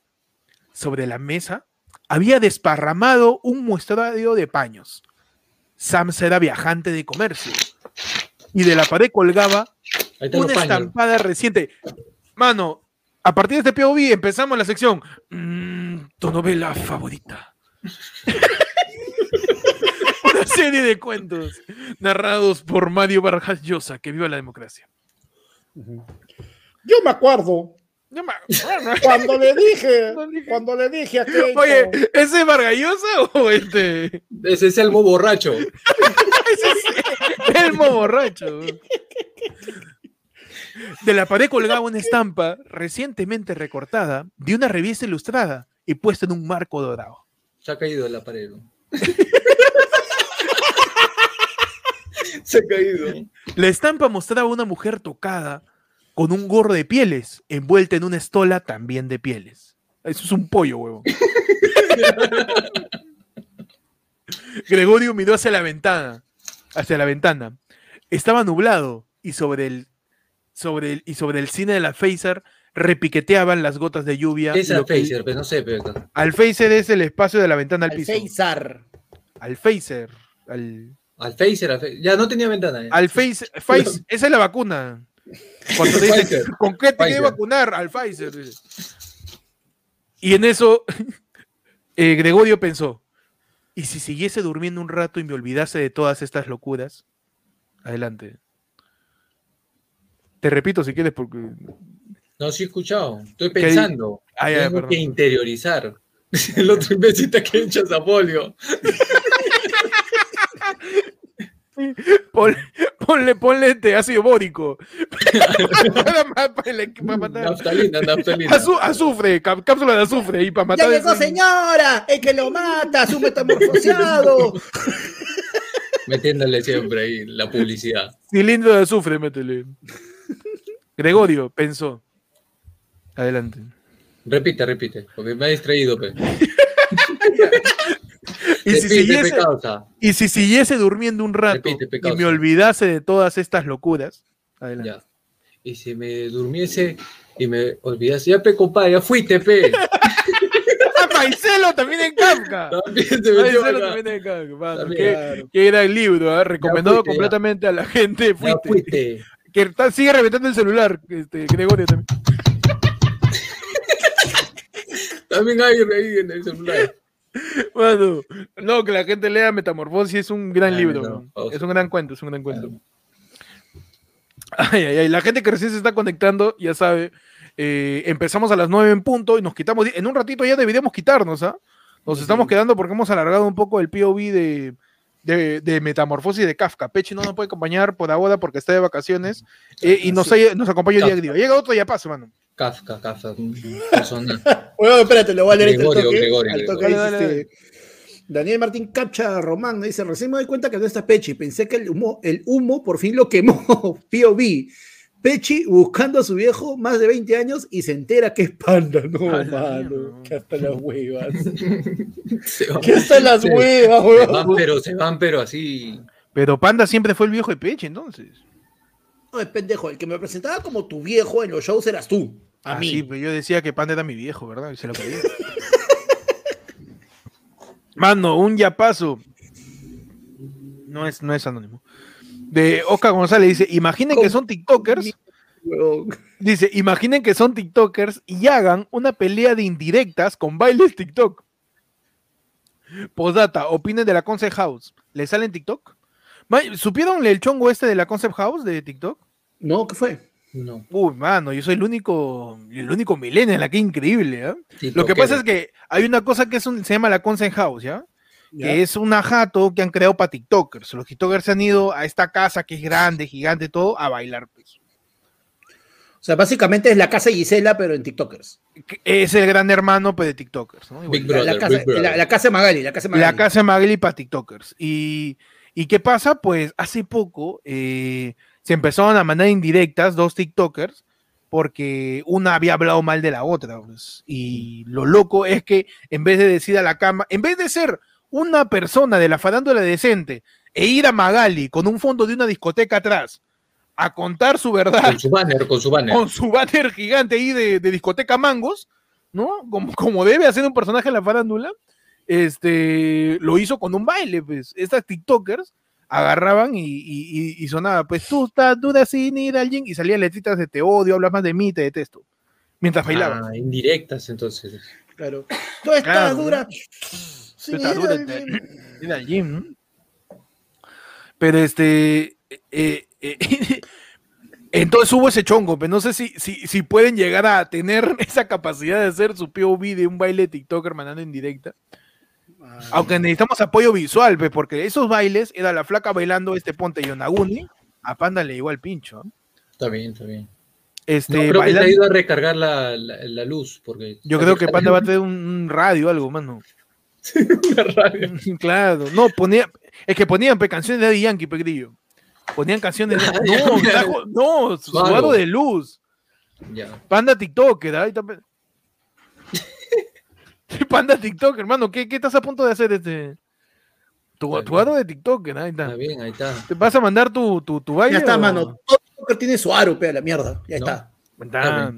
Sobre la mesa había desparramado un muestrario de paños. Samsa era viajante de comercio. Y de la pared colgaba una estampada reciente. Mano, a partir de este POV empezamos la sección. mm, tu novela favorita. una serie de cuentos narrados por Mario Vargas Llosa. Que viva la democracia. Yo me acuerdo No cuando le dije, cuando le dije a Keiko, Oye, ¿ese es Vargas Llosa o este? Ese es el mo borracho. Ese es Elmo borracho. De la pared colgaba una estampa recientemente recortada de una revista ilustrada y puesta en un marco dorado. Se ha caído de la pared. ¿no? Se ha caído. La estampa mostraba a una mujer tocada con un gorro de pieles, envuelta en una estola también de pieles. Eso es un pollo, huevo. Gregorio miró hacia la ventana, hacia la ventana. Estaba nublado y sobre el, sobre el, y sobre el cine de la Phaser repiqueteaban las gotas de lluvia. ¿Qué es que- Phaser? Pues no sé, pero Al Phaser es el espacio de la ventana al Al piso. Al Phaser. Al, al Phaser, al Phaser. Ya no tenía ventana. ya. al Phaser. Pfizer- esa es la vacuna. Cuando te dicen. ¿con qué te Pfizer. vacunar? Al Pfizer. Y en eso, eh, Gregorio pensó, ¿y si siguiese durmiendo un rato y me olvidase de todas estas locuras? Adelante. Te repito si quieres porque... No, sí he escuchado. Estoy pensando. Ah, ya, Tengo perdón. que interiorizar. El otro imbécil está que echas a polio. Ponle, ponle, ponle este ácido bórico. Naftalina, naftalina. Azu- azufre, cápsula de azufre y para ¡Ya matar. llegó, ese- señora! ¡El que lo mata! ¡Su metamorfoseado! Metiéndole siempre ahí la publicidad. Cilindro de azufre, métele. Gregorio pensó. Adelante. Repite, repite, porque me ha distraído. Pe. Y si, siguiese, pe, causa. y si siguiese durmiendo un rato Repite, y me olvidase de todas estas locuras. Adelante. Ya. Y si me durmiese y me olvidase, ya pe, compadre, ya fuiste, pe. ¡Ah, Maicelo también en Kafka! También se metió Maicelo acá. también en Kafka. mano. También, Qué, claro. qué gran libro, ¿ah? recomendado fuiste, ya. completamente a la gente. Fuiste. Que está- sigue reventando el celular, este, Gregorio también. También hay ahí en el celular. Mano, no, que la gente lea Metamorfosis es un gran libro. Es un gran cuento, es un gran cuento. Ay, ay, ay. La gente que recién se está conectando, ya sabe, eh, empezamos a las 9 en punto y nos quitamos. En un ratito ya deberíamos quitarnos, ¿ah? Nos estamos quedando porque hemos alargado un poco el POV de, de, de Metamorfosis de Kafka. Pechi no nos puede acompañar por ahora porque está de vacaciones eh, y nos, ha- nos acompaña el día Llega otro ya pasa, mano. Kafka, Kafka. Bueno, espérate, lo voy a leer este Gregorio, toque. Gregorio, Al toque Gregorio. este, Daniel Martín Capcha Román me dice, recién me doy cuenta que no está Pechi, pensé que el humo, el humo por fin lo quemó, POV. Pechi buscando a su viejo más de 20 años y se entera que es panda. No, mano, que hasta las huevas. Van, que hasta las huevas, se van, pero se van, pero así. Pero Panda siempre fue el viejo de Pechi, entonces. No, es pendejo, el que me presentaba como tu viejo en los shows eras tú, a Ah, mí. sí, pero yo decía que Panda era mi viejo, ¿verdad? Y se lo creía. Mano, un yapazo. No es, no es anónimo. De Oscar González dice: Imaginen que son TikTokers. Dice: Imaginen que son TikTokers y hagan una pelea de indirectas con bailes TikTok. Postdata, opinen de la Concept House. ¿Le sale en TikTok? ¿Supieron el chongo este de la Concept House de TikTok? No, ¿qué fue? No. Uy, mano, yo soy el único, el único millennial aquí increíble, ¿ah? Lo que pasa es que hay una cosa que es un- se llama la Consent House, ¿ya? Ya. Que es una jato que han creado para TikTokers. Los TikTokers se han ido a esta casa que es grande, gigante, todo, a bailar. Pues. O sea, básicamente es la casa de Gisela, pero en TikTokers. Es el gran hermano pues, de TikTokers, ¿no? Big. La, casa, Big Brother. la, la casa de Magali, la casa de Magali. La casa de Magali para TikTokers. Y, ¿Y qué pasa? Pues hace poco eh, se empezaron a mandar indirectas dos TikTokers porque una había hablado mal de la otra. pues. Y lo loco es que en vez de decir a la cama, en vez de ser una persona de la farándula decente e ir a Magali con un fondo de una discoteca atrás a contar su verdad Con su banner, con su banner. con su banner gigante ahí de, de discoteca Mangos, ¿no? Como, como debe hacer un personaje en la farándula, este, lo hizo con un baile, pues. Estas TikTokers agarraban y, y, y- y sonaba, pues tú estás dura sin ir al gym", y salían letritas de te odio, hablas más de mí, te detesto. Mientras bailaban. Ah, indirectas, entonces. Claro. Tú estás Claro, dura. Pero este. eh, eh, entonces hubo ese chongo, pero no sé si, si, si pueden llegar a tener esa capacidad de hacer su POV de un baile TikToker mandando en directa. Aunque necesitamos apoyo visual, pues, porque esos bailes era la flaca bailando este ponte Yonaguni, a Panda le llegó al pincho. Está bien, está bien. Este, No, creo que te ha ido a recargar la, la, la luz. Porque Yo creo que Panda va a tener un, un radio o algo, mano. Una radio. claro, no, ponía, es que ponían pe, canciones de Daddy Yankee, pe, grillo. Ponían canciones de. No, trajo- no, su Claro. aro de luz. Ya. Panda TikToker, ahí está. pe. Panda TikToker, hermano, ¿qué, ¿qué estás a punto de hacer este? Tu, tu aro de TikToker, ahí Está está. bien, ahí está. ¿Te vas a mandar tu, tu, tu baile? Ya está, o- mano. Todo TikToker tiene su aro, pe, la mierda. Ya No. está. Está- Está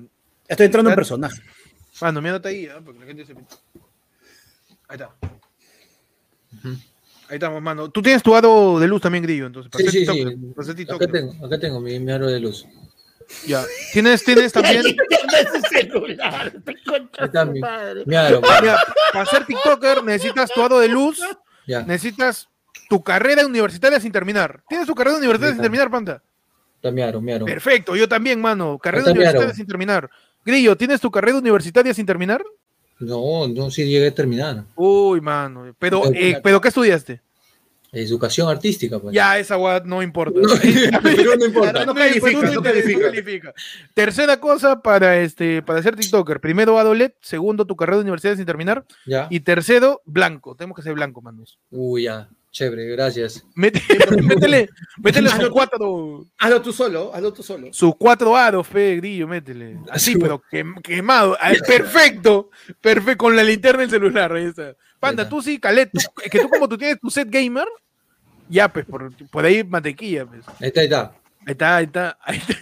estoy entrando en personaje. Mano, mírate ahí, ¿ah? porque la gente se. Ahí está. Ahí estamos, mano. Tú tienes tu aro de luz también, Grillo, entonces. Para Sí, ser sí, sí. Acá tengo, acá tengo mi, mi aro de luz. Ya. ¿Tienes, tienes también. Celular, está mi-. Mi aro, Mira, para ser TikToker necesitas tu aro de luz, ya. necesitas tu carrera universitaria sin terminar. ¿Tienes tu carrera universitaria sin terminar, Panda? Está mi aro, mi aro. Perfecto, yo también, mano. Carrera universitaria sin terminar. Grillo, ¿tienes tu carrera universitaria sin terminar? No, no, sí llegué a terminar. Uy, mano. Pero, Pero- eh, ¿pero qué estudiaste? Educación artística, pues. Ya, esa guad no importa. No, pero no importa. No califica, no califica. Tercera cosa para este para ser TikToker. Primero Adolet, segundo tu carrera de universidad sin terminar Ya. y tercero blanco. Tenemos que ser blanco, manos. Uy, ya. Chévere, gracias. Mete- métele, métele sus cuatro, Hazlo tú solo, hazlo tú solo. sus cuatro aros, fe, grillo, métele. Así, Su- pero quem- quemado. Perfecto, perfecto, con la linterna del celular. Ahí está. Panda, tú sí, Calet, tú- es que tú como tú tienes tu set gamer, ya, pues, por, por ahí mantequilla, pues. Ahí está, ahí está. Ahí está, ahí está, ahí está.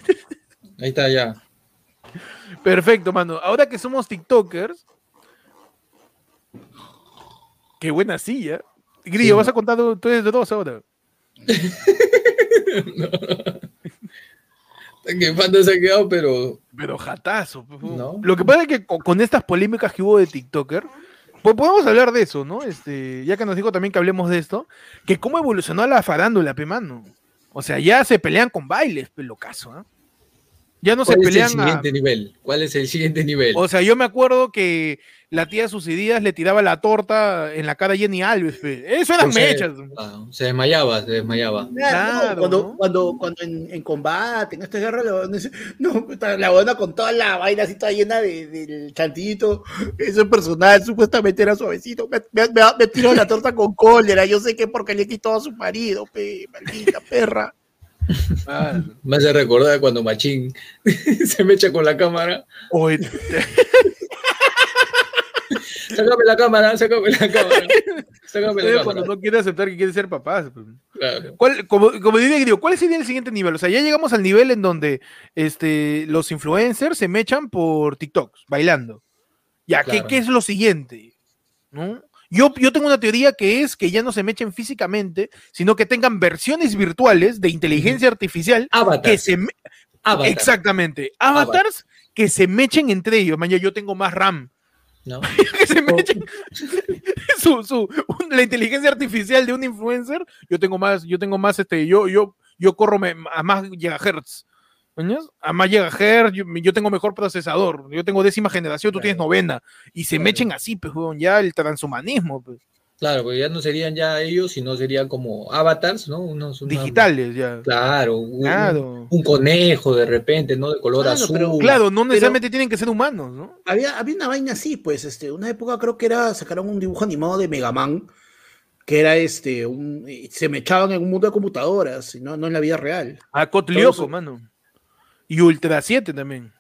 Ahí está, ya. Perfecto, mano. Ahora que somos TikTokers. Qué buena silla. Grillo, Sí, vas ¿no? a contar, tú eres de dos ahora. Que Panda se ha quedado, pero. Pero jatazo. pues, No. Lo que pasa es que con, estas polémicas que hubo de TikToker, pues podemos hablar de eso, ¿no? Este, ya que nos dijo también que hablemos de esto, que cómo evolucionó la farándula, pe mano. O sea, ya se pelean con bailes, pelo caso, ¿ah? Ya no se ¿Cuál es el pelean a- siguiente nivel? ¿Cuál es el siguiente nivel? O sea, yo me acuerdo que la tía Sucedidas le tiraba la torta en la cara a Jenny Alves. pe. Eso eran mechas. ah, se desmayaba, se desmayaba. Claro, no, cuando, ¿no? cuando, cuando en, en combate, en esta guerra, la no, la buena con toda la vaina así toda llena de, del chantillito, ese personal supuestamente era suavecito, me, me, me, me tiró la torta con cólera, yo sé que porque le quitó a su marido, pe, maldita perra. Me hace recordar cuando Machín se me echa con la cámara. Oye, Sácame la cámara, sácame la cámara. Sácame la cuando cámara. no quiere aceptar que quiere ser papá. pe. Claro. ¿Cuál, como, como diría Grillo, ¿cuál sería el siguiente nivel? O sea, ya llegamos al nivel en donde este, los influencers se mechan por TikToks, bailando. Ya, ¿qué, Claro. qué es lo siguiente? ¿No? Yo, yo tengo una teoría que es que ya no se mechen físicamente, sino que tengan versiones virtuales de inteligencia artificial Avatar. que se, Avatar. Exactamente. Avatars que se mechen entre ellos. Mañana yo tengo más RAM. ¿No? Que se mechen. su, su- la inteligencia artificial de un influencer. Yo tengo más, yo tengo más, este, yo, yo, yo corro me- a más gigahertz. A más gigahertz, yo, yo tengo mejor procesador. Yo tengo décima generación, tú tienes novena. Y se Claro. mechen así, pues, ya el transhumanismo, pues, Claro, porque ya no serían ya ellos, sino serían como avatars, ¿no? Unos, digitales, ya. Claro, un, Claro. un conejo de repente, ¿no? De color Claro, azul. pero- Claro, no necesariamente tienen que ser humanos, ¿no? Había, había una vaina así, pues, este, una época creo que era, sacaron un dibujo animado de Megaman, que era este, un, se me echaban en un mundo de computadoras, no, no en la vida real. A Cotlioco, mano. Y Ultra 7 también.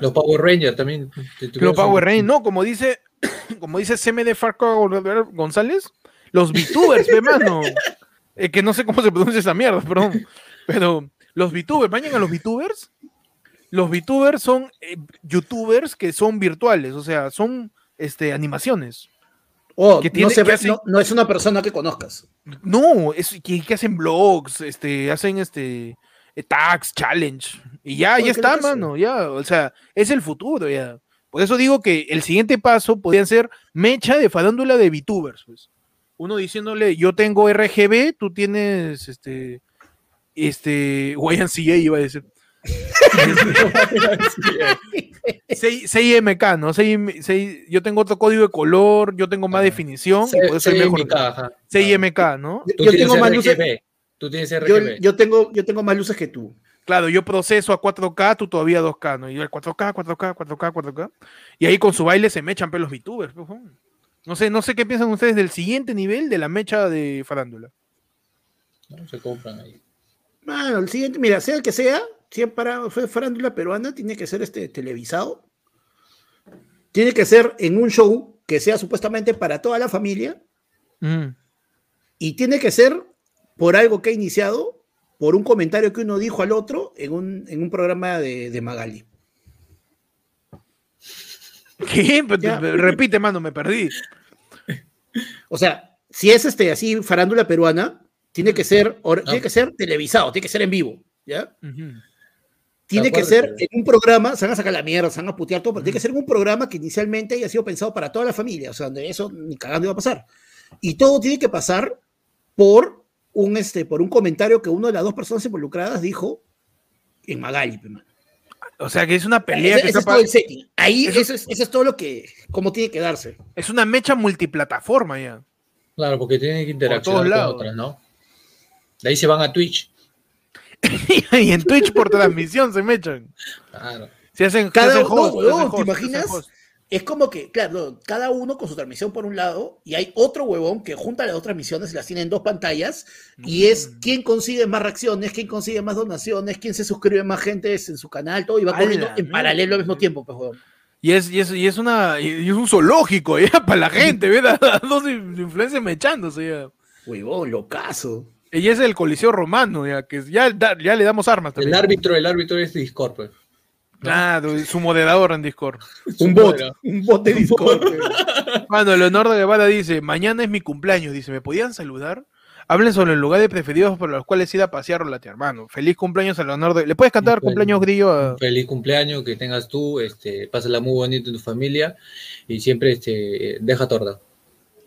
Los Power Rangers también. Los Power Rangers, no, como dice, como dice CMD Farco González, los VTubers, ve mano. Eh, que no sé cómo se pronuncia esa mierda, perdón. Pero los VTubers, vayan a los VTubers. Los VTubers son eh, YouTubers que son virtuales, o sea, son este, animaciones. Oh, Que no, tiene- se que ve- no, no es una persona que conozcas. No, es que, que hacen blogs, este, hacen este eh, tags, challenge. Y ya, ya está, mano, ya. O sea, es el futuro, ya. Por eso digo que el siguiente paso podrían ser mecha de farándula de VTubers, pues. Uno diciéndole, yo tengo RGB, tú tienes este. Este. YNCA iba a decir. 6, 6MK, ¿no? 6, 6 yo tengo otro código de color, yo tengo más definición, Se- y por eso soy se mejor. encaja. 6MK, ¿no? Tú Yo tienes tengo más luces, RGB. Tú tienes yo, RGB. yo tengo, yo tengo más luces que tú. Claro, yo proceso a 4K, tú todavía 2K, ¿no? Y yo el 4K, 4K, 4K, 4K. Y ahí con su baile se mechan pelos VTubers. pues, ¿no? No sé, no sé qué piensan ustedes del siguiente nivel de la mecha de farándula. ¿no? Se compran ahí. Mano, el siguiente, mira, sea el que sea, si es para fue farándula peruana, tiene que ser este televisado. Tiene que ser en un show que sea supuestamente para toda la familia. Mm. Y tiene que ser por algo que ha iniciado, por un comentario que uno dijo al otro en un, en un programa de, de Magali. ¿Qué? Ya. te- Repite, mano, me perdí. O sea, si es este así farándula peruana, tiene que ser, or- tiene que ser televisado, tiene que ser en vivo, ¿ya? Tiene que ser en un programa, se van a sacar la mierda, se van a putear todo, pero tiene que ser en un programa que inicialmente haya sido pensado para toda la familia, o sea, donde eso ni cagando iba a pasar. Y todo tiene que pasar por un, este, por un comentario que una de las dos personas involucradas dijo en Magali. O sea que es una pelea Ese, que ese está es todo el setting. Ahí, Eso- eso, es, eso es todo lo que, como tiene que darse. es una mecha multiplataforma ya. Claro, porque tienen que todos interaccionar con lados. otras, ¿no? De ahí se van a Twitch. y en Twitch por transmisión se mechan. Claro. Se hacen, Cada se hacen uno, host, ¿te imaginas? Es como que, claro, cada uno con su transmisión por un lado, y hay otro huevón que junta las dos transmisiones y las tiene en dos pantallas, y es Mm. quién consigue más reacciones, quién consigue más donaciones, quién se suscribe más gente en su canal, todo, y va ¡A corriendo en paralelo al mismo tiempo, pues, huevón. Y es, y es, y es una y es un zoológico ya para la gente, ¿verdad? Dos in- influencers mechándose ya. Huevón, locazo. Y es el Coliseo Romano, ya que ya, da- ya le damos armas El también. árbitro, el árbitro es Discord, pues. Claro, su moderador en Discord. Un bot, un bot de Discord. Cuando Leonardo Guevara dice, mañana es mi cumpleaños, dice, ¿me podían saludar? Hablen sobre el lugar de preferidos por los cuales ir a pasear o latear, hermano. Feliz cumpleaños a Leonardo. ¿Le puedes cantar Cumpleaños. cumpleaños grillo a... Feliz cumpleaños que tengas tú, este, pásala muy bonito en tu familia y siempre este, deja torta.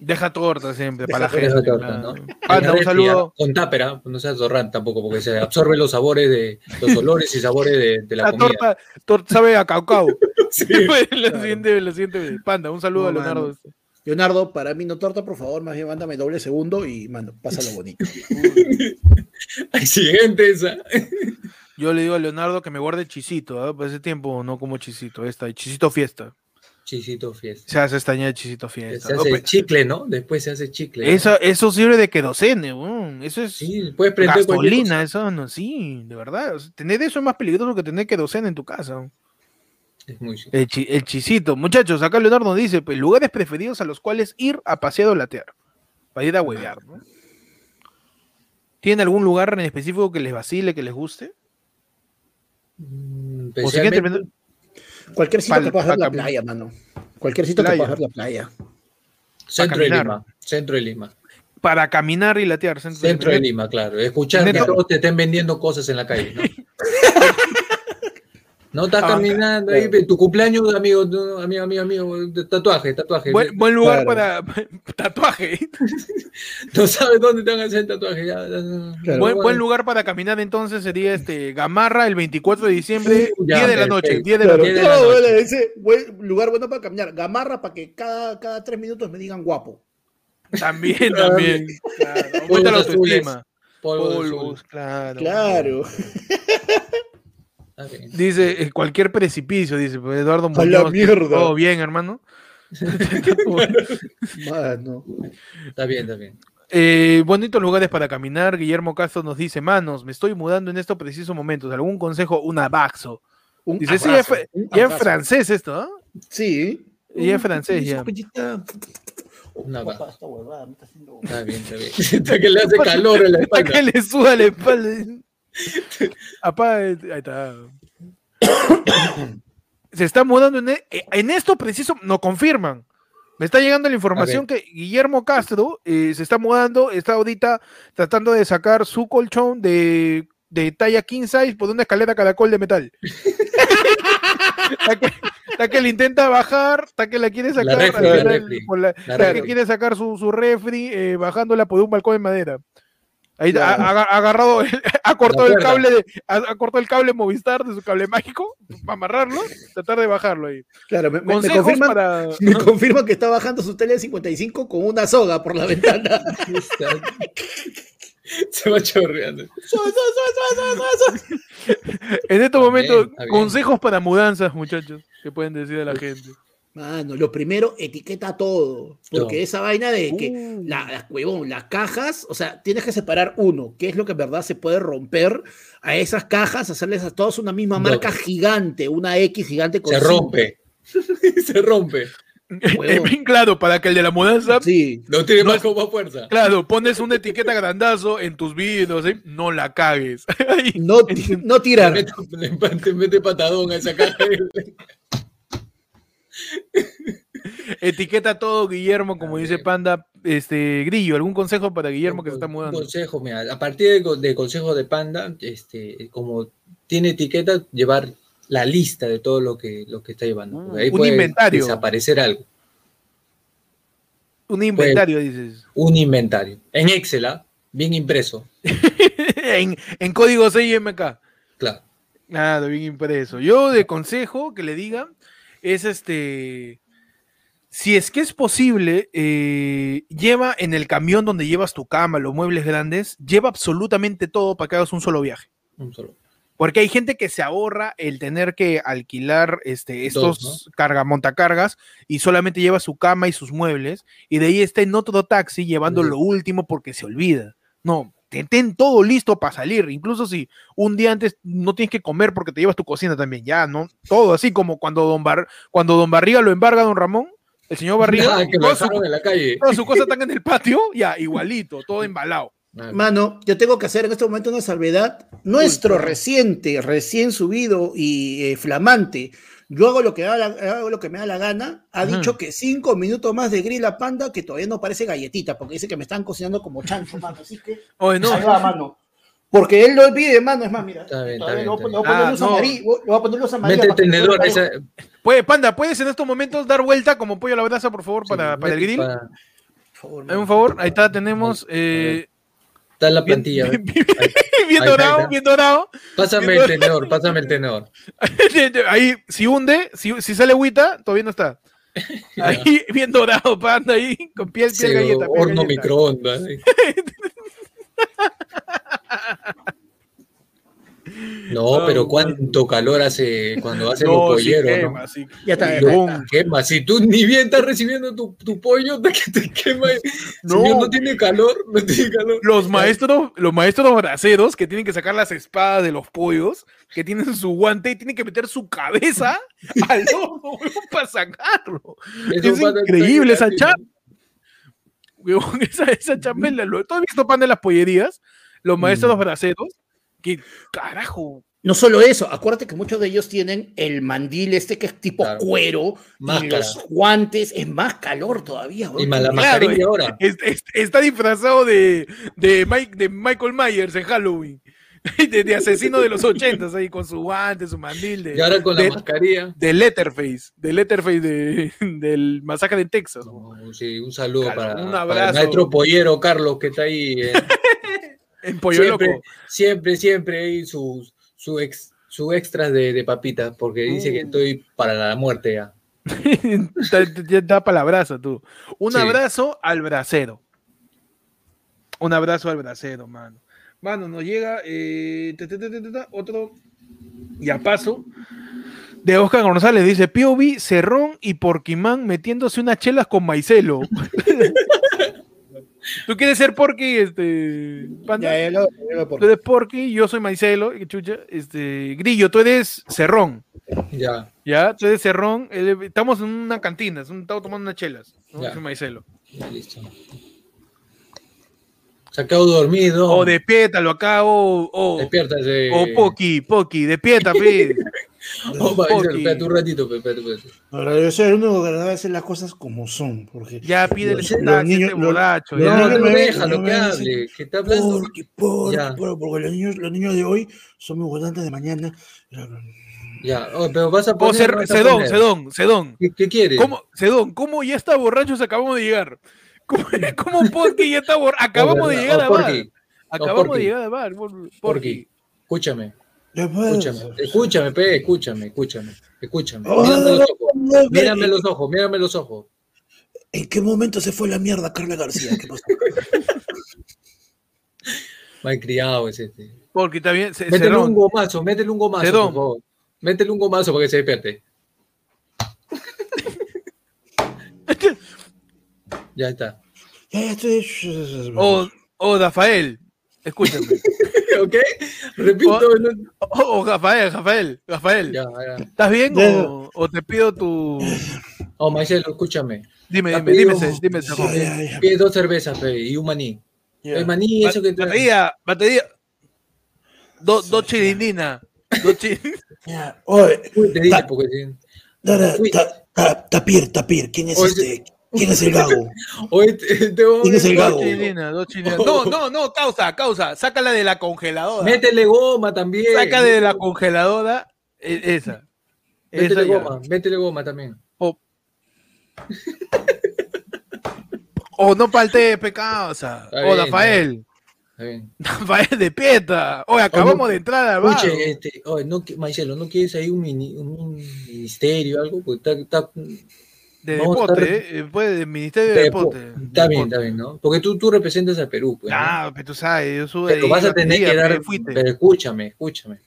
Deja torta siempre Deja para la gente. Deja torta, claro. ¿no? Panda, un saludo. Con tápera, no seas zorrán tampoco, porque se absorbe los sabores de los olores y sabores de, de la, La comida. torta, torta sabe a caucao. Sí. lo siente, lo siente. Panda, un saludo No, a Leonardo. mano. Leonardo, para mí no torta, por favor, más bien mándame doble segundo y, mano, pásalo bonito. Exigente esa. Yo le digo a Leonardo que me guarde chisito, ¿ah? Por ese tiempo no como chisito, esta, chisito fiesta. Chisito fiesta. Se hace estaña de chisito fiesta. Se hace chicle, ¿no? Después se hace chicle. ¿no? Eso, eso sirve de querosene, weón. Eso es Sí, puedes prender gasolina, eso no, sí, de verdad. O sea, tener eso es más peligroso que tener querosene en tu casa. Es muy El, chi- el chisito. Muchachos, acá Leonardo dice, pues, lugares preferidos a los cuales ir a pasear o latear. Para ir a huevear, ¿no? ¿Tienen algún lugar en específico que les vacile, que les guste? Mm, O especialmente- Cualquier sitio Pal- que puedas ver la playa, mano. Cualquier sitio que Playa. puedas ver la playa. Centro de. Lima. Centro de Lima. para caminar y latear. Centro, Centro de Lima. Lima, claro. Escuchar que todos te estén vendiendo cosas en la calle, ¿no? No estás Ah, caminando ahí, tu cumpleaños, amigo, amigo, amigo, amigo, tatuaje, tatuaje. Buen, buen lugar Claro. para tatuaje. No sabes dónde te van a hacer el tatuaje. Ya, ya, ya. Claro. Buen, buen lugar para caminar entonces sería este Gamarra el 24 de diciembre, ya, 10 de la noche. perfecto. 10 de la Claro, Diez noche. de la no, ese buen lugar bueno para caminar. Gamarra para que cada, cada tres minutos me digan guapo. También, también. Claro. Aumenta la Polvos autoestima. Polvos, azul. claro. Claro. Está bien. Dice eh, cualquier precipicio, dice pues, Eduardo A la Muñoz. mierda. Todo bien, hermano. Mano. Está bien, está bien. Eh, bonitos lugares para caminar. Guillermo Castro nos dice, manos, me estoy mudando en estos precisos momentos. ¿Algún consejo? Un abaxo. Un Dice, sí, ya, abrazo, un ya es abrazo. francés esto, ¿ah? Sí. Ya es francés, ya. Esta huevada me está haciendo- Está bien, está bien. Está que le hace calor en la Hasta que espalda. le suda la espalda. Apá, eh, ahí está. Se está mudando en, e- en esto preciso, no confirman. Me está llegando la información que Guillermo Castro eh, se está mudando, está ahorita tratando de sacar su colchón de, de talla king size por una escalera caracol de metal. Está que, está que le intenta bajar, está que la quiere sacar, la refri, la- la que quiere sacar su, su refri eh, bajándola por un balcón de madera. Ahí ha, ha- ha agarrado, el- ha cortado el cable de, ha, ha cortado el cable Movistar de su cable mágico para amarrarlo, tratar de bajarlo ahí. Claro, me, me- confirman, para me confirman que está bajando su tele de 55 con una soga por la ventana. Se va chorreando. En estos momentos, consejos para mudanzas, muchachos, que pueden decir a la gente. Mano, lo primero, etiqueta todo. Porque esa vaina de que Uh. la- las, huevón, las cajas, o sea, tienes que separar uno, qué es lo que en verdad se puede romper a esas cajas, hacerles a todos una misma marca gigante, una X gigante con Se cinco. rompe. Se rompe. Es bien claro, para que el de la mudanza, Sí. No tiene No. más como fuerza. claro, pones una etiqueta grandazo en tus vídeos, ¿eh? no la cagues. No, no Te tirar. mete, te mete patadón a esa caja. Etiqueta todo, Guillermo, como dice. Panda. Este, Grillo, ¿algún consejo para Guillermo que se está Un mudando? consejo, mira, a partir de, co- de consejo de Panda, este, como tiene etiqueta, llevar la lista de todo lo que, lo que está llevando. Ah, ahí un puede inventario. Desaparecer algo. Un inventario, dices. Un inventario. En Excel, ¿ah? bien impreso. en, en código CIMK. Claro. Nada, bien impreso. Yo de consejo que le diga es este. Si es que es posible, eh, lleva en el camión donde llevas tu cama, los muebles grandes, lleva absolutamente todo para que hagas un solo viaje. Un solo. Porque hay gente que se ahorra el tener que alquilar este, estos Dos, carga, montacargas y solamente lleva su cama y sus muebles y de ahí está en otro taxi llevando lo último porque se olvida. No, ten, ten todo listo para salir. Incluso si un día antes no tienes que comer porque te llevas tu cocina también, ya, ¿no? Todo así como cuando Don, Bar- cuando don Barriga lo embarga a Don Ramón, el señor Barriga, Ah, que su, en la calle. toda su cosa están en el patio, ya, igualito, todo embalado. Mano, yo tengo que hacer en este momento una salvedad. Nuestro reciente, recién subido y eh, flamante, yo hago lo, que da la, hago lo que me da la gana, ha Ajá. dicho que cinco minutos más de grill a panda que todavía no parece galletita, porque dice que me están cocinando como chancho, mano. Así que, Oye, no, mano. Porque él lo pide, mano, es más, mira. Está bien, está le voy a bien, le voy Ah, no. amarilla, le voy a poner luz amarilla Mete el tenedor. Esa, Puede, Panda, ¿puedes en estos momentos dar vuelta como pollo a la brasa, por favor, para, sí, para el grill? para- Por favor, un favor, ahí está, tenemos eh, Está la plantilla. bien, dorado, bien dorado. Pásame el tenedor, pásame el tenedor. Ahí, si hunde, si, si sale agüita, todavía no está. Ahí, bien dorado, Panda, ahí, con piel, piel Ese galleta. piel horno galleta. microondas. ¿eh? No, pero cuánto calor hace cuando hace No, los sí polleros, quema, ¿no? sí. Ya está, ya está, ya está. quema. Si tú ni bien estás recibiendo tu, tu pollo, te, que te quema. No. Señor, no tiene calor, no tiene calor. Los maestros, los maestros braceros que tienen que sacar las espadas de los pollos, que tienen su guante y tienen que meter su cabeza al horno para sacarlo. Eso Es increíble esa chapa. Esa, esa lo, ¿tú has visto pan de las pollerías? Los maestros Mm. braceros, que carajo, No solo eso, acuérdate que muchos de ellos tienen el mandil este que es tipo Claro. cuero y Máscara. los guantes, es más calor todavía. Y más la Claro, mascarilla ahora. es- es- está disfrazado de, de, Mike, de Michael Myers en Halloween. De, de asesino de los ochentas ahí con su guante, su mandil de, Y ahora con la de, mascarilla. de Letterface, de Letterface de, del masacre de Texas. No, sí, un saludo Claro, para, un para el maestro pollero Carlos que está ahí. eh, En Pollo siempre, Loco. siempre, siempre hay sus su ex, su extras de, de papitas porque dice que Mm. estoy para la muerte ya. Da- da, da palabrazo tú. Un Sí. abrazo al bracero. Un abrazo al bracero, mano. Mano, nos llega eh, ta, ta, ta, otro y a paso de Oscar González. Dice POV, Cerrón y Porquimán metiéndose unas chelas con maicelo. ¿Tú quieres ser Porky, este, Panda? Ya, ya lo por- Tú eres Porky, yo soy maicelo, chucha, este, Grillo, tú eres Cerrón. Ya, Ya, tú eres Cerrón, estamos en una cantina, estamos tomando unas chelas. ¿no? Yo soy maicelo. ya listo. Se quedado dormido. O despiértalo acá, o, o, Despiértase. o Poki, Poki, despierta, pe. Oh, va, Poki. espérate un ratito, espérate, espérate. Ahora, yo soy el único que debe hacer las cosas como son, porque Ya pídele Los- su los niños- este borracho. los. No, no, me- déjalo no que hable, que está hablando. porque, porque, Ya. porque, los niños, los niños de hoy son muy importantes de mañana. Ya, oh, pero vas a O poner. A poner. Cedón, Cedón. ¿Qué, qué quieres? ¿Cómo, Cedón, ¿cómo ya está borracho? Acabamos de llegar. ¿Cómo, cómo Porky ya está borracho? Acabamos de verdad. llegar Oh, a bar. Acabamos de llegar a bar. por-. Porky, escúchame, Escúchame. escúchame, escúchame, pe, escúchame, escúchame, escúchame. Oh, Mírame los ojos, mírame los ojos, mírame los ojos. ¿En qué momento se fue la mierda Carla García? ¿Qué pasó? Malcriado ese. este. Porque bien. se- Métele un gomazo, métele un gomazo, por favor. Métele un gomazo para que se despierte. ya está. Ya, ya estoy- O, o Rafael. Escúchame. ¿Ok? Repito. O- no- O, o Rafael, Rafael, Rafael. Ya, ya. ¿Estás bien Ya. o, o te pido tu. Oh, Marcelo, escúchame. Dime, dime, dime, pido- dime, ya. Pide dos cervezas, pe, y un maní. Ya. El maní, eso que trae. Batería, batería. Do- Dos chilindinas. Dos chi- Ya. Oye, Uy, Te dije porque sí. Dara, Uy. ta- ta- tapir, tapir. ¿Quién es Oye. este? ¿Quién es el gago? Oye, te, te voy a- ¿Quién es el dos gago? dos chilinas. No, no, no, causa, causa. Sácala de la congeladora. Métele goma también. Saca de la congeladora e- esa. Esa Métele ya. goma, métele goma también. O, no falte pecado, o sea. O bien, Rafael. Rafael de Pieta. Oye, acabamos de entrar al bar. Escuche, este, oye, no, Marcelo, ¿no quieres ahí un, mini, un ministerio algo? Porque está, está, De deporte, estar- eh, pues, del Ministerio de de- Deporte. está bien, está bien, ¿no? Porque tú, tú representas al Perú, pues. ¿no? Ah, pero tú sabes, yo soy Pero vas a la tener que dar. Pero escúchame, escúchame.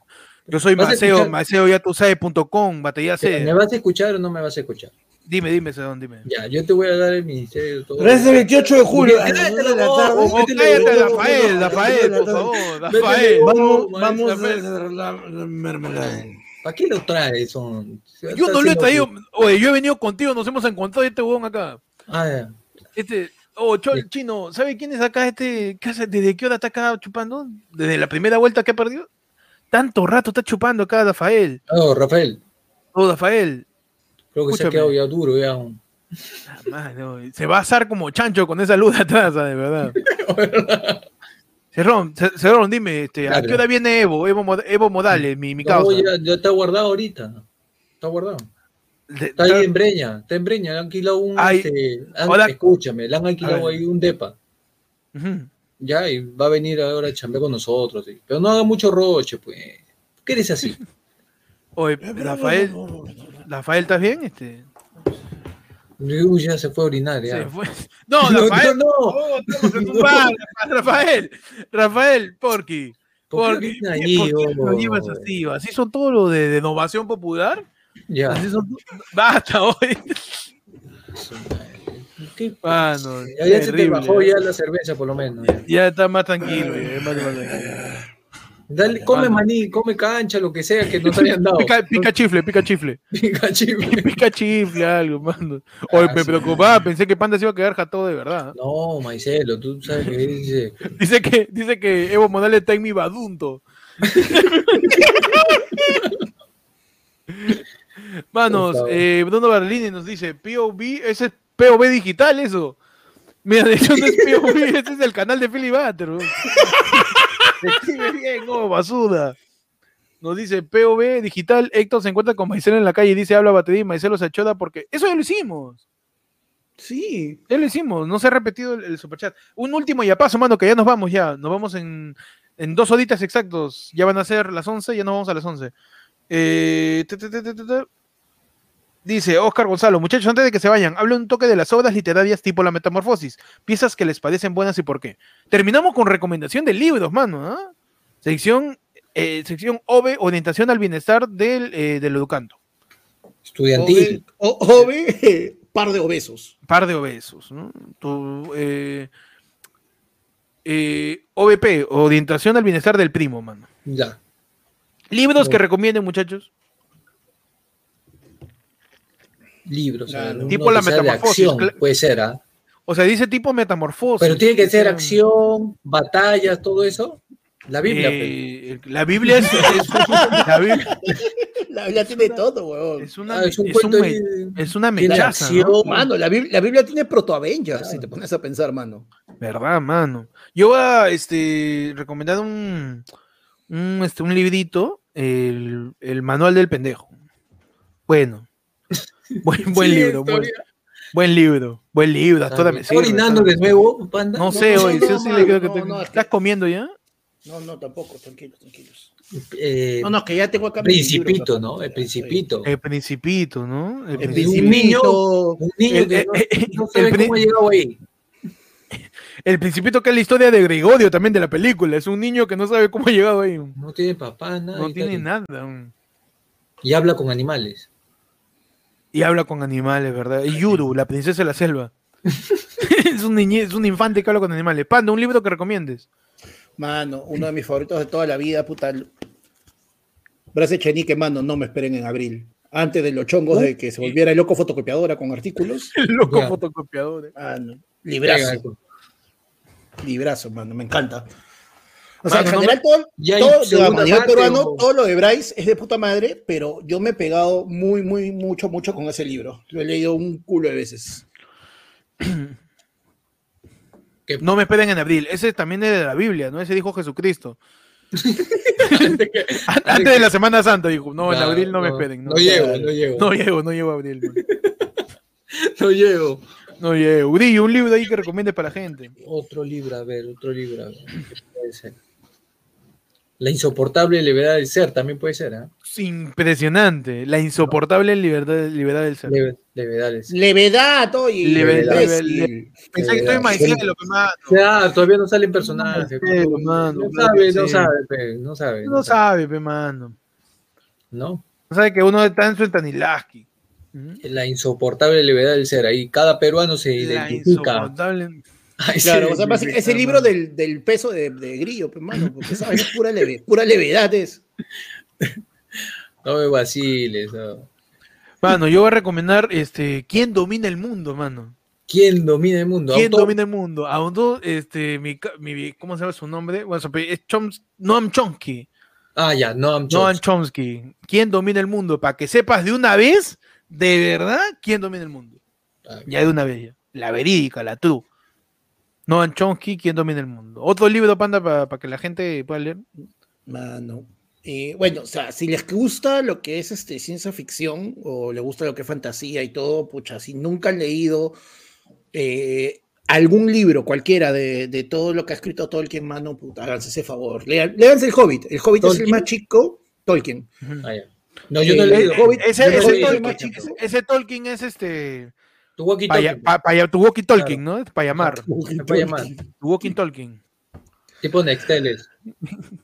Yo soy Maceo, Maceo ya tú sabes.com, batería C. ¿Me vas a escuchar o no me vas a escuchar? Dime, dime, Sedón, dime. Ya, yo te voy a dar el ministerio de todo. Pero es el 28 de julio. Cállate la tarde. Oh, cállate, Rafael, no, Rafael, por favor, Rafael. Vamos, vamos a la mermelada. ¿Para qué lo traes? Son... Yo no lo he traído. Oye, yo he venido contigo, nos hemos encontrado este huevón acá. Ah, ya. Este, oh, Chol, chino, ¿sabe quién es acá este? ¿Desde qué hora está acá chupando? ¿Desde la primera vuelta que ha perdido? Tanto rato está chupando acá Rafael. Oh, Rafael, Oh, Rafael. creo que se ha quedado ya duro, ya. Ah, se va a asar como chancho con esa luz de atrás, ah, de verdad. Cerrón, Ce- Cerrón, dime, este, ¿a qué hora viene Evo? Evo, Evo Modales, mi, mi No, causa. ya, ya está guardado ahorita. Está guardado. De- Está ahí en Breña, está en Breña, le han alquilado un, Ay, este, han- escúchame, le han alquilado ahí un depa, ya, y va a venir ahora a chambear con nosotros, sí. pero no haga mucho roche, pues, ¿qué eres así? Oye, Rafael, Rafael, ¿estás bien? Este, Uy, ya se fue a orinar, se ya. fue. No, No, Rafael, no, no. Oh, un bar, Rafael, Rafael, Porky. ¿Por qué ahí, ¿por qué lo llevas así? ¿Así son todos los de, de innovación popular? Ya. Así son Basta, hoy. ¿Qué? Mano, Ya, ya se te bajó ya la cerveza, por lo menos. ya. Ya está más tranquilo. ya, más- más tranquilo. Dale, come maní, come cancha, lo que sea que nos hayan dado. Pica, pica chifle, pica chifle. Pica chifle. Pica chifle, algo, mano. Oye, Ah, me sí. preocupaba, pensé que Panda se iba a quedar jatado de verdad. No, Maicelo, tú sabes que dice. Dice que, dice que Evo Morales está en mi badunto. Manos, eh, Bruno Barlini nos dice, POV, ese es POV digital eso. Mira, de hecho no es POV, ese es el canal de Philly Butter. Escribe bien, oh, basura. Nos dice POV digital, Héctor se encuentra con Maicelo en la calle y dice, habla batería y Maicelo se achoda porque... Eso ya lo hicimos. Sí. Ya lo hicimos, no se ha repetido el, el superchat. Un último ya paso, mano, que ya nos vamos ya. Nos vamos en, en dos horitas exactos. Ya van a ser las 11, ya nos vamos a las 11. Eh. Dice Oscar Gonzalo, muchachos, antes de que se vayan, habla un toque de las obras literarias tipo La Metamorfosis, piezas que les parecen buenas y por qué. Terminamos con recomendación de libros, mano. ¿ah? Sección, eh, sección OVE, orientación al bienestar del, eh, del educando. Estudiantil. O- Ove, par de obesos. par de obesos, ¿no? Tu, eh, eh, OBP, orientación al bienestar del primo, mano. Ya. Libros que recomienden, muchachos. Libros. Claro. Tipo la metamorfosis, acción, puede ser, ¿ah? O sea, dice tipo metamorfosis. Pero tiene que ser acción, batallas, todo eso. La Biblia. pues. eh, la Biblia es, es- la Biblia La Biblia tiene todo, weón. es una, Ah, es un es cuento un ahí. me- es una Tiene mechaza, ¿no? Mano, la Biblia, la Biblia tiene proto-Avengers, Claro. si te pones a pensar, mano. ¿Verdad, mano? Yo voy a este, recomendar un, un, este, un librito, el, el manual del pendejo. Bueno. Buen, buen Sí, libro, buen, libro, buen libro. hasta ahora me ¿Está orinando de nuevo, panda? No sé, no, hoy, no, sí, sí mano, le creo que no, te- no, es que- ¿Estás comiendo ya? No, no, tampoco, tranquilos, tranquilos. Eh, No, no, que ya tengo acá. Principito, libros, ¿no? El Principito. El principito, ¿no? El El principito. Un niño- Principito. Un niño el- que no, eh, eh, no sabe el pri- cómo ha llegado ahí. El Principito que es la historia de Gregorio también de la película. Es un niño que no sabe cómo ha llegado ahí. No tiene papá, nada. No tiene nada. Y habla con animales. Y habla con animales, ¿verdad? Y Yuru, la princesa de la selva. es, un niñe- es un infante que habla con animales. Panda, un libro que recomiendes. Mano, uno de mis favoritos de toda la vida, puta. Brace Chenique, mano, no me esperen en abril. Antes de los chongos de que se volviera el loco fotocopiadora con artículos. El loco Ya. fotocopiador. eh. Mano, librazo, librazo, mano, me encanta. O sea, Mano, en no general, todo, Ya todo parte, peruano, o- todo lo de Bryce es de puta madre, pero yo me he pegado muy, muy, mucho, mucho con ese libro. Lo he leído un culo de veces. No me esperen en abril. Ese también es de la Biblia, ¿no? Ese dijo Jesucristo. An- Antes de la Semana Santa dijo, no, en abril no, me esperen. No, No, llego, no llego. no llego, no llego a abril. man. No llego. No llego. Uri, un libro ahí que recomiendes para la gente. Otro libro, a ver, otro libro. a ver, ¿qué puede ser? La insoportable levedad del ser también puede ser, ¿ah? Es impresionante. La insoportable libertad, libertad del ser. Leve- levedad del ser. Levedad, oye. Levedad, imbécil. leve- Pensé que estoy Levedad. maicielo, hermano. Ya, todavía no salen personajes. Mano, no claro sabe, que no sabe, pe, no sabe. No sabe, pe, mano. ¿no? No sabe que uno está en su Stanilaski. La insoportable levedad del ser. Ahí cada peruano se La identifica. insoportable. Claro, o sea, ese libro del, del peso de, de grillo, pues, mano, porque sabes, es pura, leve- pura levedad es. No me vaciles. no. Mano, yo voy a recomendar este, ¿Quién domina el mundo, mano? ¿Quién domina el mundo? ¿Quién Autor- domina el mundo? Autor, este, mi, mi- ¿cómo se llama su nombre? Bueno, es Choms- Noam Chomsky. Ah, ya, Noam Noam Chomsky. Chomsky. ¿Quién domina el mundo? Para que sepas de una vez, de verdad, quién domina el mundo. Ah, Ya de una vez, ya. La verídica, la true. Noam Chomsky, ¿quién domina el mundo? Otro libro, Panda, para que la gente pueda leer. Mano. Eh, bueno, o sea, si les gusta lo que es este, ciencia ficción o les gusta lo que es fantasía y todo, pucha, si nunca han leído eh, algún libro, cualquiera de, de todo lo que ha escrito Tolkien, mano, puta, háganse ese favor. Lean, léanse El Hobbit. El Hobbit es el ¿Tolkien? más chico, Tolkien. ah, ya. No, yo no he Eh, leído. el Hobbit- Ese, yo no ese leí Tolkien, más chico. ese- ese Tolkien es este. Tu walkie Pa, talkie, pa- pa- tu walkie Tolkien, ¿no? Para llamar. puede llamar. Tu walkie Tolkien. Tipo Nexteles.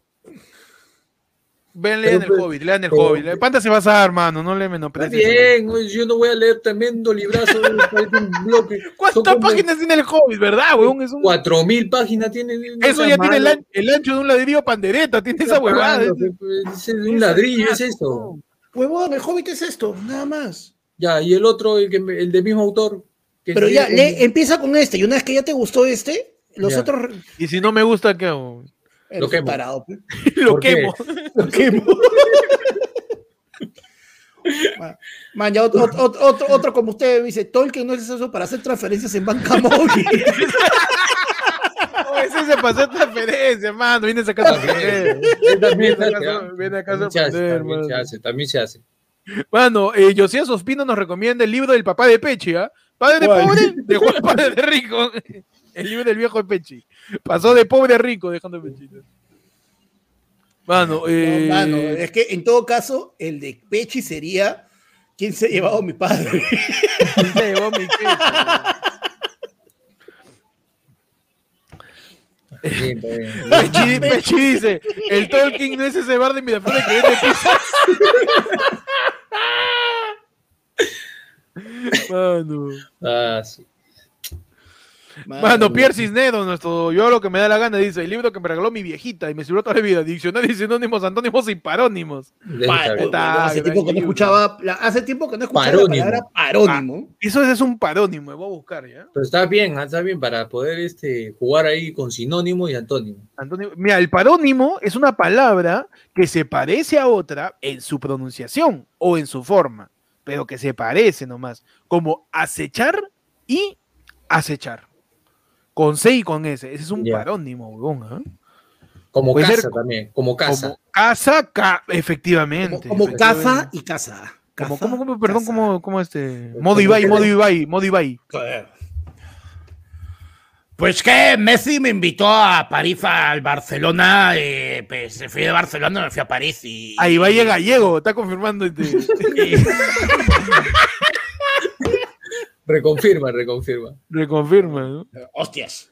Ven, lean el Hobbit, lean el pero- Hobbit. Panda se va a dar, hermano, no le Está menosprecies. bien, yo no voy a leer tremendo librazo de un bloque. Son ¿Cuántas páginas tiene el Hobbit, verdad, weón? Es un- Cuatro mil páginas tiene. Eso ya tiene el, an- el ancho de un ladrillo pandereta, tiene esa huevada. Es un ladrillo, es eso. Huevón, el Hobbit es esto, nada más. Ya, y el otro, el, que, el del mismo autor. que Pero ya, lee- empieza con este, y una vez que ya te gustó este, los Ya. otros... Y si no me gusta, ¿qué hago? eres quemo. pe. Lo quemo. Lo quemo. Man, ya otro, otro, otro, otro como usted dice, Tolkien no es eso para hacer transferencias en banca móvil. Oh, ese se pasó transferencia, hermano. Viene a sacar Viene acá, a sorprender, también se mano. hace, también se hace. Mano, eh, Josías Ospino nos recomienda el libro del papá de Pechi, ¿ah? Padre de ¿Cuál? pobre, dejó al padre de rico. El libro del viejo de Pechi. Pasó de pobre a rico dejando Pechito. Mano, eh, No, mano, es que en todo caso, el de Pechi sería ¿Quién se ha llevado a mi padre? se llevó mi Pechi. Pechi, Pechi dice, el Tolkien no es ese bar de Miraflores que vende pizzas. Mano. Ah, sí. Mano, Pierre Cisneros, nuestro yo lo que me da la gana, dice, el libro que me regaló mi viejita y me sirvió toda la vida, diccionario de sinónimos, antónimos y parónimos. Hace tiempo que no escuchaba, la- hace tiempo que no escuchaba Parónimo. la palabra parónimo. Eso es un parónimo, me voy a buscar, ¿ya? Pero está bien, ah, está bien para poder este, jugar ahí con sinónimo y antónimo. Antonio, mira, el parónimo es una palabra que se parece a otra en su pronunciación o en su forma, pero que se parece nomás, como acechar y acechar. Con C y con S. Ese es un parónimo, huevón, ¿ah? Como Puede casa ser también, como casa. Como casa, ca- Como, efectivamente. como caza efectivamente. y casa. Como, Caza, como, como, perdón, casa. como, como este. Modo Ibai, modo Ibai, modo Ibai. Pues que Messi me invitó a París, al Barcelona, eh, pues fui de Barcelona, me fui a París y... A Ibai es gallego, está confirmando este. Reconfirma, reconfirma. Reconfirma, ¿no? Hostias.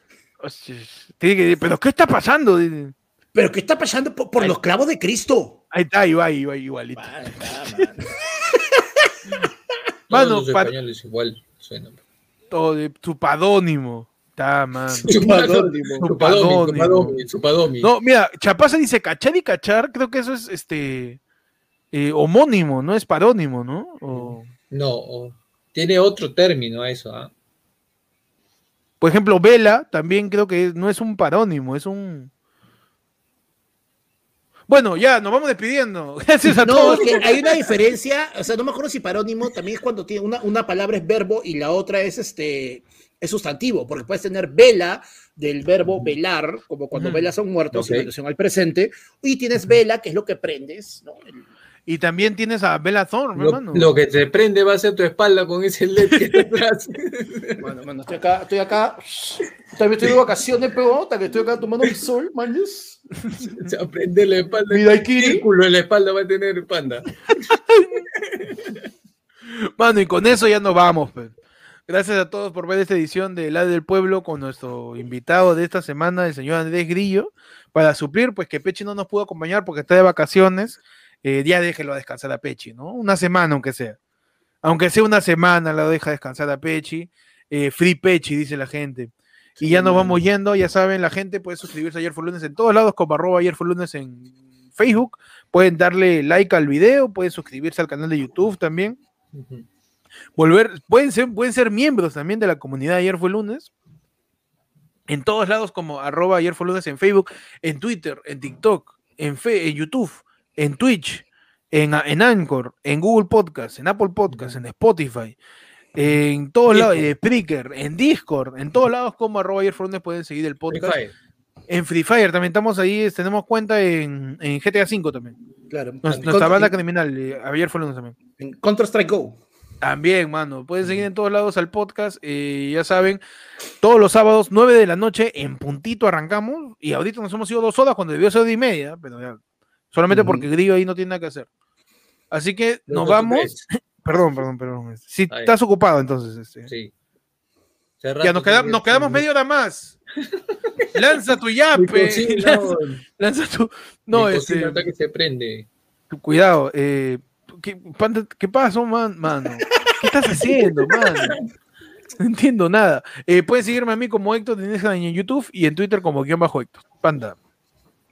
Tiene que pero ¿qué está pasando? ¿Pero qué está pasando por, los clavos de Cristo? Ahí está, ahí va, ahí va, igualito. Man, está, man. Mano, Todos los para- españoles igual suenan. Todo de su padónimo. Está, man. Chupadónimo. Chupadomi, chupadomi, chupadomi. No, mira, Chapaza dice cachar y cachar, creo que eso es este eh, homónimo, no es parónimo, ¿no? O, No, o- tiene otro término a eso, ¿ah? por ejemplo, Vela también creo que no es un parónimo, es un. Bueno, ya, nos vamos despidiendo. Gracias a No, todos. es que hay una diferencia, o sea, no me acuerdo si parónimo también es cuando tiene una, una palabra es verbo y la otra es este es sustantivo, porque puedes tener vela del verbo velar, como cuando velas a un muerto, Ok. en relación al presente, y tienes vela, que es lo que prendes, ¿no? El- Y también tienes a Bella Thorne, Lo, hermano. lo que te prende va a ser tu espalda con ese LED que está atrás. Bueno, mano, estoy acá, estoy acá, también estoy de vacaciones, pero hasta que estoy acá tomando el sol, manes. Se va a prender la espalda. Mi daiquiri. ¿Qué círculo en la espalda va a tener panda? Mano, y con eso ya nos vamos. pues. Gracias a todos por ver esta edición de La del Pueblo con nuestro invitado de esta semana, el señor Andrés Grillo, para suplir, pues que Pechi no nos pudo acompañar porque está de vacaciones. Eh, ya déjelo descansar a Pechi, ¿no? Una semana, aunque sea. Aunque sea una semana, la deja descansar a Pechi. Eh, free Pechi, dice la gente. Y ya nos vamos yendo, ya saben, la gente puede suscribirse a Ayer fue lunes en todos lados, como arroba Ayer fue lunes en Facebook. Pueden darle like al video, pueden suscribirse al canal de YouTube también volver, pueden ser, pueden ser miembros también de la comunidad Ayer fue lunes. En todos lados como arroba ayer fue lunes en Facebook, en Twitter, en TikTok, en, Fe- en YouTube, en Twitch, en, en Anchor, en Google Podcast, en Apple Podcast, en Spotify, en todos lados, en Spreaker, en Discord, en todos lados como arroba ayer pueden seguir el Free podcast. Fire. En Free Fire también estamos ahí, tenemos cuenta en, en GTA V también. Claro. Nos- en nuestra Contra- banda criminal, eh, ayer también. En Counter-Strike Go. También, mano. Pueden seguir en todos lados al podcast. eh, ya saben, todos los sábados, 9 de la noche, en puntito arrancamos. Y ahorita nos hemos ido dos horas cuando debió ser de y media, pero ya. Solamente porque Grillo ahí no tiene nada que hacer. Así que nos vamos. Perdón, perdón, perdón. Si estás ocupado, entonces. este, Sí. Ya nos, queda- que- nos quedamos media hora más. Lanza tu yape. cocina, Lanza, lanza tu. No, este. que se prende. Cuidado. Eh, ¿qué, ¿Qué pasó, man, mano? ¿Qué estás haciendo, mano? No entiendo nada. Eh, pueden seguirme a mí como Héctor y en YouTube y en Twitter como guion bajo Héctor. Panda.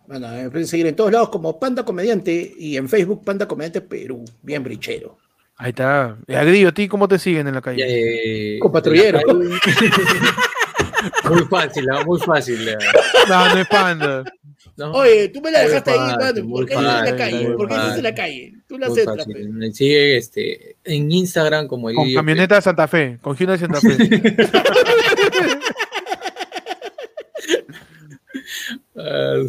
Bueno, me pueden seguir en todos lados como Panda Comediante y en Facebook Panda Comediante Perú. Bien brichero. Ahí está. Eh, Agrillo, ¿a ti cómo te siguen en la calle? Eh, Con patrullero. calle. muy fácil, ah, muy fácil. ah. No, no es panda. ¿no? Oye, tú me la Muy dejaste ahí, mano. ¿Por qué dices en la calle? ¿Por qué dices en la calle? Tú la Muy centras, fácil. Me sigue este, en Instagram como Con camioneta de Santa Fe. Con Hyundai Santa Fe. Ah,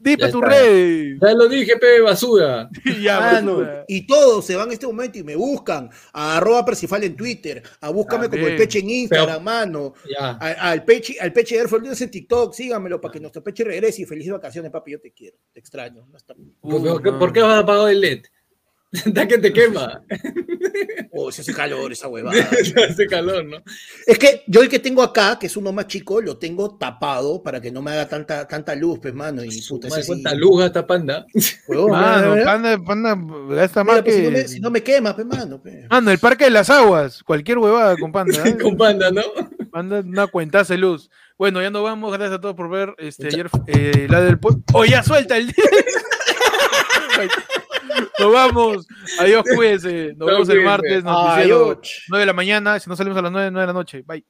Dipe Ya tu está. red. Ya lo dije, pe, basura. ya, Mano, basura. y todos se van en este momento y me buscan a arroba Percifal en Twitter, a búscame como el. Peche en Instagram, Pero- mano, Ya. a- al Peche, al Peche de Air Force en TikTok, síganmelo para que nuestro Peche regrese y felices vacaciones, papi, yo te quiero, te extraño. No está- ¿Por, Uh, por qué, no. por qué vas a apagar el LED? Está que te quema. Oh, se hace calor esa huevada. Hace calor, ¿no? es que yo el que tengo acá, que es uno más chico, lo tengo tapado para que no me haga tanta, tanta luz, pues, mano, y puta, ese Más sí, cuánta luz gasta panda. huevón, Mano, mira, panda, panda, gasta mira, más pues, si, no que. me, si no me quema, pues, mano. pues. Mano, el Parque de las Aguas. Cualquier huevada con panda. ¿eh? Con panda, ¿no? Manda una cuentaza de luz. Bueno, ya nos vamos. Gracias a todos por ver. Este, Mucha- ayer, eh, la del pueblo. ¡Oh, ya suelta el Nos vamos. Adiós, cuídense. Nos vemos el martes. Noticiero Adiós. 9 de la mañana. Si no salimos a las 9, 9 de la noche. Bye.